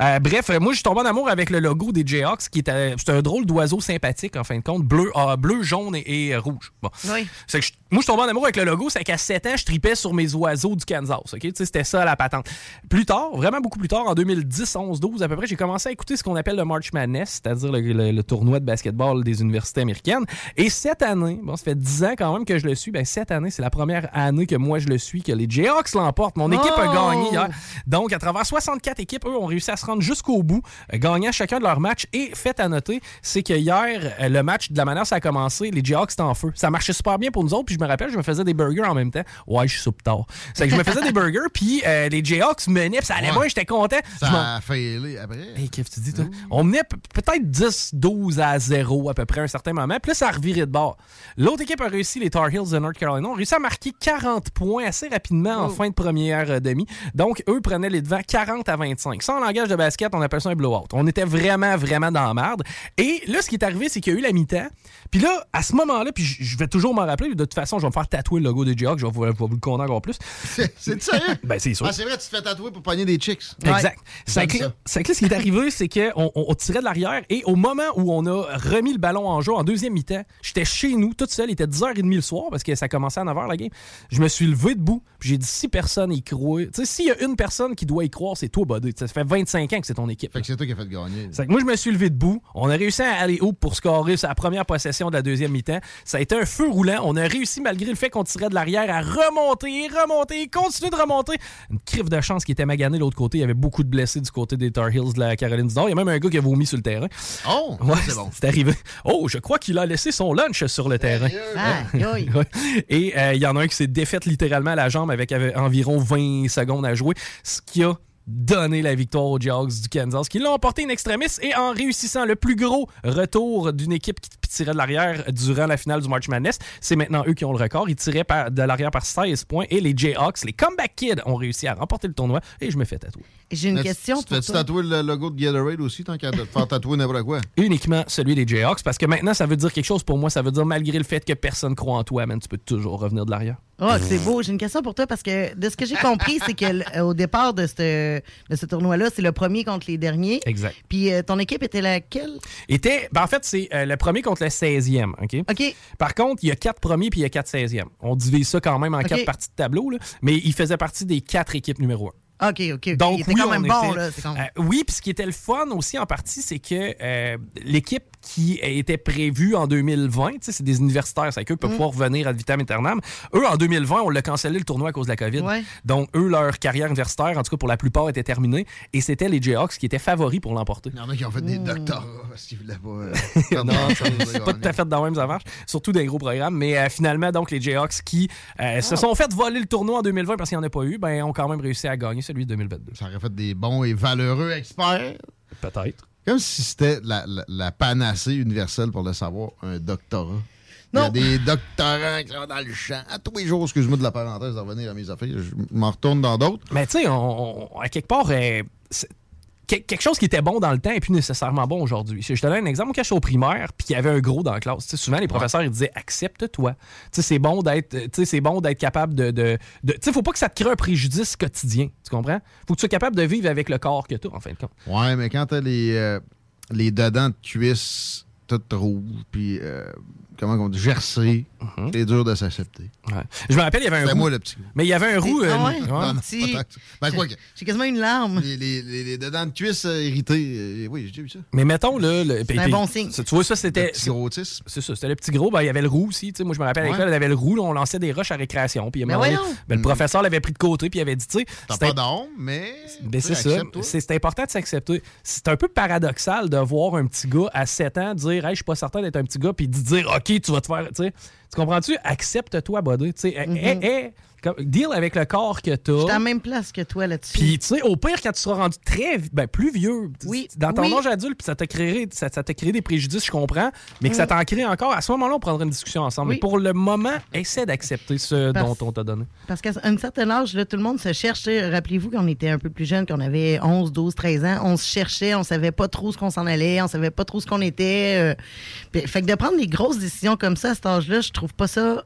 Euh, bref, euh, moi, je suis tombé en amour avec le logo des Jayhawks, qui est, euh, c'est un drôle d'oiseau sympathique, en fin de compte, bleu, ah, bleu jaune et, et, rouge. Bon. Oui. C'est que je- moi, je suis tombé en amour avec le logo, c'est qu'à 7 ans, je tripais sur mes oiseaux du Kansas. ok? Tu sais, C'était ça la patente. Plus tard, vraiment beaucoup plus tard, en 2010, 11, 12 à peu près, j'ai commencé à écouter ce qu'on appelle le March Madness, c'est-à-dire le, le- le tournoi de basketball des universités américaines. Et cette année, bon, ça fait 10 ans quand même que je le suis, ben cette année, c'est la première année que moi je le suis, que les Jayhawks l'emportent. Mon équipe a Oh! gagné hier. Donc, à travers 64 équipes, eux ont réussi à se rendre jusqu'au bout, euh, gagnant chacun de leurs matchs. Et fait à noter, c'est que hier, euh, le match, de la manière dont ça a commencé, les Jayhawks étaient en feu. Ça marchait super bien pour nous autres. Puis je me rappelle, je me faisais des burgers en même temps. Ouais, je suis soupe tard. C'est que je me faisais des burgers, puis euh, les Jayhawks menaient, puis ça allait Ouais. bien, j'étais content. Ça a failé après. Hey, qu'est-ce que tu dis, toi? On menait peut-être 10, 12 à 0 à peu près à un certain moment. Puis là, ça a reviré de bord. L'autre équipe a réussi, les Tar Heels de North Carolina, ont réussi à marquer 40 points assez rapidement en fin de première euh, demi. Donc, eux prenaient les devants 40 à 25. Ça, en langage de basket, on appelle ça un blowout. On était vraiment, vraiment dans la merde. Et là, ce qui est arrivé, c'est qu'il y a eu la mi-temps. Puis là, à ce moment-là, puis je vais toujours m'en rappeler, de toute façon, je vais me faire tatouer le logo de Jayhawk, je vais vous, vous le compter encore plus. C'est sérieux? Ben, c'est sûr. Ah, c'est vrai, tu te fais tatouer pour pogner des chicks. Exact. C'est que, ça. c'est que là, ce qui est arrivé, c'est qu'on on, on tirait de l'arrière et au moment où on a remis le ballon en jeu en deuxième mi-temps, j'étais chez nous, toute seule, il était 10h30 le soir parce que ça commençait à 9h la game. Je me suis levé debout, puis j'ai dit si personne y croit. Tu sais, s'il y a une personne qui doit y croire, c'est toi, Buddy. Ça fait 25 ans que c'est ton équipe. Fait que c'est toi qui as fait gagner. C'est que moi, je me suis levé debout. On a réussi à aller haut pour scorer sa première possession de la deuxième mi-temps. Ça a été un feu roulant. On a réussi, malgré le fait qu'on tirait de l'arrière, à remonter, remonter, continuer de remonter. Une crif de chance qui était maganée de l'autre côté. Il y avait beaucoup de blessés du côté des Tar Heels de la Caroline du Nord. Il y a même un gars qui a vomi sur le terrain. Oh, Ouais, c'est bon. c'est arrivé. Oh, je crois qu'il a laissé son lunch sur le terrain. Et euh, il y en a un qui s'est défait littéralement à la jambe avec av- environ 20 secondes à jouer, ce qui a donné la victoire aux Jayhawks du Kansas, qui l'ont emporté in extremis et en réussissant le plus gros retour d'une équipe qui tirait de l'arrière durant la finale du March Madness. C'est maintenant eux qui ont le record. Ils tiraient de l'arrière par 16 points et les Jayhawks, les Comeback Kids, ont réussi à remporter le tournoi et je me fais tatouer. J'ai une Mais question Tu pour toi. tatouer le logo de Gatorade aussi, tant qu'à te faire tatouer n'importe quoi? Uniquement celui des Jayhawks parce que maintenant ça veut dire quelque chose pour moi. Ça veut dire malgré le fait que personne croit en toi, man, tu peux toujours revenir de l'arrière. Oh, c'est beau. J'ai une question pour toi parce que de ce que j'ai compris, c'est que l- au départ de ce, de ce tournoi-là, c'est le premier contre les derniers. Exact. Puis euh, ton équipe était laquelle? était. ben, en fait, c'est euh, le premier contre le 16e. OK? OK. Par contre, il y a quatre premiers puis il y a quatre 16e. On divise ça quand même en quatre parties de tableau, là, mais il faisait partie des quatre équipes numéro 1. OK, OK. Donc, il était oui, quand même on bon, était- là. Euh, oui, puis ce qui était le fun aussi en partie, c'est que euh, l'équipe qui était prévue en 2020, tu sais, c'est des universitaires, c'est qu'eux peuvent Mm. pouvoir revenir à vitam aeternam. Eux, en 2020, on l'a cancellé le tournoi à cause de la COVID. Ouais. Donc, eux, leur carrière universitaire, en tout cas pour la plupart, était terminée. Et c'était les Jayhawks qui étaient favoris pour l'emporter. Il y en a qui ont fait des doctorats parce qu'ils voulaient pas. euh, non, ça- c'est pas tout à fait dans le même ça marche, surtout des gros programmes. Mais euh, finalement, donc les Jayhawks qui euh, se sont fait voler le tournoi en 2020 parce qu'il n'y en a pas eu, ben ont quand même réussi à gagner celui de 2022. Ça aurait fait des bons et valeureux experts. Peut-être. Comme si c'était la, la- la panacée universelle pour le savoir, un doctorat. Il y Non. a des doctorants qui sont dans le champ. À tous les jours, excuse-moi de la parenthèse de revenir à mes affaires, je m'en retourne dans d'autres. Mais tu sais, on, on- à quelque part, euh, quelque chose qui était bon dans le temps n'est plus nécessairement bon aujourd'hui. Je te donne un exemple. Quand je suis au primaire, puis il y avait un gros dans la classe, tu souvent les professeurs ils disaient accepte-toi. Tu C'est bon d'être tu sais, c'est bon d'être capable de. de, de- tu sais, faut pas que ça te crée un préjudice quotidien. Tu comprends? Faut que tu sois capable de vivre avec le corps que tu as, en fin de compte. Ouais, mais quand t'as les, euh, les dedans de cuisse toutes rouges, puis euh, comment on dit, gercées, c'est dur de s'accepter. Ouais. Je me rappelle, il y avait un C'était roux. moi le petit. Mais il y avait un roux. Ah euh, ouais? ouais. Non, non, petit-. Ben, J'ai quasiment une larme. Les, les, les, les dedans de cuisse euh, irrités, euh, oui, j'ai déjà vu ça. Mais mettons, là. le- puis- un bon signe. Tu vois, ça, c'était. Le petit gros autisme. C'est ça, c'était le petit gros. Ben, il y avait le roux aussi. tu sais. Moi, je me rappelle à l'école, il y avait le roux. là, on lançait des rushs à récréation. Puis, ben, le professeur l'avait pris de côté. Puis, il avait dit, tu sais. T'as pas d'homme, mais. Ben, c'est ça. C'est c'est important de s'accepter. C'est un peu paradoxal de voir un petit gars à 7 ans je suis pas certain d'être un petit gars, puis de dire OK, tu vas te faire. Tu comprends-tu? Accepte-toi, buddy. Tu sais, eh, eh, eh, comme- deal avec le corps que tu Mhm. J'étais à la même place que toi là-dessus. Puis, tu sais, au pire, quand tu seras rendu très, ben, plus vieux, Oui, dans ton oui. âge adulte, puis ça t'a créé, ça, ça créé des préjudices, je comprends, mais que Mm. ça t'en crée encore, à ce moment-là, on prendra une discussion ensemble. Oui. Mais pour le moment, essaie d'accepter ce Parce- dont on t'a donné. Parce qu'à un certain âge, là, tout le monde se cherche. Rappelez-vous qu'on était un peu plus jeune, qu'on avait 11, 12, 13 ans. On se cherchait, on savait pas trop ce qu'on s'en allait, on savait pas trop ce qu'on était. euh, fait que de prendre des grosses décisions comme ça à cet âge-là, je trouve pas ça.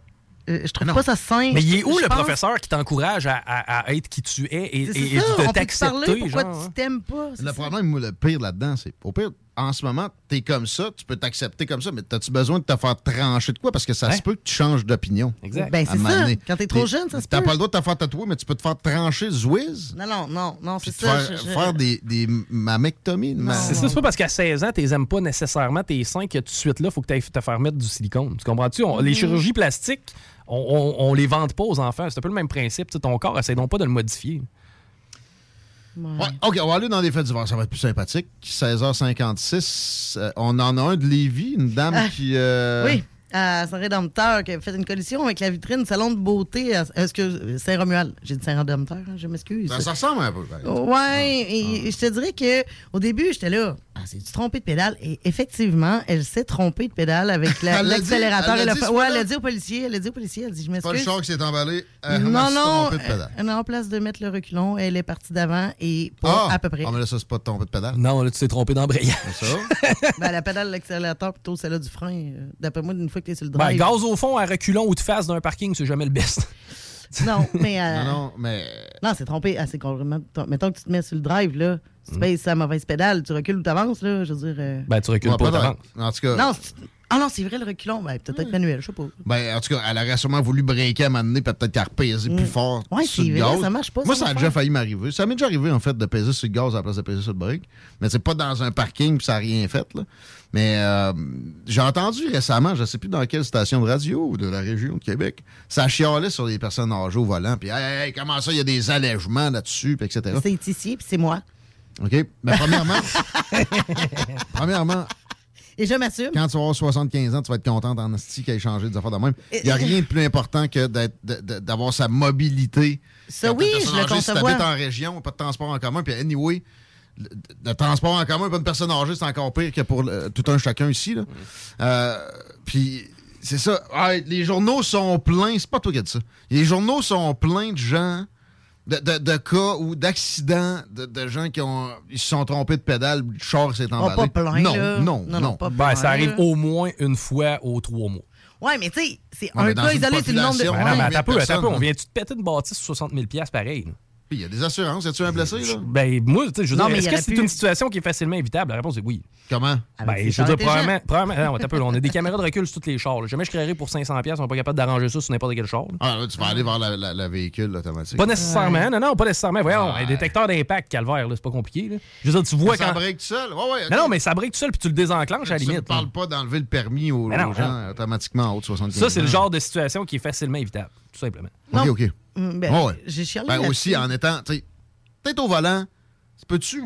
euh, je trouve Non. pas ça sain. Mais il est où je le pense- professeur qui t'encourage à, à- à être qui tu es et, et- et de t'accepter? pourquoi genre, tu t'aimes pas? Le ça. problème, moi, le pire là-dedans, c'est au pire, en ce moment, t'es comme ça, tu peux t'accepter comme ça, mais as-tu besoin de te faire trancher de quoi? Parce que ça Ouais. se peut que tu changes d'opinion. Exact. Ben, c'est ça. Quand t'es trop jeune, ça se T'as peut. pas le droit de te faire tatouer, mais tu peux te faire trancher Zwiz. Non, non, non, non, c'est ça. faire, je- je- faire des, des mammectomies. ma- C'est ça, c'est pas parce qu'à 16 ans, tu les aimes pas nécessairement tes seins que tout de suite là, faut que tu ailles te faire mettre du silicone. Tu comprends-tu? On-. Les chirurgies plastiques, on, on, on les vende pas aux enfants. C'est un peu le même principe. Tu ton corps, essaie donc pas de le modifier. Ouais, OK, on va aller dans des faits divers. Ça va être plus sympathique. 16h56. euh, on en a un de Lévis, une dame Ah, qui. euh, oui. à Saint-Rédempteur qui a fait une collision avec la vitrine salon de beauté à est-ce que Saint-Romuald. J'ai dit Saint-Rédempteur, hein, je m'excuse. Ça, ça ressemble un peu. exemple. Ouais, et je te dirais que au début, j'étais là, ah, c'est du trompé de pédale. Et effectivement, elle s'est trompée de pédale avec Elle l'a l'accélérateur. Elle l'a et dit, Ouais, elle a dit au policier, elle a dit au policier, elle a dit, je Pas le m'excuse. char qui s'est emballé. Elle Non, non, elle, en place de mettre le reculon, elle est partie d'avant et pas Ah! à peu près. Ah, mais là, ça, c'est pas de tomber de pédale. Non, là, tu t'es trompé d'embrayage. C'est ça? Ben, la pédale, l'accélérateur, plutôt celle-là du frein. euh, D'après moi, une fois que tu es sur le Ben, drive. gaz au fond, à reculons ou de face d'un parking, c'est jamais le best. Non, mais. euh, Non, non, mais. Non, c'est trompé assez complètement. Mettons que tu te mets sur le drive, là, si tu pèses sa mauvaise pédale, tu recules ou t'avances, là, je veux dire. euh, Ben, tu recules Ouais, pas, peut-être. t'avances. En tout cas. Non, c'est- ah non, c'est vrai, le reculon. Ben, peut-être manuel, je sais pas. Ben, en tout cas, elle aurait sûrement voulu breaker à un moment donné, puis peut-être qu'elle a plus fort Mm. Ouais, sur c'est le vrai, gaz. ça marche pas, Moi, ça, ça a déjà failli m'arriver. Ça m'est déjà arrivé, en fait, de peser sur le gaz à la place de peser sur le break. Mais c'est pas dans un parking, puis ça n'a rien fait, là. Mais euh, j'ai entendu récemment, je sais plus dans quelle station de radio de la région de Québec, ça chialait sur les personnes âgées au volant, puis hey, hey, comment ça, il y a des allègements là-dessus, puis etc. C'est ici, puis c'est moi. OK? Mais premièrement, premièrement, Et je m'assume. quand tu vas avoir 75 ans, tu vas être contente en esti qu'il ait changé des affaires de même. Il n'y a rien de plus important que d'avoir sa mobilité. Ça, oui, je le âgée, Si concevoir. t'habites en région, pas de transport en commun, puis anyway, le, le transport en commun, pas une personne âgée, c'est encore pire que pour le- tout un chacun ici. là. Euh, puis c'est ça. Ah, les journaux sont pleins, c'est pas toi qui as dit ça. Les journaux sont pleins de gens, de, de- de cas ou d'accidents, de, de gens qui ont, ils se sont trompés de pédale, le char s'est emballé. pas plein, non, là. non, Non, non, non, pas Ben, ça plein, arrive là. au moins une fois aux trois mois. Ouais, mais tu sais, c'est un cas une isolé, c'est le nombre de. population, Ben non, mais attends un peu, attends un personne, peu. On vient-tu de péter une bâtisse sur 60 000 pareil? là? Puis il y a des assurances. Y a-tu un blessé, là? Ben, moi, tu sais, je veux Non, dire, mais est-ce que c'est pu- une situation qui est facilement évitable? La réponse est oui. Comment? Avec Ben, ses je veux dire, probablement, probablement- non, un peu, là, on a des caméras de recul sur tous les chars. là. Jamais je créerais pour 500$, pièces, on n'est pas capable d'arranger ça sur n'importe quel char. là. Ah, là, tu vas aller vers la, la- la véhicule automatique. Pas nécessairement, non, non, pas nécessairement. Voyons, Ouais. un détecteur d'impact, calvaire, c'est pas compliqué. là. Je veux dire, tu vois ça quand. break tout seul? Ouais. Non, non, mais ça break tout seul puis tu le désenclenches à la Tu ne limite. parles pas d'enlever le permis aux, gens automatiquement en haut de 75 Ça, c'est le genre de situation qui est facilement évitable, tout simplement. OK, OK. Mm, ben, Ouais, ouais. J'ai chialé. Ben, aussi, en étant, tu sais, peut-être au volant, tu peux-tu...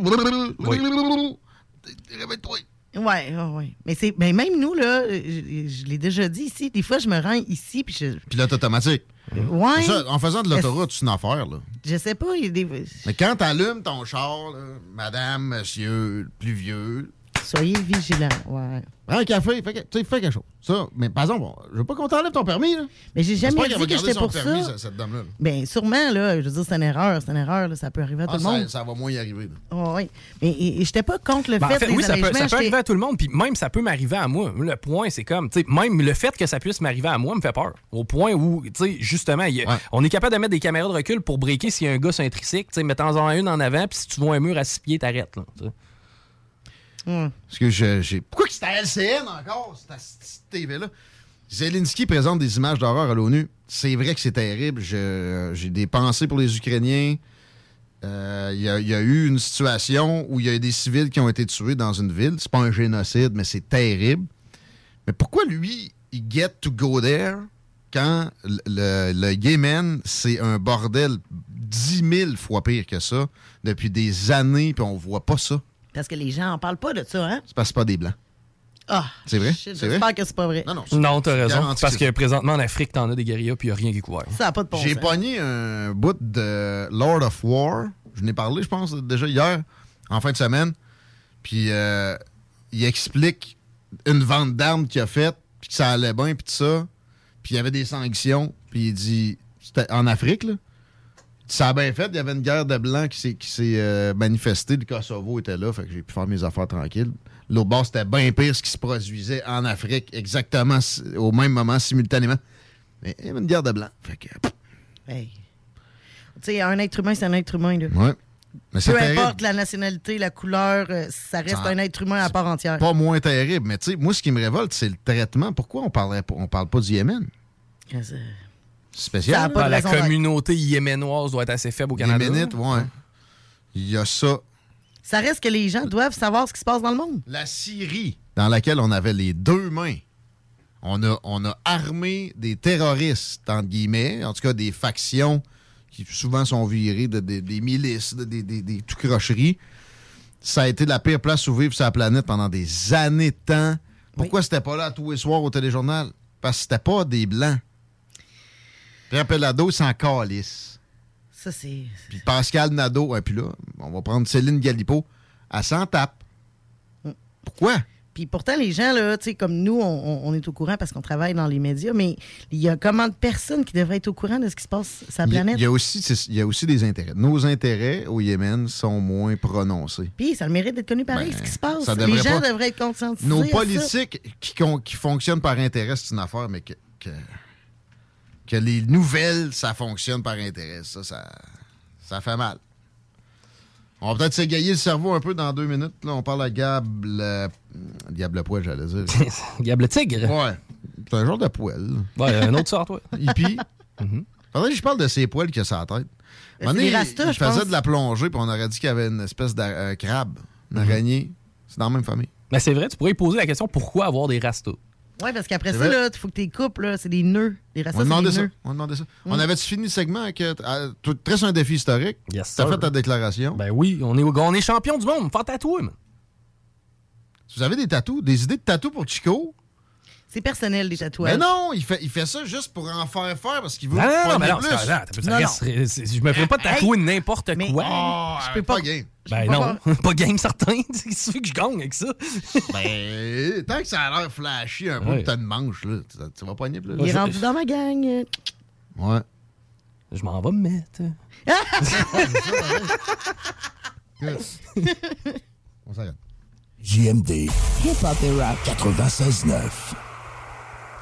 Réveille-toi. Ouais, ouais, ouais. Mais c'est, ben, même nous, là, je, je l'ai déjà dit ici, des fois, je me rends ici, puis je. Pilote automatique. Ouais. Ça, en faisant de l'autoroute, c'est une affaire, là. Je sais pas, il y a des. Mais quand t'allumes ton char, là, madame, monsieur, plus vieux, Soyez vigilants, ouais. prends un café, fais, fais quelque chose. Ça, mais par exemple, bon, je veux pas qu'on t'enlève ton permis, là. Mais j'ai jamais dit qu'elle va que j'étais pour permis, ça. cette dame-là. là. Ben, sûrement, là, je veux dire, c'est une erreur, c'est une erreur, là, ça peut arriver à Ah, tout le monde. ça va moins y arriver. là. Ouais, ouais. Mais j'étais pas contre le Ben, en fait, des oui, ça peut, ça arriver à tout le monde, puis même ça peut m'arriver à moi. Le point, c'est comme, tu sais, même le fait que ça puisse m'arriver à moi me fait peur. Au point où, tu sais, justement, on est capable de mettre des caméras de recul pour breaker s'il y a un gars sur un tricycle, tu sais, mettons-en une en avant, puis si tu vois un mur à six pieds, t'arrêtes, là. Parce que j'ai. Pourquoi que c'est à LCN encore, cette TV-là? Zelensky présente des images d'horreur à l'ONU. C'est vrai que c'est terrible. J'ai des pensées pour les Ukrainiens. Euh, Il y, a- eu une situation où il y a eu des civils qui ont été tués dans une ville. C'est pas un génocide, mais c'est terrible. Mais pourquoi lui, il get to go there quand le, le- Yémen, c'est un bordel 10 000 fois pire que ça depuis des années, puis on voit pas ça? Parce que les gens en parlent pas de ça, hein? C'est parce que pas des Blancs. Ah! C'est vrai? J'espère que c'est pas vrai. Non, non. Non, t'as raison. Parce que présentement, en Afrique, t'en as des guérillas, puis il n'y a rien qui couvert. Ça n'a pas de bon J'ai pogné un bout de Lord of War. Je n'ai parlé, je pense, déjà hier, en fin de semaine. Puis euh, il explique une vente d'armes qu'il a faite, puis que ça allait bien, puis tout ça. Puis il y avait des sanctions. Puis il dit, c'était en Afrique, là. Ça a bien fait. Il y avait une guerre de blancs qui s'est, qui s'est euh, manifestée. Le Kosovo était là, fait que j'ai pu faire mes affaires tranquilles. L'autre bord, c'était bien pire ce qui se produisait en Afrique, exactement au même moment, simultanément. Mais il y avait une guerre de blancs. Fait que, Hey. Tu sais, un être humain, c'est un être humain, là. ouais. Mais c'est Peu terrible. importe la nationalité, la couleur, euh, ça reste Ça- un être humain à part entière. Pas moins terrible. Mais tu sais, moi, ce qui me révolte, c'est le traitement. Pourquoi on parlerait pas, on parle pas du Yémen? Spécial. Ça a pas de Ah, la communauté yéménoise doit être assez faible au Canada. Yéménite, ouais. Il y a ça. Ça reste que les gens doivent savoir ce qui se passe dans le monde. La Syrie, dans laquelle on avait les deux mains. On a, on a armé des terroristes, entre guillemets, en tout cas des factions qui souvent sont virées de, de- des milices, de- des, des, des tout crocheries. Ça a été la pire place où vivre sur la planète pendant des années de temps. Pourquoi c'était pas là tous les soirs au téléjournal? parce que c'était pas des Blancs. Pierre Pellado s'en calisse. Ça, c'est. Puis Pascal Nadeau, et puis là, on va prendre Céline Galipo, elle s'en tape. Pourquoi? Puis pourtant, les gens, là, tu sais, comme nous, on, on est au courant parce qu'on travaille dans les médias, mais il y a comment de personnes qui devraient être au courant de ce qui se passe sur la planète? il y, a aussi, il y a aussi des intérêts. Nos intérêts au Yémen sont moins prononcés. Puis ça a le mérite d'être connu pareil, Ben, ce qui se passe. Les gens pas. devraient être conscientisés. Nos politiques qui, qui fonctionnent par intérêt, c'est une affaire, mais que, que, que les nouvelles, ça fonctionne par intérêt, ça, ça, ça fait mal. On va peut-être s'égayer le cerveau un peu dans deux minutes. Là, on parle à Gab le... Gab le poil, j'allais dire. Gab le tigre? Ouais. C'est un genre de poil. Ouais, un autre sort, toi. Hippie. Faudrait que je parle de ces poils qu'il a sur la tête. Des rastas, il je faisait pense. de la plongée, puis on aurait dit qu'il y avait une espèce de crabe, une araignée. C'est dans la même famille. Mais c'est vrai, tu pourrais poser la question pourquoi avoir des rastas? Ouais, parce qu'après ça, il faut que tu coupes, là, c'est des nœuds. Les On rastas, va c'est demander des ça. nœuds. On va demander ça. Mm. On avait-tu fini le segment avec. euh, euh, très un défi historique? Yes, T'as fait ta déclaration. Ben oui, on est, on est champion du monde. Fort tatoué, man. Si vous avez des tatous, des idées de tatous pour Chico? C'est personnel, tatouages. Mais non, il fait, il fait ça juste pour en faire faire parce qu'il veut Non, non, non, mais non, plus. attends, reste- c'est- je me ferais pas tatouer n'importe quoi. Oh, je peux pas. game. Ben non, pas game certain. Qu'est-ce que tu veux que je gagne avec ça? Ben, tant que ça a l'air flashy un peu, Ouais. t'as une manche, là, tu, tu vas pogner plus. Il est rendu dans ma gang. Ouais. Je m'en vais me mettre. On s'arrête. JMD, Hip-Hop et Rap 96.9.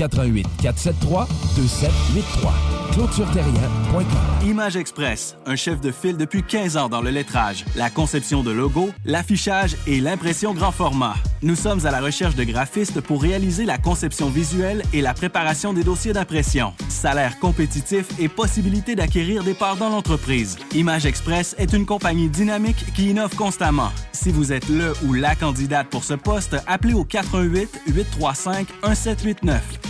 88 473 2783. ClôtureTerrien.com. Image Express, un chef de file depuis 15 ans dans le lettrage, la conception de logos, l'affichage et l'impression grand format. Nous sommes à la recherche de graphistes pour réaliser la conception visuelle et la préparation des dossiers d'impression. Salaire compétitif et possibilité d'acquérir des parts dans l'entreprise. Image Express est une compagnie dynamique qui innove constamment. Si vous êtes le ou la candidate pour ce poste, appelez au 88 835 1789.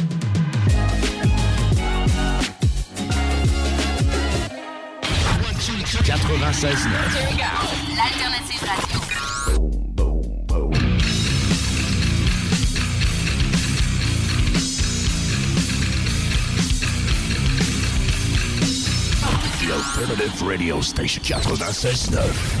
L'alternative radio. The Alternative Radio Station 96.9.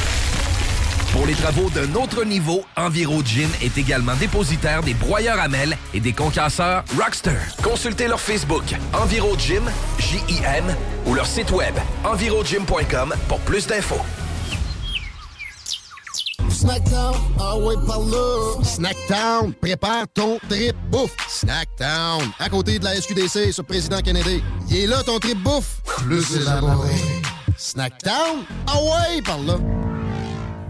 Pour les travaux d'un autre niveau, EnviroGym est également dépositaire des broyeurs à mêles et des concasseurs Rockster. Consultez leur Facebook EnviroGym, J-I-M, ou leur site web envirogym.com pour plus d'infos. Snackdown, ah ouais, par là. Snackdown, prépare ton trip bouffe. Snackdown, à côté de la SQDC sur Président Kennedy. Il est là ton trip bouffe. Plus élaboré. Snackdown, ah ouais, par là.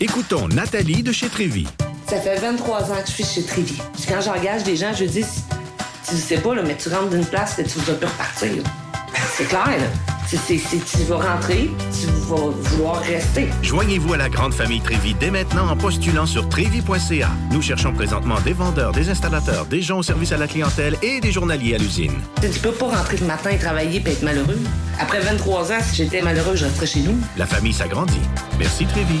Écoutons Nathalie de chez Trévy. Ça fait 23 ans que je suis chez Trévy. Puis quand j'engage des gens, je dis, tu sais pas, là, mais tu rentres d'une place que tu vas plus repartir. C'est clair, là. C'est- tu vas rentrer, tu vas vouloir rester. Joignez-vous à la grande famille Trévi dès maintenant en postulant sur trévi.ca. Nous cherchons présentement des vendeurs, des installateurs, des gens au service à la clientèle et des journaliers à l'usine. Tu peux pas rentrer le matin et travailler puis être malheureux. Après 23 ans, si j'étais malheureux, je resterais chez nous. La famille s'agrandit. Merci Trévi.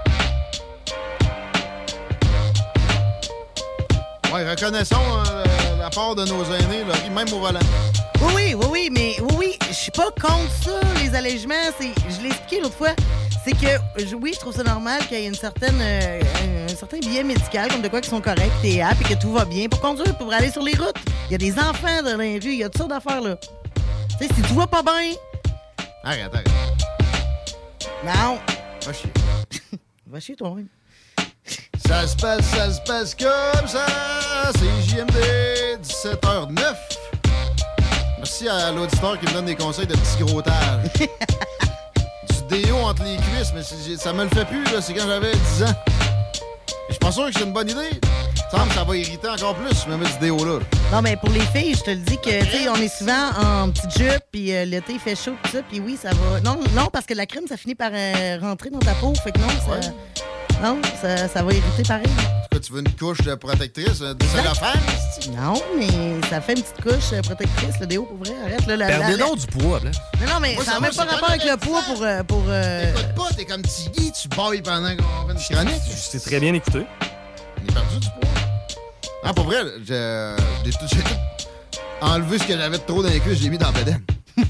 Ouais, reconnaissons euh, la part de nos aînés, là, même au volant. Oui, oui, oui, oui, mais oui, oui, je suis pas contre ça, les allègements. Je l'ai expliqué l'autre fois. C'est que, oui, je trouve ça normal qu'il y ait une certaine, euh, un, certain billet médical, comme de quoi qui sont corrects, t'es aptes et que tout va bien pour conduire, pour aller sur les routes. Il y a des enfants dans les rues, il y a toutes sortes d'affaires, là. Tu sais, si tu vas pas bien, Arrête, arrête. non. Va chier. Va chier, toi, même. Ça se passe, ça se passe comme ça. C'est JMD, 17h09. Merci à l'auditeur qui me donne des conseils de petit grottage. du déo entre les cuisses, mais ça me le fait plus, là. C'est quand j'avais 10 ans. Je suis pas sûr que c'est une bonne idée. Ça me semble que ça va irriter encore plus si je me mets du déo là. Non, mais pour les filles, je te le dis que, tu sais, on est souvent en petite jupe, puis euh, l'été, il fait chaud, tout ça, puis oui, ça va. Non, non, parce que la crème, ça finit par euh, rentrer dans ta peau, fait que non, ça. Non, ça, ça va irriter pareil. Que tu veux une couche de protectrice, euh, de cellophane? Non, mais ça fait une petite couche euh, protectrice, le déo, pour vrai. Arrête, là. La, Perdez la- donc du poids, là. Non, non, mais Moi, ça n'a même pas rapport avec le poids pour. euh, pour euh, Écoute pas, t'es comme Tiggy, tu bailles pendant qu'on fait une chronique. C'est très bien écouté. J'ai perdu du poids. Ah, pour vrai, j'ai j'ai tout, j'ai tout enlevé ce que j'avais de trop dans les cuisses, j'ai mis dans la bedaine.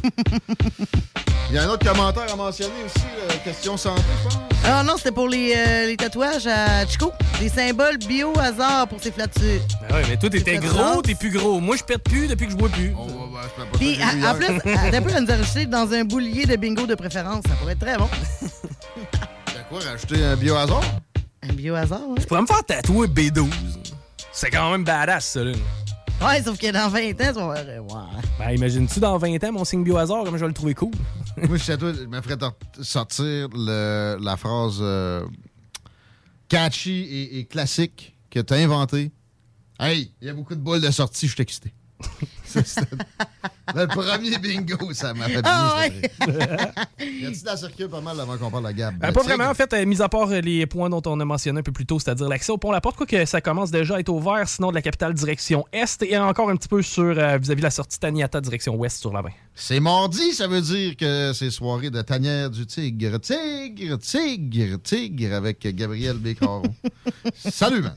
Il y a un autre commentaire à mentionner aussi, là, question santé, je pense. Ah non, c'était pour les, euh, les tatouages à Chico. Des symboles bio-hasard pour ses flattures. Ben ouais, mais toi, t'étais gros, t'es plus gros. Moi, je pète plus depuis que je bois plus. Puis, en plus, peu à nous ajouter dans un boulier de bingo de préférence. Ça pourrait être très bon. T'as quoi, rajouter un biohazard? Un biohazard, ouais. Je pourrais me faire tatouer B12. C'est quand même badass, ça, là. Ouais, sauf que dans 20 ans, tu vas voir. euh, Ouais. Ben, imagines-tu dans 20 ans mon signe biohazard, comme je vais le trouver cool? Moi, je sais toi, je me ferais sortir le- la phrase euh, catchy et, et classique que t'as inventée. Hey, il y a beaucoup de boules de sortie, je suis excité. Le premier bingo, ça m'a fait. Ah fait. Y de la circule pas mal avant qu'on parle de Gab? Euh, pas vraiment, en fait, euh, mis à part euh, les points dont on a mentionné un peu plus tôt, c'est-à-dire l'accès au pont La Porte, quoi que ça commence déjà à être ouvert, sinon de la capitale direction Est, et encore un petit peu sur euh, vis-à-vis la sortie Taniata direction Ouest sur la 20. C'est mardi, ça veut dire que c'est soirée de tanière du tigre. Tigre, tigre, tigre avec Gabriel Bécaron. Salut, man.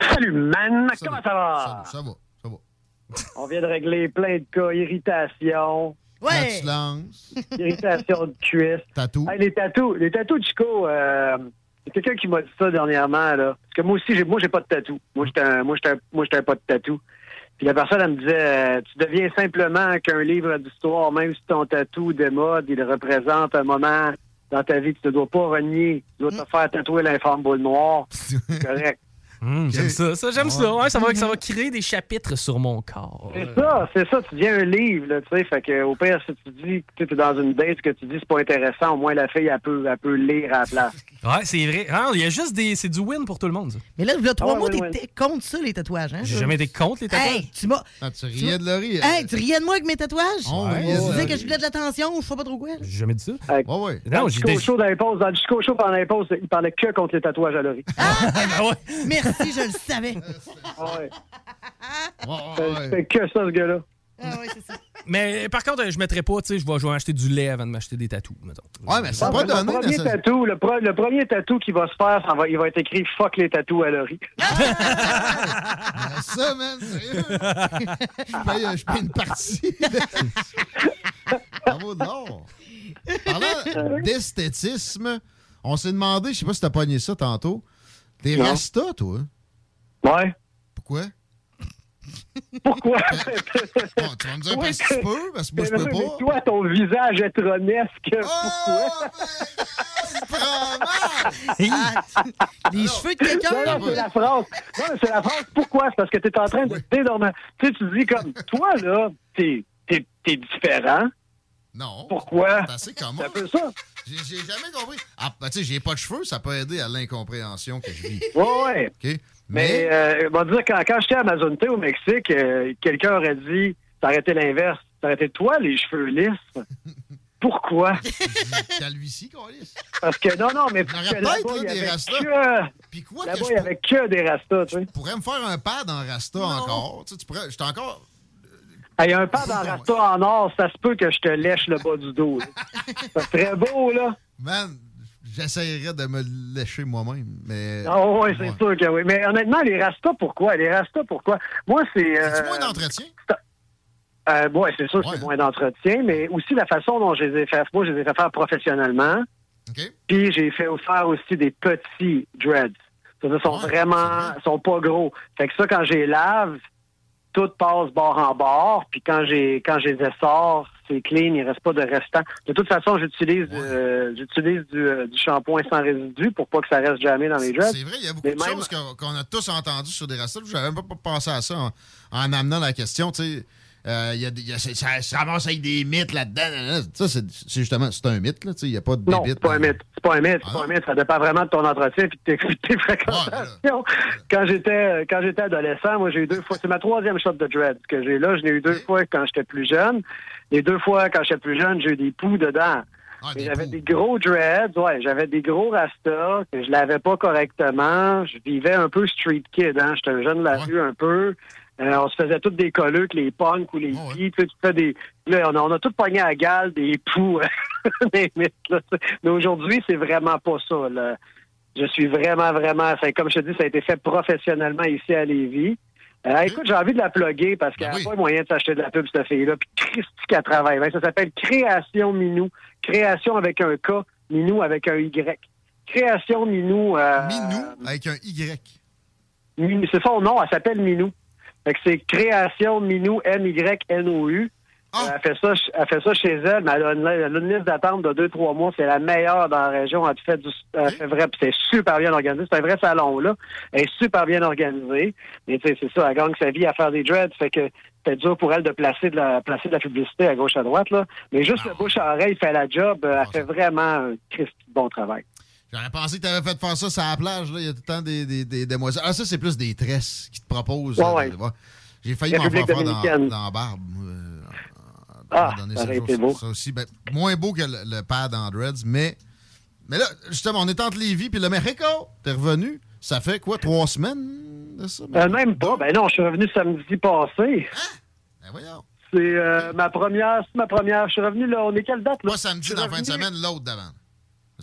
Salut, man. Comment ça va? Salut, ça va, ça va. On vient de régler plein de cas. Irritation. Ouais. Irritation de cuisse. Tatou. Hey, les tatous. Les tatous Chico, euh, c'est quelqu'un qui m'a dit ça dernièrement, là. Parce que moi aussi, j'ai, moi, j'ai pas de tatou. Moi, j'étais un, moi, j'étais un- moi, j'étais un pas de tatou. Puis la personne, elle me disait, euh, tu deviens simplement qu'un livre d'histoire, même si ton tatou de mode, il représente un moment dans ta vie que tu ne dois pas renier. Tu dois te faire tatouer l'informe boule noire. C'est correct. Hum, j'aime ça, ça j'aime ça. Ouais, ça, va, ça va créer des chapitres sur mon corps. C'est ça, c'est ça. Tu deviens un livre, là, tu sais. Fait que, au pire, si tu dis que tu es dans une date, que tu dis c'est pas intéressant, au moins la fille, elle peut, elle peut lire à la place. Ouais, c'est vrai. Ah, Il y a juste des. C'est du win pour tout le monde, ça. Mais là, il y a trois Ah, mois, ouais, ouais. t'étais contre ça, les tatouages, hein? J'ai jamais été contre les tatouages. Hey, tu m'as. Ah, tu riais de Laurie. Hey, tu riais de moi avec mes tatouages? Ouais. Tu disais que je voulais de l'attention ou je sais pas trop quoi? J'ai jamais dit ça. Ouais, ouais. Non, j'ai dans les pauses, dans le Show pendant les pauses, il parlait que contre les tatouages à Laurie. Merci, je le savais. Ah ouais. Ouais, C'est- C'est que ça, ce gars-là. Ah oui, c'est ça. Mais par contre, je mettrais pas, tu sais, je vais, je vais acheter du lait avant de m'acheter des tatous, mettons. Ouais, mais c'est Ah, pas le donné. premier dans ce- tatou, le, pre- le premier tatou qui va se faire, ça va, il va être écrit fuck les tatous à Laurie. Ah, Ça, man, sérieux? Je paye, je paye une partie. Ça de l'or. Parlant d'esthétisme, on s'est demandé, je sais pas si t'as pogné ça tantôt, t'es Non. toi? Ouais. Pourquoi? Pourquoi? Bon, tu vas me dire parce que tu peux, parce que moi je peux Mais pas. Toi, ton visage est tronesque. Oh, Pourquoi? Les cheveux de quelqu'un? Non, non, c'est la phrase. Non, mais c'est la phrase. Pourquoi? C'est parce que t'es en train de dénormer. Tu sais, tu dis comme, toi, là, t'es, t'es, t'es différent. Non. Pourquoi? C'est assez commun. C'est un peu ça. J'ai jamais compris. Ah, ben, tu sais, j'ai pas de cheveux, ça peut aider à l'incompréhension que je vis. Ouais, ouais. Mais, euh, on va dire, quand, quand j'étais à Amazonité au Mexique, euh, quelqu'un aurait dit, t'arrêtais l'inverse. T'arrêtais toi, les cheveux lisses. Pourquoi? Calvitie, Colis. Parce que, non, non, mais parce que là-bas, il y avait que... Puis quoi Là-bas, il y avait que des rastas, tu sais. pourrais me faire un pad en rasta encore. Tu sais, tu pourrais. J'étais encore. Il y a un pad en rasta en or, ça se peut que je te lèche le bas du dos. Ça serait beau, là. Man, j'essayerais de me lécher moi-même. Mais. Ah oui, c'est sûr que oui. Mais honnêtement, les rastas, pourquoi? Les rastas, pourquoi? Moi, c'est... C'est Euh, moins d'entretien? euh, ouais, c'est sûr que c'est moins d'entretien, mais aussi la façon dont je les ai fait. Moi, je les ai fait faire professionnellement. Puis j'ai fait faire aussi des petits dreads. Ça, sont vraiment... sont pas gros. Fait que ça, quand je les lave, tout passe bord en bord. Puis quand j'ai quand je les essore, c'est clean, il reste pas de restant. De toute façon, j'utilise euh, j'utilise du, euh, du shampoing sans résidu pour pas que ça reste jamais dans les dreads. C'est vrai, il y a beaucoup Mais de même- choses qu'on a tous entendues sur des rastas. J'avais même pas pensé à ça en, en amenant la question. Tu sais, euh, il y a, des- il y a- ça, ça se ramasse avec des mythes là-dedans. Ça, c'est justement c'est un mythe. là, Il n'y a pas de Non, c'est pas un mythe. C'est pas un mythe. Ah pas un mythe. Ça dépend vraiment de ton entretien et de tes, fréquentations. quand j'étais quand j'étais adolescent, moi j'ai eu deux fois. C'est ma troisième shot de dread que j'ai là. Je l'ai eu deux fois quand j'étais plus jeune. Les deux fois quand j'étais plus jeune, j'ai eu des poux dedans. Ah, Et j'avais des gros dreads, ouais, j'avais des gros rastas que je lavais pas correctement. Je vivais un peu street kid, hein. J'étais un jeune de la rue un peu. Euh, on se faisait toutes des colleux, les punks ou les hippies, tu sais, tu fais des. Là, on a, on a tout pogné à gale, des poux, des mythes, là, tu sais. Mais aujourd'hui, c'est vraiment pas ça. Là. Je suis vraiment, vraiment. comme je te dis, ça a été fait professionnellement ici à Lévis. Euh, écoute, j'ai envie de la plugger parce qu'il n'y a pas moyen de s'acheter de la pub, cette fille-là. Puis Christy qu'elle travaille. Ben, ça s'appelle Création Minou. Création avec un K, Minou avec un Y. Création Minou. euh, Minou avec un Y. C'est son nom, elle s'appelle Minou. Fait que c'est Création Minou, M-Y-N-O-U. Ah. Euh, Elle, fait ça, elle fait ça chez elle, mais elle a une, elle a une liste d'attente de 2-3 mois. C'est la meilleure dans la région. Elle fait, du, elle fait vrai, c'est super bien organisé. C'est un vrai salon, là. Elle est super bien organisée. Mais tu sais, c'est ça, elle gagne sa vie à faire des dreads. Fait que c'est dur pour elle de placer de la, placer de la publicité à gauche à droite, là. Mais juste le bouche à oreille fait la job. Elle fait vraiment un bon travail. J'aurais pensé que tu avais fait faire ça sur la plage. Là. Il y a tout le temps des, des, des. Ah, ça, c'est plus des tresses qui te proposent. Ouais, euh, ouais. J'ai failli m'en faire faire dans, dans la barbe. euh, Ah, donné ça jour. beau. Ça aussi, ben, moins beau que le, le pad en dreads, mais, mais là, justement, on est entre Lévis puis le Mexico. T'es revenu. Ça fait quoi, trois semaines de ça? Euh, même pas. Ben non, je suis revenu samedi passé. Ben voyons. C'est ma première, c'est ma première. Je suis revenu là. On est quelle date là? Pas samedi dans la fin de semaine, l'autre d'avant.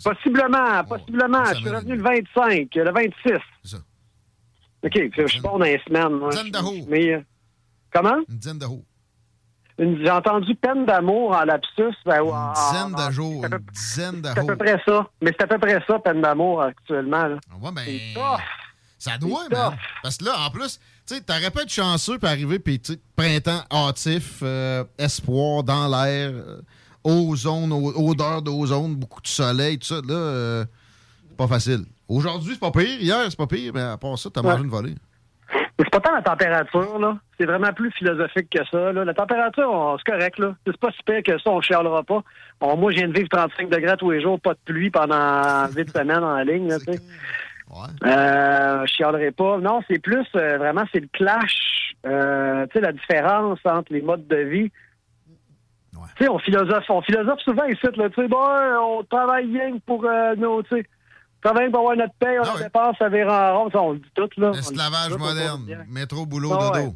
Possiblement, possiblement. Je suis revenu le 25, le 26. C'est ça. OK, je suis bon dans les semaines. moi. Mais, euh, Comment? Une dizaine de jours. J'ai entendu peine d'amour en lapsus. Ben, Une dizaine de jours. c'est à peu- Une dizaine de C'est à peu près ça. Mais c'est à peu près ça, peine d'amour actuellement. Là. Ouais, ben. Ça doit, man. Parce que là, en plus, tu sais, t'aurais pas être chanceux puis arriver, puis printemps hâtif, euh, espoir dans l'air, euh, ozone, odeur d'ozone, beaucoup de soleil, tout ça. Là, euh, c'est pas facile. Aujourd'hui, c'est pas pire. Hier, c'est pas pire, mais à part ça, t'as Ouais. mangé une volée. Mais c'est pas tant la température, là. C'est vraiment plus philosophique que ça. Là. La température, on- c'est correct, là. C'est pas si pire que ça, on chialera pas. Bon, moi, je viens de vivre 35 degrés tous les jours, pas de pluie pendant 8 semaines en ligne, là, tu sais. Euh, je chialerai pas. Non, c'est plus, euh, vraiment, c'est le clash, euh, tu sais, la différence entre les modes de vie. Tu sais, on philosophe, on philosophe souvent ici, là, tu sais, bon, on travaille que pour euh, nos, tu sais, on travaille pour avoir notre paye, on dépense, ça vire en rond, ça, on le dit tout, là. On le dit Esclavage tout, moderne, bien. métro, boulot, Ah ouais. dodo.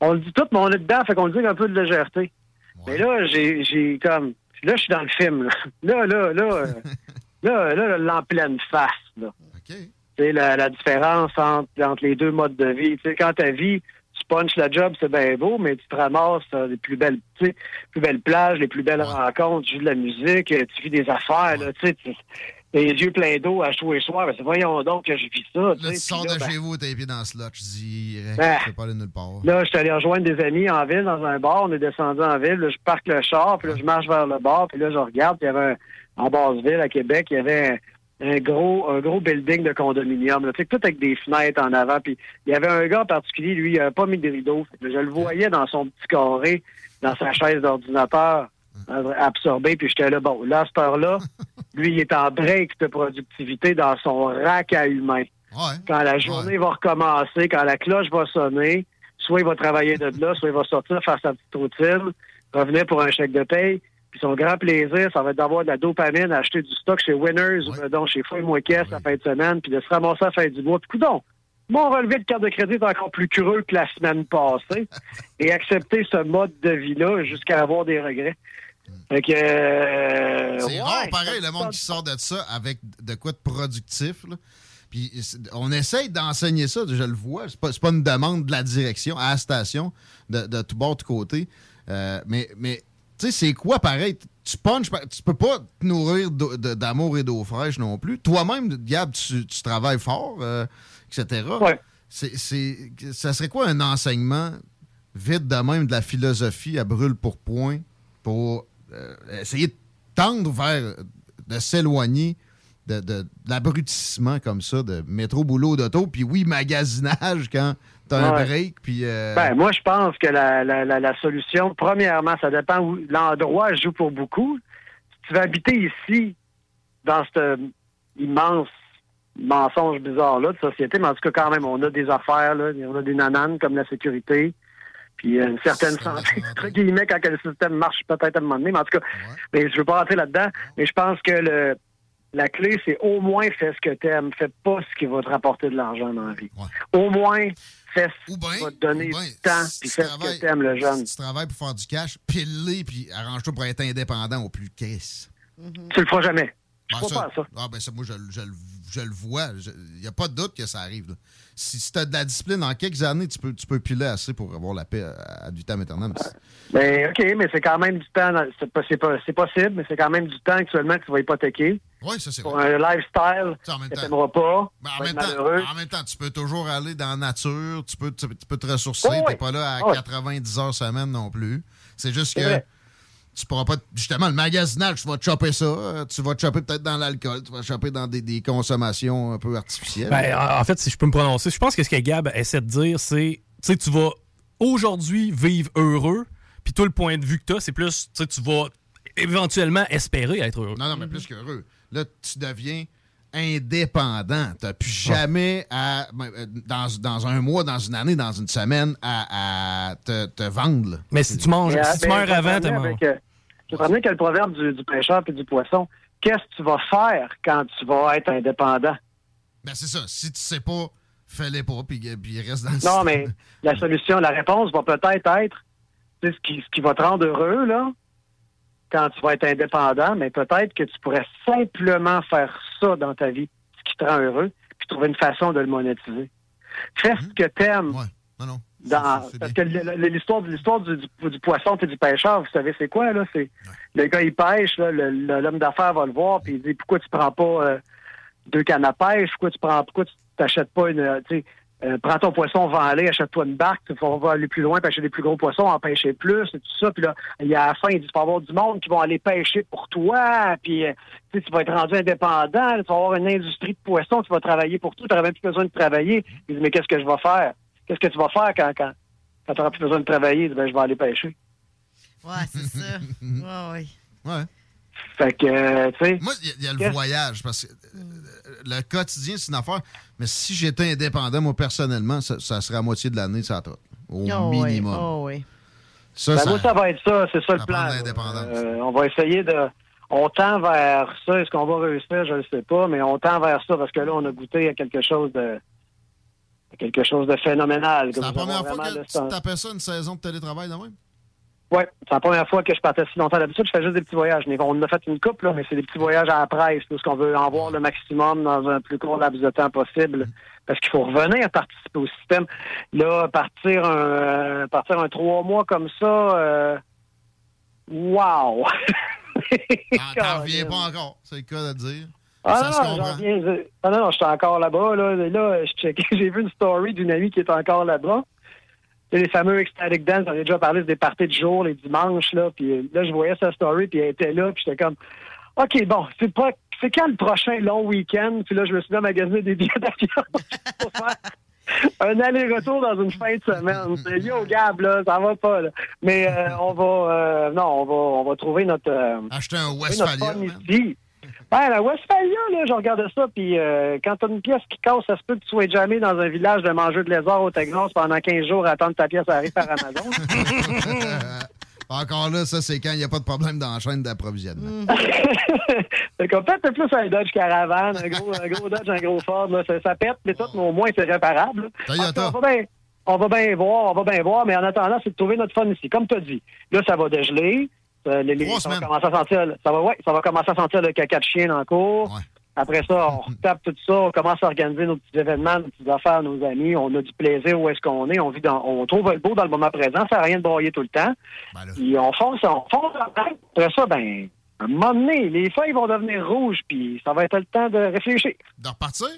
On le dit tout, mais on est dedans, fait qu'on le dit avec un peu de légèreté. Mais là, j'ai, j'ai comme, là, je suis dans le film, là. Là, là, là, euh, là, là, là, en pleine face, là. Tu sais, la, la différence entre, entre les deux modes de vie. Tu sais, quand ta vie, punches la job, c'est bien beau, mais tu te ramasses les plus belles, plus belles plages, les plus belles rencontres, tu joues de la musique, euh, tu vis des affaires, là, tu sais, les yeux pleins d'eau à tous les soirs. Ben, c'est voyons donc que je vis ça. Là, tu sors là, de ben, chez vous, t'as les pieds dans le slot, je dirais. Ah. Tu peux pas aller nulle part. Là, je suis allé rejoindre des amis en ville, dans un bar. On est descendu en ville. Là, je parque le char, puis là, je marche vers le bar, puis là, je regarde, puis il y avait un, en Basse-Ville, à Québec, il y avait un, un gros un gros building de condominium. Là, tout avec des fenêtres en avant. Puis il y avait un gars en particulier, lui, il n'avait pas mis de rideau. Fait que je le voyais dans son petit carré, dans sa chaise d'ordinateur, euh, absorbé. Puis j'étais là, bon, là, à cette heure-là, lui, il est en break de productivité dans son rack à humain. Quand la journée va recommencer, quand la cloche va sonner, soit il va travailler de là, soit il va sortir faire sa petite routine, revenir pour un chèque de paye. Puis son grand plaisir, ça va être d'avoir de la dopamine, acheter du stock chez Winners ou euh, donc chez Fouille Moi Caisse la fin de semaine, puis de se ramasser à la fin du mois. Puis coudon, mon relevé de carte de crédit est encore plus creux que la semaine passée et accepter ce mode de vie-là jusqu'à avoir des regrets. Fait que, euh, C'est ouais, rare, pareil, le monde qui sort de ça avec de quoi de productif. là. Puis on essaye d'enseigner ça, je le vois. C'est pas, pas une demande de la direction à la station, de, de tout bord, de côté. Euh, mais, mais tu sais, c'est quoi pareil? Tu punches, tu peux pas te nourrir d'amour et d'eau fraîche non plus. Toi-même, Gab, tu, tu travailles fort, euh, etc. C'est- ça serait quoi un enseignement vite de même de la philosophie à brûle pour point pour euh, essayer de tendre vers, de s'éloigner de, de- de l'abrutissement comme ça, de métro, boulot, d'auto, puis oui, magasinage quand t'as un Ouais. break, puis... euh, Ben, moi, je pense que la, la, la, la solution, premièrement, ça dépend où l'endroit joue pour beaucoup. Si tu vas habiter ici, dans ce immense mensonge bizarre-là de société, mais en tout cas, quand même, on a des affaires, là, on a des nananes comme la sécurité, puis une certaine santé, entre guillemets, quand le système marche peut-être à un moment donné, mais en tout cas, mais je veux pas rentrer là-dedans, mais je pense que le, la clé, c'est au moins fais ce que t'aimes, fais pas ce qui va te rapporter de l'argent dans la vie. Au moins, ce qui va te donner du temps, puis fais ce que t'aimes, le jeune. Si tu travailles pour faire du cash, pile-les, puis arrange-toi pour être indépendant au plus Chris. Tu le feras jamais. Ben, Je crois pas à ça. Ah, ben ça, moi, je, je le- je le vois. Il n'y a pas de doute que ça arrive. là. Si, tu as de la discipline, en quelques années, tu peux, tu peux piler assez pour avoir la paix à, à vitam aeternam. Ben, OK, mais c'est quand même du temps. pas- pas- c'est possible, mais c'est quand même du temps actuellement que tu vas hypothéquer. Oui, ça, c'est Pour un lifestyle même que temps. tu n'aimeras pas. Ben, en, même temps, en même tu peux toujours aller dans la nature, tu peux, tu, tu peux te ressourcer, tu oui. n'es pas là à Oh, oui. 90 heures semaine non plus. C'est juste que vrai. tu pourras pas. Justement, le magasinage, tu vas te choper ça. Tu vas te choper peut-être dans l'alcool, tu vas te choper dans des, des consommations un peu artificielles. Ben, en en fait, si je peux me prononcer, je pense que ce que Gab essaie de dire, c'est, tu sais, tu vas aujourd'hui vivre heureux, puis toi, le point de vue que tu as, c'est plus, tu sais, tu vas éventuellement espérer être heureux. Non, non, mais plus qu'heureux. Là, tu deviens indépendant. Tu n'as plus jamais à, ben, euh, dans, dans un mois, dans une année, dans une semaine, à, à te, te vendre. là. Mais si tu manges, Mais, si tu meurs avant, te t'es mort. avec, euh, te ramener avec le proverbe du, du pêcheur et du poisson. Qu'est-ce que tu vas faire quand tu vas être indépendant? Ben, c'est ça. Si tu sais pas, fais-les pas, puis, puis reste dans le Non, système. mais la solution, la réponse va peut-être être tu sais, ce qui, ce qui va te rendre heureux, là, quand tu vas être indépendant, mais peut-être que tu pourrais simplement faire ça dans ta vie, ce qui te rend heureux, puis trouver une façon de le monétiser. Fais ce que t'aimes, Non, non. Dans, parce que l'histoire l'histoire du, du, du poisson et du pêcheur, vous savez c'est quoi, là? C'est le gars il pêche, l'homme d'affaires va le voir, puis il dit pourquoi tu prends pas euh, deux cannes à pêche, pourquoi tu prends pourquoi tu t'achètes pas une euh, prends ton poisson, va aller, achète-toi une barque, tu vas- on va aller plus loin, pêcher des plus gros poissons, en pêcher plus, et tout ça. Puis là, il y a à la fin, il dit, tu vas avoir du monde qui vont aller pêcher pour toi, puis euh, tu sais, tu vas être rendu indépendant, tu vas avoir une industrie de poissons, tu vas travailler pour tout, tu n'auras même plus besoin de travailler. Il dit, mais qu'est-ce que je vais faire? Qu'est-ce que tu vas faire quand, quand, quand tu n'auras plus besoin de travailler? Il dit, ben, je vais aller pêcher. Ouais, c'est ça. Ouais, ouais. Ouais. Fait que, euh, tu sais. Moi, il y a- il y, a le voyage, parce que euh, le quotidien, c'est une affaire. Mais si j'étais indépendant, moi, personnellement, ça, ça serait à moitié de l'année, ça trotte. Au Oh, ouais. minimum. Oh, ouais. Ça, Ben, ça- moi, ça va être ça, c'est ça le plan. Euh, on va essayer de. On tend vers ça. Est-ce qu'on va réussir? Je ne sais pas, mais on tend vers ça parce que là, on a goûté à quelque chose de. à quelque chose de phénoménal. C'est la première fois que tu tapais ça une saison de télétravail de même? Oui, c'est la première fois que je partais si longtemps. D'habitude, je fais juste des petits voyages. Mais On a fait une coupe, là, mais c'est des petits voyages à la presse, parce qu'on veut en voir le maximum dans un plus court laps de temps possible. Parce qu'il faut revenir participer au système. Là, partir un, euh, partir un trois mois comme ça, euh, wow! Ah, T'en reviens pas encore, c'est le cas de dire. Ah ça non, j'en comprend. viens. je- Ah non, non, je suis encore là-bas. Là, là j'ai vu une story d'une amie qui est encore là-bas. Les fameux ecstatic dance, on a déjà parlé c'est des parties de jour, les dimanches, là. Puis euh, là, je voyais sa story, puis elle était là, puis j'étais comme, OK, bon, c'est pas, c'est quand le prochain long week-end? Puis là, je me suis mis à magasiner des billets d'avion pour faire un aller-retour dans une fin de semaine. C'est yo, Gab, là, ça va pas, là. Mais euh, on va, euh, non, on va, on va trouver notre... euh, Acheter un trouver notre Ben, la Westphalia, là, je regardais ça, puis euh, quand t'as une pièce qui casse, ça se peut que tu sois jamais dans un village de mangeux de lézard au Texas pendant 15 jours à attendre que ta pièce arrive par Amazon. Encore là, ça, c'est quand il n'y a pas de problème dans la chaîne d'approvisionnement. Fait qu'on peut-être plus un Dodge Caravan, un gros, un gros Dodge, un gros Ford, là, ça, ça pète, mais tout, mais au moins c'est réparable. Toyota. Va bien on va bien voir, on va bien voir, mais en attendant, c'est de trouver notre fun ici. Comme tu as dit, là, ça va dégeler. Euh, les- les- ça, va commencer à sentir, ça, va, ouais, ça va commencer à sentir le caca de chien le cours. Après ça, on retape tout ça, on commence à organiser nos petits événements, nos petites affaires, nos amis, on a du plaisir où est-ce qu'on est, on vit dans, on trouve le beau dans le moment présent, ça à rien de broyer tout le temps. Ben Puis on fonce, on fonce en tête. Après ça, ben, à un moment donné, les feuilles vont devenir rouges, puis ça va être le temps de réfléchir. De repartir?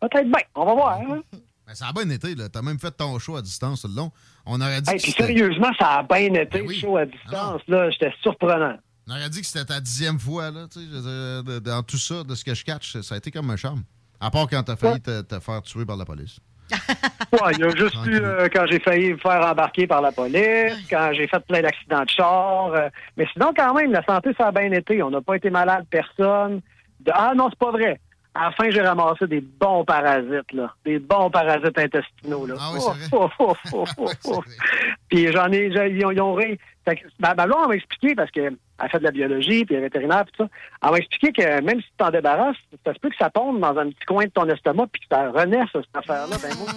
Peut-être bien, on va voir. Hein? Ben, ça a bien été, là. T'as même fait ton choix à distance tout le long. On aurait dit Hey, que puis sérieusement, ça a bien été Ben le show à distance, là. J'étais surprenant. On aurait dit que c'était ta dixième fois, là, tu sais, de- dans tout ça, de ce que je catch, ça a été comme un charme. À part quand t'as failli te, te faire tuer par la police. Ouais, il y a juste eu euh, quand j'ai failli me faire embarquer par la police, quand j'ai fait plein d'accidents de char. euh, mais sinon, quand même, la santé, ça a bien été. On n'a pas été malade, personne. De- Ah non, c'est pas vrai. À la fin, j'ai ramassé des bons parasites, là. Des bons parasites intestinaux, là. Ah oui, Oh, oh, oh. Puis j'en ai, ils ont, ils ont ri. Ma, ma blonde m'a expliqué, parce qu'elle fait de la biologie, puis elle est vétérinaire, puis tout ça. Elle m'a expliqué que même si tu t'en débarrasses, ça se peut que ça tombe dans un petit coin de ton estomac, puis que ça renaisse, cette affaire-là. Ben moi,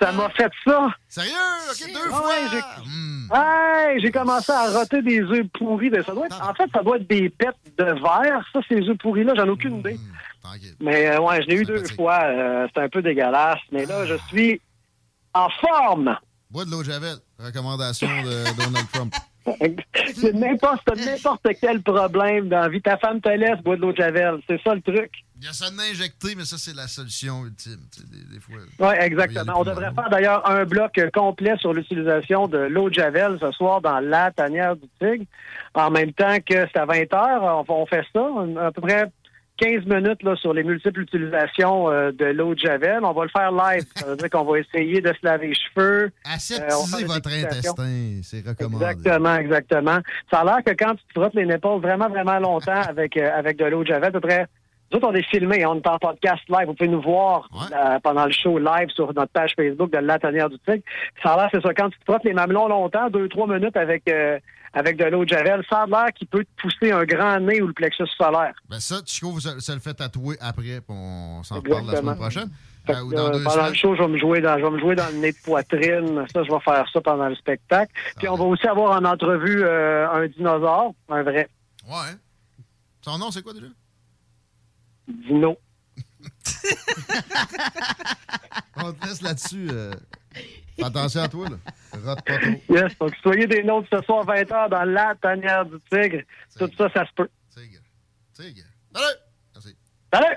ça m'a- fait ça. Sérieux? OK, deux fois? j'ai Hey, j'ai commencé à roter des œufs pourris. De... Ça doit être- en fait, ça doit être des pets de verre, ça, ces œufs pourris-là. J'en ai aucune idée. Mais euh, ouais, je l'ai eu deux fois. euh, C'était un peu dégueulasse. Mais là, je suis en forme. Bois de l'eau de Javel. Recommandation de Donald Trump. C'est n'importe n'importe quel problème dans la vie. Ta femme te laisse, bois de l'eau de Javel. C'est ça le truc. Il y a ça de injecté, mais ça, c'est la solution ultime. Des, des fois. Oui, exactement. On devrait faire d'ailleurs un bloc complet sur l'utilisation de l'eau de Javel ce soir dans la tanière du Tigre. En même temps que c'est à 20 heures, on, on fait ça, à peu près 15 minutes là, sur les multiples utilisations euh, de l'eau de Javel. On va le faire live. Ça veut dire qu'on va essayer de se laver les cheveux. Euh, faire des votre intestin, c'est recommandé. Exactement, exactement. Ça a l'air que quand tu te frottes les épaules vraiment, vraiment longtemps avec, euh, avec de l'eau de Javel, à peu près. Nous autres, on est filmés, on est en podcast live. Vous pouvez nous voir euh, pendant le show live sur notre page Facebook de La Tanière du Tigre. Ça a l'air, c'est ça, quand tu te frottes les mamelons longtemps, deux, trois minutes avec, euh, avec de l'eau de Javel, ça a l'air qu'il peut te pousser un grand nez ou le plexus solaire. Ben ça, Chico, se, se le fait tatouer après, puis on s'en reparle la semaine prochaine. Fait Euh, ou que, dans euh, pendant le show, je vais me jouer dans, je vais me jouer dans le nez de poitrine. Ça, je vais faire ça pendant le spectacle. Puis on va aussi avoir en entrevue euh, un dinosaure, un vrai Ouais. Son nom, c'est quoi déjà? dino. On te laisse là-dessus. Fais attention à toi, là. Rate pas trop. Yes, donc soyez des nôtres ce soir 20h dans la tanière du tigre. Tout ça, ça se peut. Tigre. Tigre. Salut! Merci. Salut!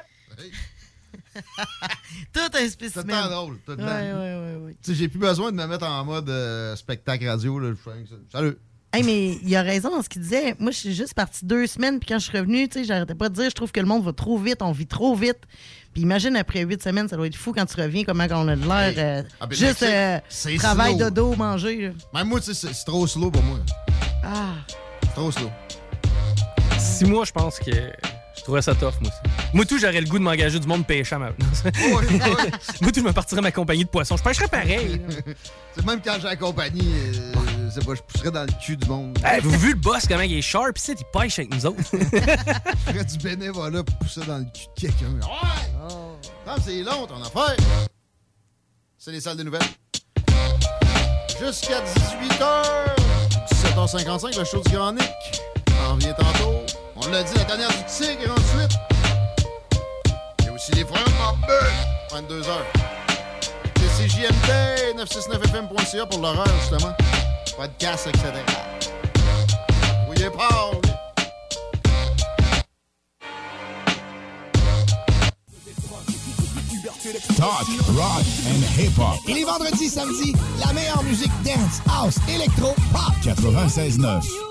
Tout un spécimen. C'est tant drôle. Tout Ouais, ouais, ouais, ouais. Tu sais, j'ai plus besoin de me mettre en mode euh, spectacle radio. Là. Salut! Hey, mais il a raison dans ce qu'il disait. Moi, je suis juste partie deux semaines, puis quand je suis revenue, tu sais, j'arrêtais pas de dire, je trouve que le monde va trop vite, on vit trop vite. Puis imagine, après huit semaines, ça doit être fou quand tu reviens, comment on a de l'air. euh, Ah, ben, juste euh, travail, slow. dodo, manger. là. Même moi, tu sais, c'est trop slow pour moi. Ah. C'est trop slow. Six mois, je pense que je trouverais ça tough, moi aussi. Moi, tout, j'aurais le goût de m'engager du monde pêchant maintenant. moi, tout, je me partirais ma compagnie de poissons. Je pêcherais pareil. C'est même quand j'ai la compagnie, euh, sais pas, je pousserais dans le cul du monde. Hey, vous vu le boss, comment il est sharp? Ici, il pêche avec nous autres. Je ferais du bénévolat pour pousser dans le cul de quelqu'un. Ouais! Ah, c'est long, ton affaire. C'est les salles de nouvelles. Jusqu'à 18h. 17h55, le show du Grand Nick. On revient tantôt. On l'a dit, la dernière du Tigre ensuite. Il y a aussi les frères Barbeux. 22h. C'est CJMD, 969fm.ca pour l'horreur, justement. Podcast, etc. Oui, Paul. Talk, rock and hip-hop. Et les vendredis, samedis, la meilleure musique dance, house, électro, pop. 96.9.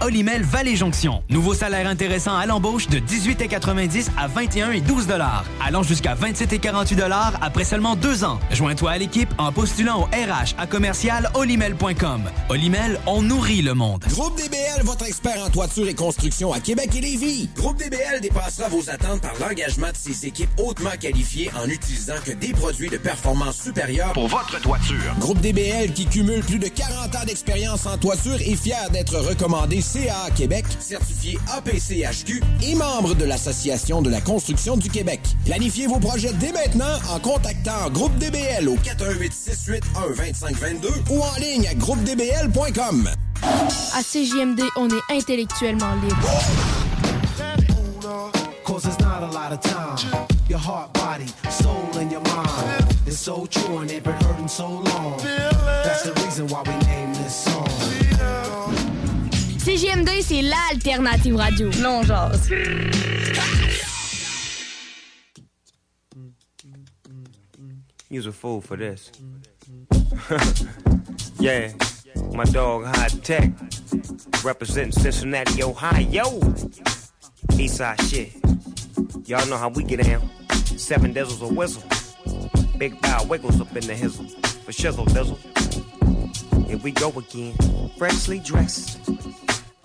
Olimel Valley Jonction. Nouveau salaire intéressant à l'embauche de 18,90 à 21 et 12 dollars, allant jusqu'à 27 et 48 dollars après seulement deux ans. Joins-toi à l'équipe en postulant au RH à commercial olimel.com. Olimel, on nourrit le monde. Groupe DBL, votre expert en toiture et construction à Québec et Lévis. Groupe DBL dépassera vos attentes par l'engagement de ses équipes hautement qualifiées en utilisant que des produits de performance supérieure pour votre toiture. Groupe DBL qui cumule plus de 40 ans d'expérience en toiture est fier d'être recommandé CA Québec, certifié APCHQ et membre de l'Association de la construction du Québec. Planifiez vos projets dès maintenant en contactant Groupe DBL au 418 681 2522 ou en ligne à groupedbl.com. À CJMD, on est intellectuellement libre. Cause there's not a lot of time. Your heart, body, soul, and your mind. It's so true and they've been hurting so long. That's the reason why we. CJMD, c'est l'alternative radio. Non. Use a fool for this. yeah, my dog High Tech, representing Cincinnati, Ohio. Eastside shit. Y'all know how we get down. Seven Dizzles a whistle. Big bow wiggles up in the hizzle. For shizzle dizzle. Here we go again. Freshly dressed.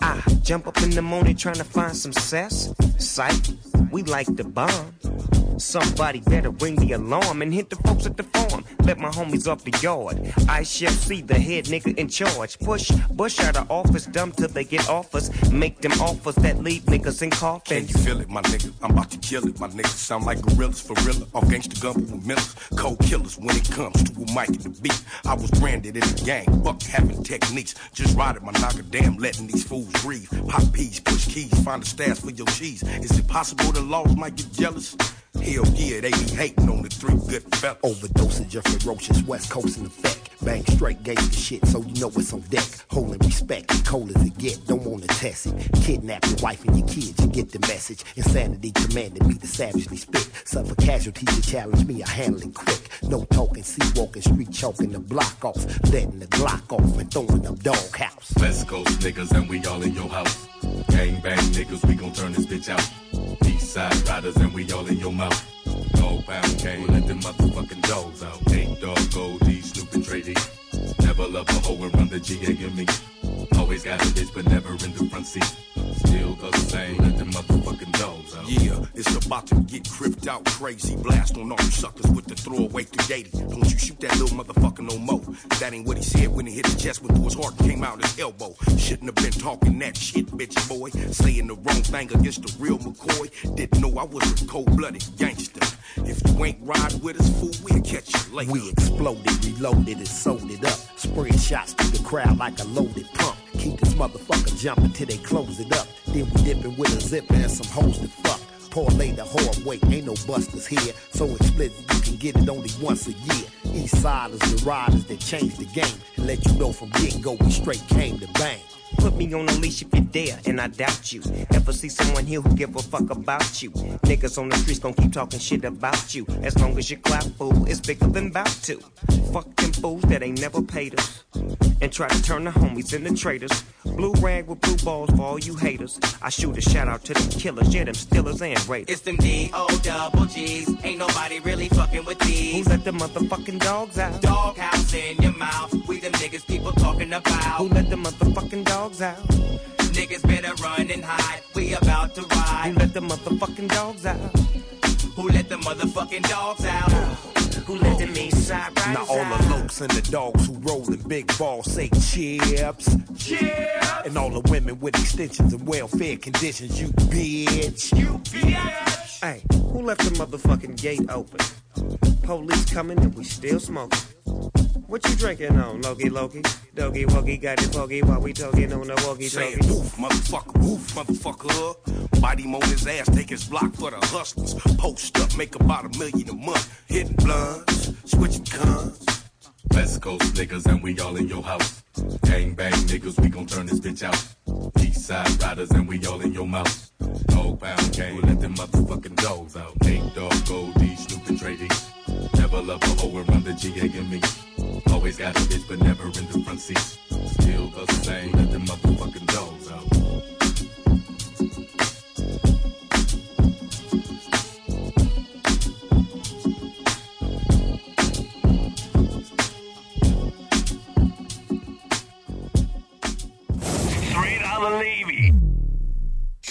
I jump up in the morning trying to find some cess. Sight, we like the bomb. Somebody better ring the alarm and hit the folks at the farm. Let my homies off the yard. I shall see the head nigga in charge. Push Bush out of office, dumb till they get offers. Make them offers that leave niggas in Can coffins. you feel it, my nigga? I'm about to kill it, my nigga. Sound like gorillas for real. Off gangsta gumbo with millers. Cold killers when it comes to a mic and the beat. I was branded in the gang, buck having techniques. Just riding my knocker, damn, letting these fools breathe. Pop peas, push keys, find a stash for your cheese. Is it possible the laws might get jealous? Hell yeah, they be hating on the three good fellas. Overdosage of ferocious West Coast in effect. Bang straight gangsta shit, so you know it's on deck. Holding respect, cold as it get, don't wanna test it. Kidnap your wife and your kids, you get the message. Insanity commanded me to savagely spit. Suffer casualties to challenge me, I handle it quick. No talking, sea walking, street choking the block off. Letting the Glock off and throwing them dog house. West Coast niggas and we all in your house. Gang bang niggas, we gon' turn this bitch out. East side riders and we all in your mouth. Dog pound gang, let them motherfucking dogs out. Ain't dog gold, D. Never love a hoe run the GA and me. Always got a bitch, but never in the front seat. Still the same, let them motherfucking dogs. Yeah, it's about to get cripped out crazy. Blast on all you suckers with the throwaway 380. Don't you shoot that little motherfucker no more. That ain't what he said when he hit his chest, went through his heart came out his elbow. Shouldn't have been talking that shit, bitch boy. Saying the wrong thing against the real McCoy. Didn't know I was a cold blooded gangster. If you ain't ride with us, fool, we'll catch you later. We exploded, reloaded, and sold it up. Spread shots through the crowd like a loaded pump. Keep this motherfucker jumping till they close it up. Then we dipping with a zipper and some hoes to fuck. Parlay the hard way, ain't no busters here. So explicit you can get it only once a year. East siders, the riders that change the game. And let you know from get go, we straight came to bang. Put me on a leash if you dare, and I doubt you. Ever see someone here who give a fuck about you? Niggas on the streets gon' keep talking shit about you. As long as you clap, fool, it's bigger than bout to. Fuck them fools that ain't never paid us. And try to turn the homies into traitors. Blue rag with blue balls for all you haters. I shoot a shout out to them killers, yeah, them stealers and raiders. It's them D-O double G's. Ain't nobody really fucking with these. Who let the motherfucking dogs out? Doghouse in your mouth. We them niggas people talking about. Who let the motherfucking dogs out? Niggas better run and hide. We about to ride. Who let the motherfucking dogs out? Who let the motherfucking dogs out? Who let them east side riders Now all the lokes and the dogs who rollin' big balls say chips. Chips. And all the women with extensions and welfare conditions, you bitch. You bitch. Hey, who left the motherfucking gate open? Police coming and we still smoking. What you drinking on, Loki Loki? Doggy Woggy got it foggy while we talking on the walkie Saying talkie. woof, motherfucker, woof, motherfucker. Him on his ass, take his block for the hustlers. Post up, make about a million a month. Hitting blunts, switching guns. West Coast niggas and we all in your house. Gang bang niggas, we gon' turn this bitch out. East side riders and we all in your mouth. Dog pound gang, let them motherfucking dogs out. Ain't dog gold D, Snoop and D. Never love a hoe run the GA and me. Always got a bitch, but never in the front seat. Still the same, let them motherfucking dogs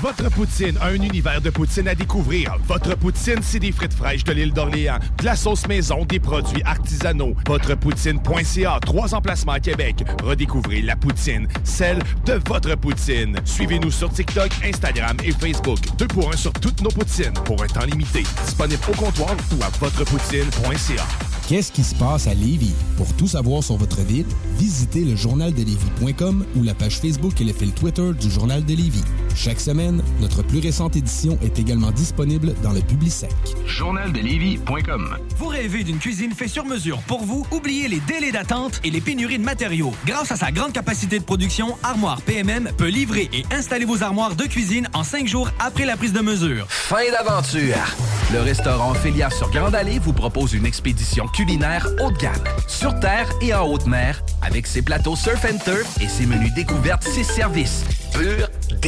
Votre poutine, un univers de poutine à découvrir. Votre poutine, c'est des frites fraîches de l'île d'Orléans, de la sauce maison, des produits artisanaux. Votrepoutine.ca, trois emplacements à Québec. Redécouvrez la poutine, celle de votre poutine. Suivez-nous sur TikTok, Instagram et Facebook. Deux pour un sur toutes nos poutines, pour un temps limité. Disponible au comptoir ou à votrepoutine.ca. Qu'est-ce qui se passe à Lévis? Pour tout savoir sur votre ville, visitez le journaldelévis.com ou la page Facebook et le fil Twitter du Journal de Lévis. Chaque semaine, notre plus récente édition est également disponible dans le Publisec. Journaldelévis.com Vous rêvez d'une cuisine faite sur mesure pour vous? Oubliez les délais d'attente et les pénuries de matériaux. Grâce à sa grande capacité de production, Armoire PMM peut livrer et installer vos armoires de cuisine en cinq jours après la prise de mesure. Fin d'aventure! Le restaurant Ophélia sur Grande Allée vous propose une expédition culinaire haut de gamme, sur terre et en haute mer, avec ses plateaux surf and turf et ses menus découvertes, ses services. Pur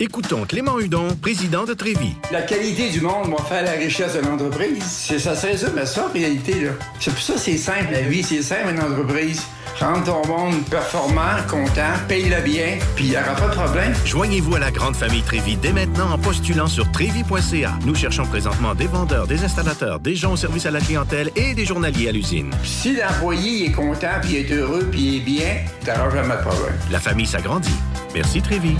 Écoutons Clément Hudon, président de Trévis. La qualité du monde va faire la richesse de l'entreprise. C'est ça, c'est ça, mais ça, en réalité, là. C'est pour ça que c'est simple, la vie, c'est simple, une entreprise. Rendre ton monde performant, content, paye-le bien, puis il n'y aura pas de problème. Joignez-vous à la grande famille Trévis dès maintenant en postulant sur trévis.ca. Nous cherchons présentement des vendeurs, des installateurs, des gens au service à la clientèle et des journaliers à l'usine. Si l'employé est content, puis est heureux, puis est bien, t'auras jamais de problème. La famille s'agrandit. Merci Trévis.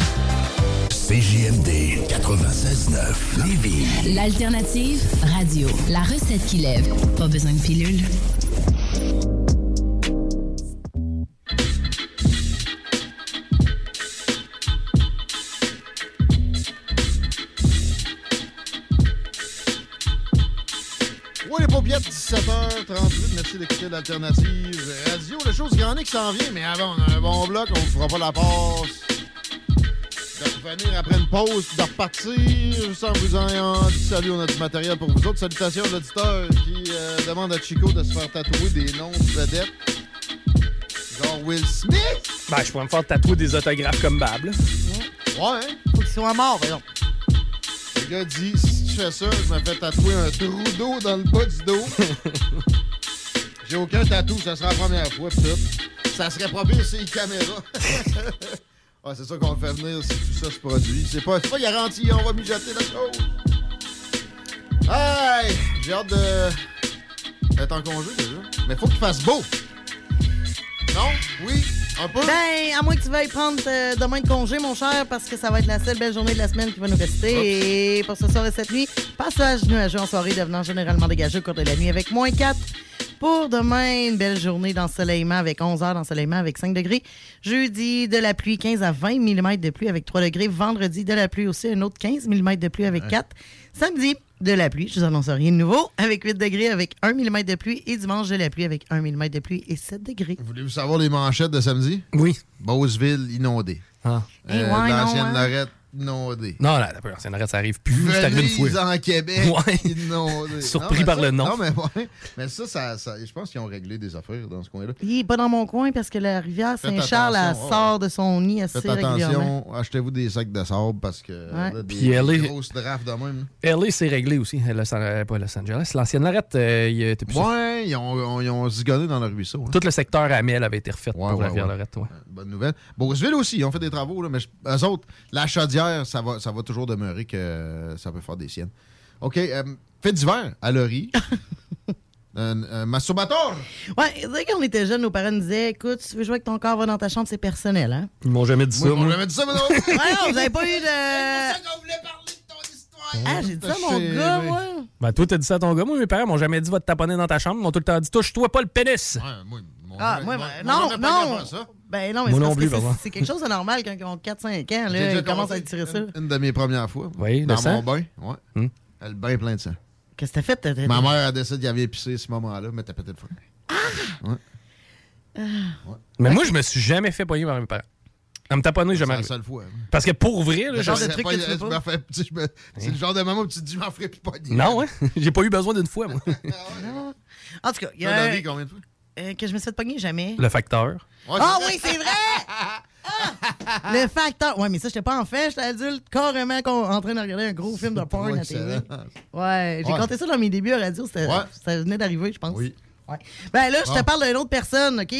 CJMD 96.9 Lévis. L'alternative radio. La recette qui lève. Pas besoin de pilule. Oui, les paupiètes, 17h38. Merci d'écouter l'alternative radio. La chose, il y en a qui s'en vient, mais avant, on a un bon bloc. On ne fera pas la passe. De revenir après une pause, de repartir. Sans vous en dit salut, on a du matériel pour vous autres. Salutations à l'auditeur qui euh, demande à Chico de se faire tatouer des noms de vedettes. Genre Will Smith. Ben, je pourrais me faire tatouer des autographes comme Bab. là. Ouais, hein? Faut qu'ils soient morts, voyons. Le gars dit je me fais tatouer un trou d'eau dans le bas du dos. J'ai aucun tatou, ça sera la première fois, tout. Ça serait pas pire sur les caméras. ah, c'est ça qu'on le fait venir si tout ça se produit. C'est pas, c'est pas garanti, on va mijoter la chose. Hey! J'ai hâte de. d'être en congé déjà. Mais faut qu'il fasse beau. Non? Oui? Un peu? Ben, à moins que tu veuilles prendre euh, demain de congé, mon cher, parce que ça va être la seule belle journée de la semaine qui va nous rester. Et pour ce soir et cette nuit, passage nuageux en soirée devenant généralement dégagé au cours de la nuit avec moins 4. Pour demain, une belle journée d'ensoleillement avec 11 heures d'ensoleillement avec 5 degrés. Jeudi, de la pluie, 15 à 20 mm de pluie avec 3 degrés. Vendredi, de la pluie aussi, un autre 15 mm de pluie avec 4. Samedi, de la pluie, je vous annonce rien de nouveau, avec 8 degrés avec 1 mm de pluie. Et dimanche, de la pluie avec 1 mm de pluie et 7 degrés. Voulez-vous savoir les manchettes de samedi? Oui. Beauceville inondée. Ah. Eh ouais, non, L'ancienne hein? Lorette inondée. Non, là, la l'ancienne arrête, ça arrive plus. C'est arrivé une fois. en Québec Ouais. inondée. Surpris Non, par ça- le nom. Non, mais, ouais. mais ça, ça, ça- je pense qu'ils ont réglé des affaires dans ce coin-là. Il est pas dans mon coin parce que la rivière Saint-Charles elle sort de son nid assez Faites régulièrement. attention, achetez-vous des sacs de sable parce que Ouais. là, des, Puis elle des est- grosses drafts de même. LA, c'est réglé aussi. Los, euh, pas Los Angeles. L'ancienne arrête, euh, il était plus. Ouais, ils ont, ils ont zigonné dans le ruisseau. hein. Tout le secteur Amel avait été refait pour ouais, la rivière ouais. Lorette. Ouais. Bonne nouvelle. Beauceville aussi, ils ont fait des travaux, là, mais je- eux autres, la chaudière, ça va, ça va toujours demeurer que ça peut faire des siennes. OK, euh, fait d'hiver à Laurie. un, un masturbateur. Ouais, tu sais, quand on était jeunes, nos parents nous disaient Écoute, si tu veux jouer avec ton corps, va dans ta chambre, c'est personnel, hein. Ils m'ont jamais dit ça. Moi, on moi. jamais dit ça, mais non. ouais, non, vous avez pas eu de. Ah, j'ai dit ça, mon Chérie. gars, moi. Ben, toi, t'as dit ça à ton gars. Moi, mes parents m'ont jamais dit va te taponner dans ta chambre. Ils m'ont tout le temps dit touche-toi pas le pénis. Ah, moi, mon- ben, mon non, non. Ben non, mais Moi c'est non parce plus, que c'est- pardon. c'est quelque chose de normal quand ils ont 4-5 ans, là, ils commencent à tirer ça. Une, une de mes premières fois. Oui, Dans mon bain, ouais. Le bain plein de sang. Qu'est-ce que t'as fait? Ma mère a décidé qu'il avait épicé à ce moment-là, mais t'as pété le feu. Ouais. Mais moi, je me suis jamais fait poigner par mes parents. À me taponner, C'est jamais la arrivé. seule fois. Parce que pour vrai, là, Le genre de truc que tu fais pas? C'est le genre de moment où tu te dis, je m'en ferai plus pas Non, hein? J'ai pas eu besoin d'une fois, moi. En tout cas, il y a. la combien de fois? Euh, que je me suis fait pogner, jamais. Le facteur. Ah oui, c'est vrai! Le facteur. Ouais, mais ça, j'étais pas enfant, j'étais adulte, carrément con- en train de regarder un gros film de porn à TV. excellent. Ouais, j'ai Ouais. compté ça dans mes débuts à radio, c'était- Ouais. ça venait d'arriver, je pense. Oui. Ouais. Ben là, je te Ah. parle d'une autre personne, OK,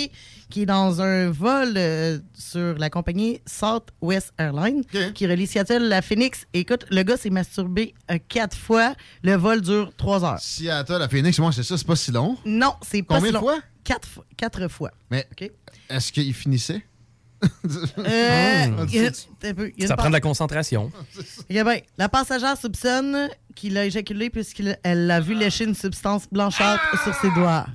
qui est dans un vol euh, sur la compagnie Southwest Airlines, qui relie Seattle à Phoenix. Écoute, le gars s'est masturbé euh, quatre fois. Le vol dure trois heures. Seattle à Phoenix, moi, c'est ça, c'est pas si long. Non, c'est pas Combien si de long. fois? Quatre, fois- quatre fois. Mais est-ce qu'il finissait? Euh, Hmm. il y a- un peu, il y a Ça prend de la concentration. Eh bien, la passagère soupçonne qu'il a éjaculé puisqu'elle l'a vu lécher une substance blanchâtre sur ses doigts.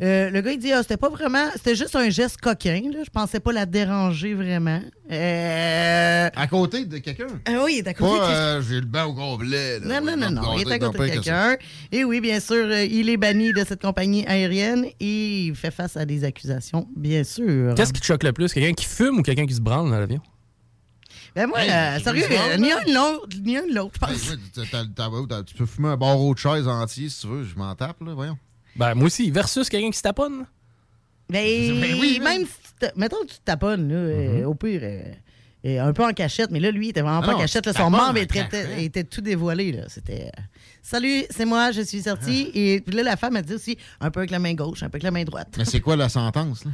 Euh, le gars, il dit, ah, c'était pas vraiment, c'était juste un geste coquin, là. Je pensais pas la déranger vraiment. Euh... À côté de quelqu'un? Ah oui, il est à côté Pas, euh, j'ai le banc au complet. là. Non, non, non, non. Il est à côté de quelqu'un. Et oui, bien sûr, euh, il est banni de cette compagnie aérienne et il fait face à des accusations, bien sûr. Qu'est-ce qui te choque le plus? Quelqu'un qui fume ou quelqu'un qui se branle dans l'avion? Ben moi, Hey, euh, sérieux, euh, ni un ni l'autre, ni un l'autre, je Hey, pense. Tu peux fumer un barreau de chaise entier si tu veux, je m'en tape, là, voyons. Ben, moi aussi. Versus quelqu'un qui se taponne. Ben, Ben oui, même si tu te- mettons que tu te taponnes, là, euh, au pire, euh, euh, un peu en cachette, mais là, lui, il était vraiment Ah pas non, en cachette. là, son membre en était, cachette. était tout dévoilé. là. C'était euh, Salut, c'est moi, je suis sorti. Et puis là, la femme a dit aussi un peu avec la main gauche, un peu avec la main droite. Mais c'est quoi la sentence, là?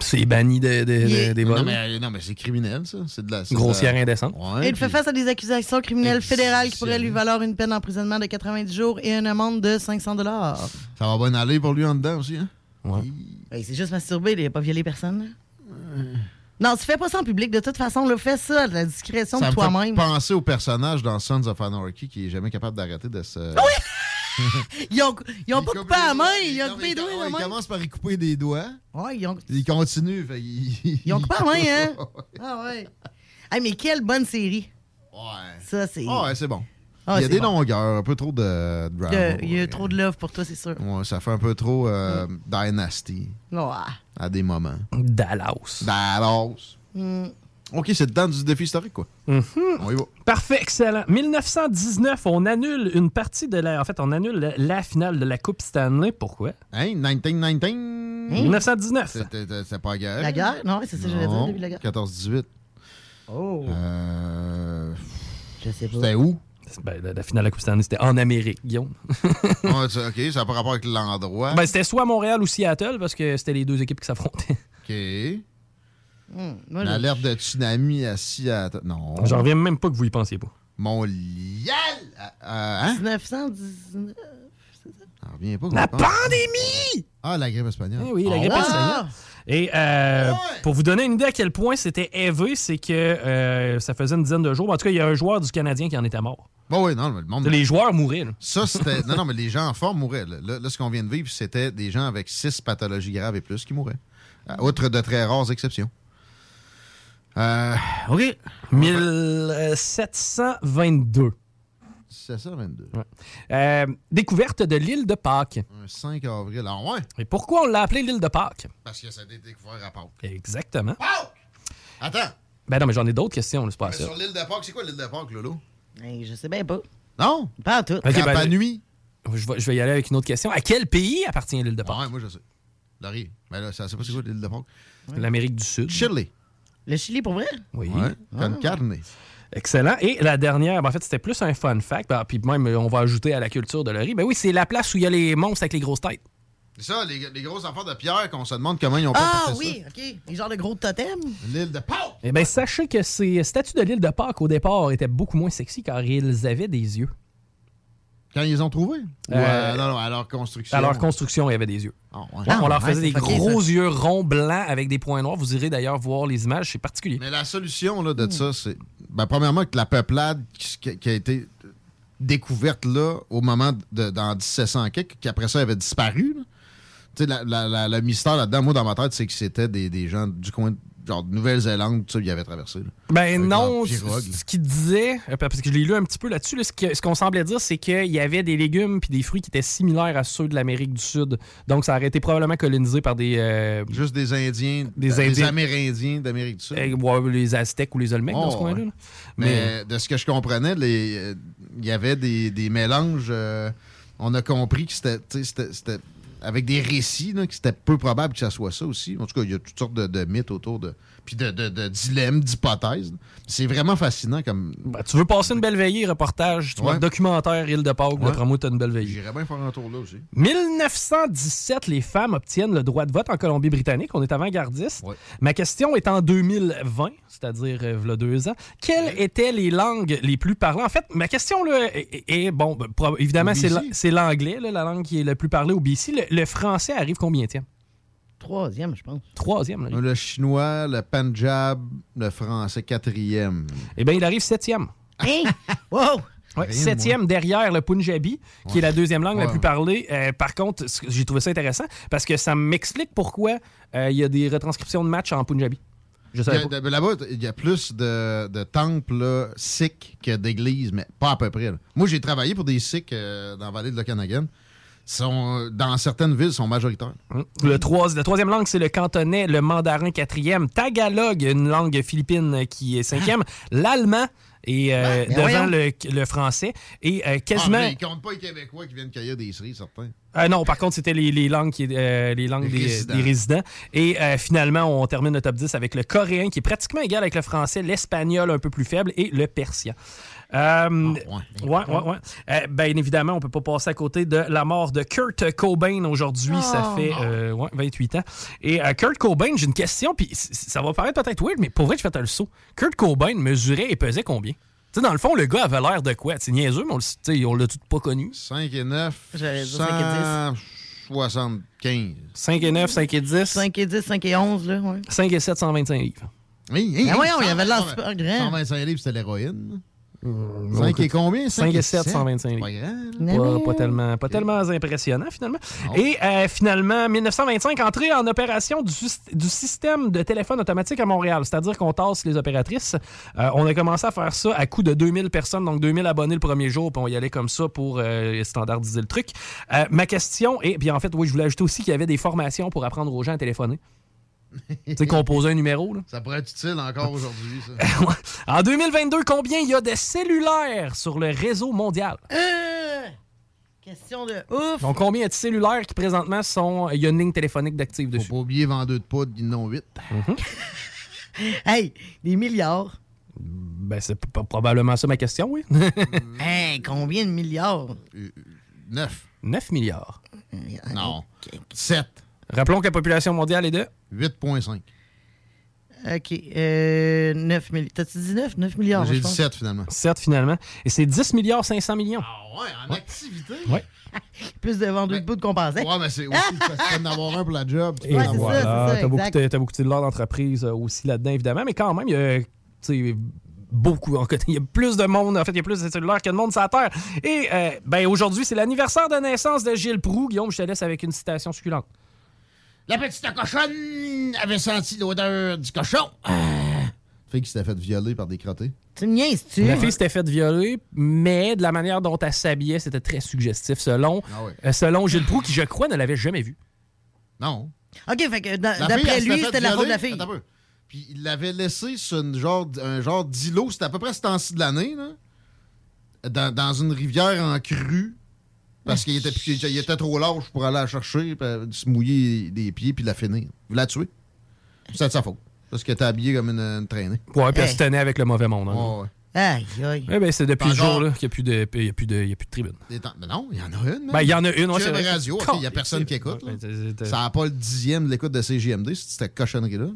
C'est banni de, de- de- des Non, vols. mais, non, mais c'est criminel, ça. C'est de la. de Grossière la- indécente. Ouais, Et il fait face à des accusations criminelles fédérales qui pourraient lui valoir une peine d'emprisonnement de 90 jours et une amende de 500 dollars. Ça va bien aller pour lui en dedans aussi, hein? Ouais. Ben, il s'est juste masturbé, il n'a pas violé personne. là. Non, tu fais pas ça en public. De toute façon, là, fais ça à la discrétion Ça de toi-même. penser au personnage dans Sons of Anarchy qui est jamais capable d'arrêter de se. Ils ont, ils ont pas coupé la main, ils ont coupé les doigts. ouais, la Il main. commence par y couper des doigts. Ouais, ils ont, Il continue. Fait, il... ils ont coupé la main, hein? Ah ouais. Hey, mais quelle bonne série. Ouais. Ça, c'est. Ah ouais, c'est bon. Ah, il y a des bon. longueurs, un peu trop de drama. Il y a- il y a ouais. trop de love pour toi, c'est sûr. Ouais, ça fait un peu trop euh, Dynasty Ouais. à des moments. Dallas. Dallas. Hmm. OK, c'est temps du défi historique, quoi. Mhm. On y va. Parfait, excellent. 1919, on annule une partie de la. En fait, on annule la, la finale de la Coupe Stanley. Pourquoi? Hein? 1919? 1919. C'était- C'était pas la guerre. La guerre? Non, c'est ça que j'allais dire, début de la guerre. 14-18. Oh. Euh... Je sais pas. C'était où? Ben, la, la finale de la Coupe Stanley, c'était en Amérique, Guillaume. OK, ça n'a pas rapport avec l'endroit. Ben, c'était soit Montréal ou Seattle parce que c'était les deux équipes qui s'affrontaient. OK. Hmm, L'alerte de tsunami à Seattle. Non. J'en reviens même pas que vous y pensiez pas. Montréal. Euh, hein? 1919. J'en reviens pas. La pense. pandémie! Ah, la grippe espagnole. Eh oui, la grippe Ah, espagnole. Et euh, pour vous donner une idée à quel point c'était élevé, c'est que euh, ça faisait une dizaine de jours. En tout cas, il y a un joueur du Canadien qui en était mort. Bon, oui, non, mais le monde. Les joueurs mouraient. là. Ça, c'était. non, non, mais les gens en forme mouraient. Là, Là, là, ce qu'on vient de vivre, c'était des gens avec six pathologies graves et plus qui mouraient. Euh, Outre de très rares exceptions. Euh, OK. 1722. C'est ça, 22. Ouais. Euh, découverte de l'île de Pâques. Un 5 avril. Ah, ouais? Et pourquoi on l'a appelé l'île de Pâques? Parce que ça a été découvert à Pâques. Exactement. Attends. Ben non, mais j'en ai d'autres questions, c'est pas ça. sur l'île de Pâques, c'est quoi l'île de Pâques, Lolo? Hey, je sais bien pas. Non? Pas en tout. Ok, ben, Rapa Nui? Je vais, je vais y aller avec une autre question. À quel pays appartient l'île de Pâques? Ouais, moi, je sais. Laurie. Mais là, ça sait pas c'est quoi l'île de Pâques? L'Amérique du Sud. Chili. Le Chili, pour vrai? Oui. Ouais. Con carne. Excellent. Et la dernière, ben, en fait, c'était plus un fun fact. Ben, puis même, on va ajouter à la culture de Laurie. Ben oui, c'est la place où il y a les monstres avec les grosses têtes. C'est ça, les, les gros enfants de pierre qu'on se demande comment ils ont pas Ah fait oui, OK. Les genres de gros totems. L'île de Pâques. Eh bien, sachez que ces statues de l'île de Pâques, au départ, étaient beaucoup moins sexy car ils avaient des yeux. Quand ils ont trouvés? Ou Euh, euh, non, non, à leur construction? À leur construction, il y avait des yeux. Ah, ouais. Ah, on leur ouais, faisait des gros ça. yeux ronds blancs avec des points noirs. Vous irez d'ailleurs voir les images, c'est particulier. Mais la solution là, de ça, c'est. Ben, premièrement, que la peuplade qui, a été découverte là au moment de, dans 1700 quelque, qui après ça avait disparu. là. Tu sais, la- la- la- le mystère là-dedans, moi, dans ma tête, c'est que c'était des, des gens du coin, genre de Nouvelle-Zélande, tout ça, ils avaient traversé. là. Ben non, ce qu'il disait, euh, parce que je l'ai lu un petit peu là-dessus, là, ce qu'on semblait dire, c'est qu'il y avait des légumes puis des fruits qui étaient similaires à ceux de l'Amérique du Sud. Donc, ça aurait été probablement colonisé par des... euh, Juste des Indiens, Des des, Indiens. Amérindiens d'Amérique du Sud. euh, ouais, les Aztèques ou les Olmecs dans ce Oh, coin-là. ouais. Mais de ce que je comprenais, euh, il y avait des, des mélanges. euh, on a compris que c'était, avec des récits, là, que c'était peu probable que ça soit ça aussi. En tout cas, il y a toutes sortes de mythes autour de. Puis de, de, de dilemmes, d'hypothèses. C'est vraiment fascinant comme. Ben, tu veux passer une belle veillée, reportage, tu vois, Ouais. documentaire, île de Pâques, Ouais. d'après moi, t'as une belle veillée. J'irais bien faire un tour là aussi. 1917, les femmes obtiennent le droit de vote en Colombie-Britannique. On est avant-gardiste. Ma question est en 2020, c'est-à-dire euh, v'là deux ans. Quelles étaient les langues les plus parlées? En fait, ma question là, est, bon, ben, évidemment, c'est la- l'anglais, la langue qui est le plus parlée au BC. Le, le français arrive combien Troisième, je pense. Troisième. là. Le chinois, le Punjab, le français quatrième. Eh bien, il arrive septième. Hein? wow! Ouais, septième derrière le Punjabi, qui est la deuxième langue la plus parlée. Euh, par contre, j'ai trouvé ça intéressant parce que ça m'explique pourquoi euh, il y a des retranscriptions de matchs en Punjabi. Là-bas, il y a plus de, de temples là, sikhs que d'églises, mais pas à peu près. là. Moi, j'ai travaillé pour des sikhs euh, dans la vallée de l'Okanagan. Sont, dans certaines villes, sont majoritaires. Le trois- la troisième langue, c'est le cantonais, le mandarin quatrième, tagalog, une langue philippine qui est cinquième, l'allemand et euh, Ben, ben devant le, le français et euh, Ah, quasiment. mais ils comptent pas les Québécois qui viennent cueillir des cerises, certains. Euh, non, par contre, c'était les, les langues, qui, euh, les langues Les des, résidents. des résidents. Et euh, finalement, on termine le top 10 avec le coréen, qui est pratiquement égal avec le français, l'espagnol un peu plus faible et le persien. Euh, ouais, ouais, ouais. Euh, bien évidemment, on peut pas passer à côté de la mort de Kurt Cobain aujourd'hui. Ça Oh. fait euh, ouais, 28 ans. Et euh, Kurt Cobain, j'ai une question, puis ça va paraître peut-être weird, mais pour vrai, je fais le saut. Kurt Cobain mesurait et pesait combien? Tu sais, dans le fond, le gars avait l'air de quoi? C'est niaiseux, mais on l'a tout pas connu. 5 et 9. J'allais dire 5 et 175. 5 et 9, 5 et 10. 5 et 10, 5 et 11, là, ouais. 5 et 7, 125 livres. Oui, oui, Ben voyons, il cent- avait l'air super grand. 125 livres, c'était l'héroïne. 5 et combien? 5 et 7, 125 livres. Pas, pas tellement, pas tellement impressionnant, finalement. Et euh, finalement, 1925, entrée en opération du, du système de téléphone automatique à Montréal. C'est-à-dire qu'on tasse les opératrices. Euh, on a commencé à faire ça à coût de 2000 personnes, donc 2000 abonnés le premier jour, puis on y allait comme ça pour euh, standardiser le truc. Euh, ma question est, puis en fait, oui, je voulais ajouter aussi qu'il y avait des formations pour apprendre aux gens à téléphoner. tu sais, composer un numéro, là. Ça pourrait être utile encore aujourd'hui, ça. En 2022, combien il y a de cellulaires sur le réseau mondial? Euh, question de ouf. Donc, combien y a de cellulaires qui présentement sont. Il y a une ligne téléphonique d'actifs dessus? Faut pas oublier vendeur de poudre, ils en ont 8. Hey, des milliards. Ben, c'est probablement ça ma question, oui. hey, combien de milliards? 9. 9 milliards. Non. 7. Rappelons que la population mondiale est de 8,5. OK. Euh, 9 milliards. T'as-tu dit 9? 9 milliards, J'ai dit pense. 7 finalement. 7 finalement. Et c'est 10 milliards 500 millions. Ah ouais, en activité? Ouais. Plus de vendeurs de bout qu'on pensait. Ouais, mais c'est aussi parce qu'il faut en avoir un pour la job. tu Et peux en avoir voilà, ça, t'as beaucoup, de- t'as beaucoup de cellulaires d'entreprise euh, aussi là-dedans, évidemment, mais quand même, il y a tu sais, beaucoup. En il y a plus de monde, en fait, il y a plus de cellulaires que de monde sur la Terre. Et euh, ben, aujourd'hui, c'est l'anniversaire de naissance de Gilles Proux. Guillaume, je te laisse avec une citation succulente. La petite cochonne avait senti l'odeur du cochon. Ah. Fille qui s'était fait violer par des crottés. Tu me niaises-tu? La fille s'était faite violer, mais de la manière dont elle s'habillait, c'était très suggestif, selon, Ah euh, selon Gilles Proux, qui, je crois, ne l'avait jamais vu. Non. OK, fait que d'après lui, fait c'était la faute de la fille. Attends. Puis il l'avait laissé sur une genre, un genre d'îlot. C'était à peu près ce temps-ci de l'année. Dans, dans une rivière en crue. Parce qu'il était, puis il était trop large pour aller la chercher, puis se mouiller les pieds, puis la finir. Vous la tuer. C'est de sa faute. Parce qu'elle était habillée comme une, une traînée. Ouais, puis elle se tenait avec le mauvais monde. hein. Ouais, ouais. Aïe, aïe. Eh ben, c'est depuis encore. jour-là qu'il n'y a, plus de- il y a, plus de- il y a plus de tribune. Des Mais non, il y en a une. Ben, il y en a une, ouais, c'est radio, il n'y a personne qui écoute. là. Ça n'a pas le dixième de l'écoute de CGMD, cette cochonnerie-là.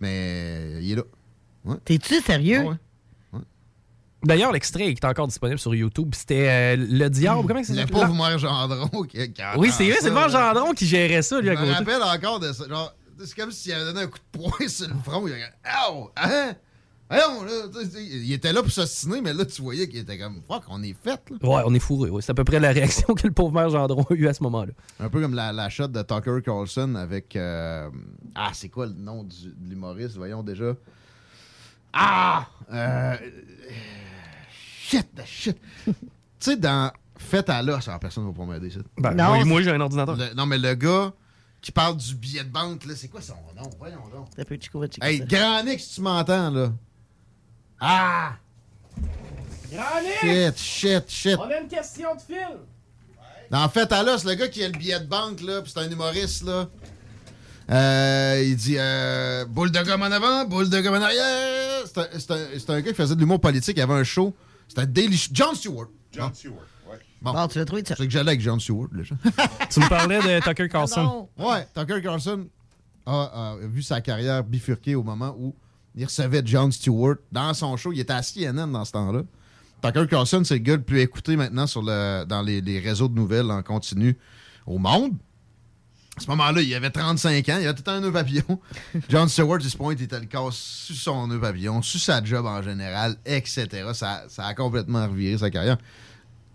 Mais il est là. Ouais. T'es-tu sérieux? Ouais. D'ailleurs, l'extrait est encore disponible sur YouTube. C'était euh, Le Diable. Comment ça Le pauvre maire Gendron qui, qui Oui, c'est vrai, c'est le Mort Gendron qui gérait ça, lui, Je me rappelle encore de ça. Genre, c'est comme s'il avait donné un coup de poing sur le front. Il a dit Ow! Hein? Là, il était là pour s'ostiner, mais là, tu voyais qu'il était comme Fuck, on est fait, là. Ouais, on est fourré. ouais. C'est à peu près la réaction que le pauvre maire Gendron a eu à ce moment-là. Un peu comme la, la shot de Tucker Carlson avec. euh, Ah, c'est quoi le nom du- de l'humoriste Voyons déjà? Ah! Euh, Shit, the shit. tu sais, dans Faites à l'os, alors personne ne va pas m'aider, ça. Ben, Non, moi, j'ai un ordinateur. Le- non, mais le gars qui parle du billet de banque, là, c'est quoi son nom? Voyons donc. Ça peut Chico va checker Hey, Nick, si tu m'entends, là. Ah! Shit, shit, shit. a une question de fil. En fait, à l'os, le gars qui a le billet de banque, là, puis c'est un humoriste, là. Euh, il dit euh, boule de gomme en avant, boule de gomme en arrière. C'est un, un- un gars qui faisait de l'humour politique. Il avait un show. C'était Daily Sh- John Stewart. John Bon. Stewart, ouais. Bon, tu l'as trouvé, ça. C'est que j'allais avec John Stewart, déjà. Tu me parlais de Tucker Carlson. Ouais, Tucker Carlson a, a vu sa carrière bifurquer au moment où il recevait John Stewart dans son show. Il était à CNN dans ce temps-là. Tucker Carlson, c'est le gars le plus écouté maintenant sur le, dans les, les réseaux de nouvelles en continu au monde. À ce moment-là, il avait 35 ans, il avait tout un nœud papillon. John Stewart, pointe, il était le casse sur son nœud papillon, sur sa job en général, etc. Ça, ça a complètement reviré sa carrière.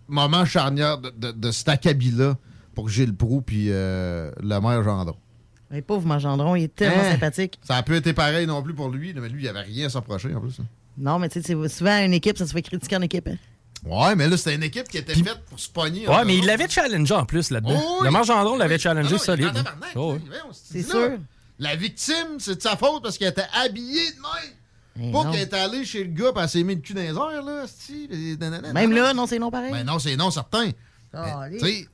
Moment charnière de, de, de cet acabit-là pour Gilles Proux puis euh, le maire Gendron. Mais pauvre Magendron, il est tellement Hein? sympathique. Ça a pu été pareil non plus pour lui, mais lui, il avait rien à s'approcher en plus. hein. Non, mais tu sais, souvent une équipe, ça se fait critiquer en équipe. hein. Ouais, mais là, c'était une équipe qui était faite pour se pogner. Ouais, mais il l'avait challengé en plus là-dedans. Oh oui. Le Margendron l'avait challengé Ah non, il est solide. en tabarnak, Oh, oui. C'est sûr. La victime, c'est de sa faute parce qu'elle était habillée de même. Eh Pas qu'elle est allée chez le gars et elle s'est mis le cul dans les airs, là, nanana, Même nanana. là, non, c'est non pareil. Ben non, c'est non, certain. Ah, Mais, Tu sais,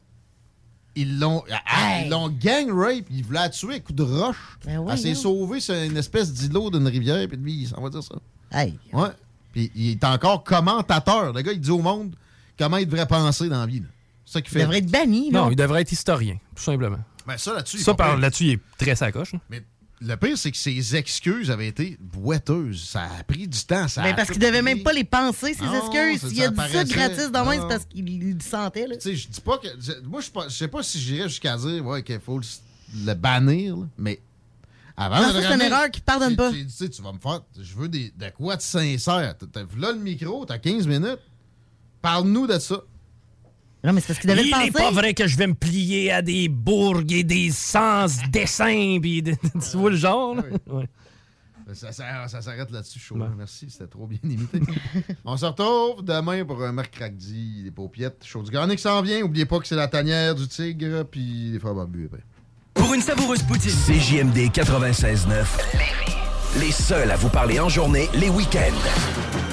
ils l'ont ah, ils l'ont gang rape, ils voulaient la tuer à coup de roche. Ben oui, elle s'est sauvée sur une espèce d'îlot d'une rivière, puis lui, il s'en va dire ça. Hey. Ouais. Puis il est encore commentateur. Le gars, il dit au monde comment il devrait penser dans la vie. ça qu'il fait. Il devrait être banni, là. Non, il devrait être historien, tout simplement. Ben, ça, là-dessus, il Ça, par là-dessus, il est très sacoche. hein. Mais le pire, c'est que ses excuses avaient été boiteuses. Ça a pris du temps. Ça Ben, parce qu'il devait même pas les penser, ses Non, excuses. S'il a dit ça gratis dans c'est parce qu'il il le sentait. Là. Tu sais, je dis pas que. moi, je pas- je sais pas si j'irais jusqu'à dire ouais, qu'il faut le, le bannir, là, mais. Avant Non, de ça, c'est une erreur qui pardonne pas. Tu, sais, tu vas me faire. Je veux des, de quoi de sincère. T'as- Là, le micro, t'as 15 minutes. Parle-nous de ça. Non, mais c'est parce qu'il devait Il n'est pas vrai que je vais me plier à des bourgs et des sens dessins. Pis de- tu vois le genre? Ouais. Ça, ça- ça s'arrête là-dessus, chaud. Merci, c'était trop bien imité. On se retrouve demain pour un mercredi. Les paupiettes, chaud du qui s'en vient. Oubliez pas que c'est la tanière du tigre, puis les frères barbus après. Pour une savoureuse poutine. CJMD 96.9. Les seuls à vous parler en journée, les week-ends.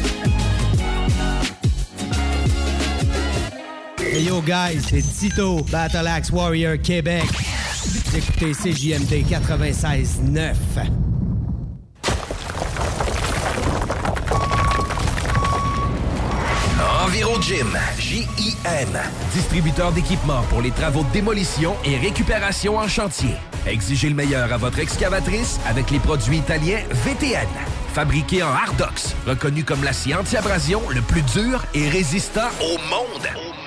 Hey yo guys, c'est Tito, Battle Axe Warrior Québec. Écoutez CJMD 96.9. Enviro Gym, J-I-M, distributeur d'équipements pour les travaux de démolition et récupération en chantier. Exigez le meilleur à votre excavatrice avec les produits italiens VTN. Fabriqué en Hardox, reconnu comme l'acier anti-abrasion le plus dur et résistant au monde.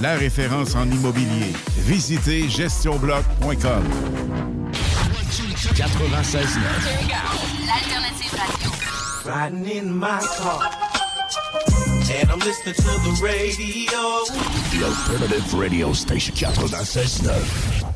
La référence en immobilier. Visitez gestionbloc.com. 96 L'alternative radio. Riding in my car. And I'm listening to the radio. The Alternative Radio Station 96.9.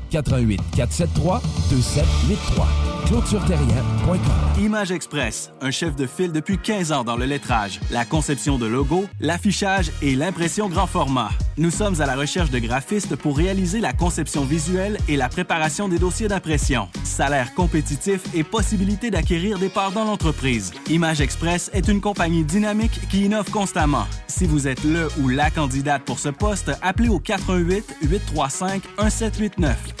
88 473 2783. ClôtureTerrien.com. Image Express, un chef de file depuis 15 ans dans le lettrage, la conception de logos, l'affichage et l'impression grand format. Nous sommes à la recherche de graphistes pour réaliser la conception visuelle et la préparation des dossiers d'impression. Salaire compétitif et possibilité d'acquérir des parts dans l'entreprise. Image Express est une compagnie dynamique qui innove constamment. Si vous êtes le ou la candidate pour ce poste, appelez au 88 835 1789.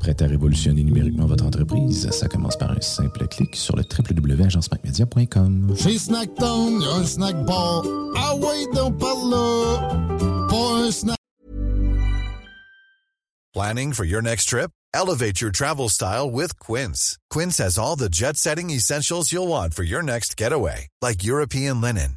Prêt à révolutionner numériquement votre entreprise? Ça commence par un simple clic sur le www.agencemacmedia.com. Chez Snacktown, y a un snack bar. Ah ouais, donc par là. Pas un snack. Planning for your next trip? Elevate your travel style with Quince. Quince has all the jet setting essentials you'll want for your next getaway, like European linen,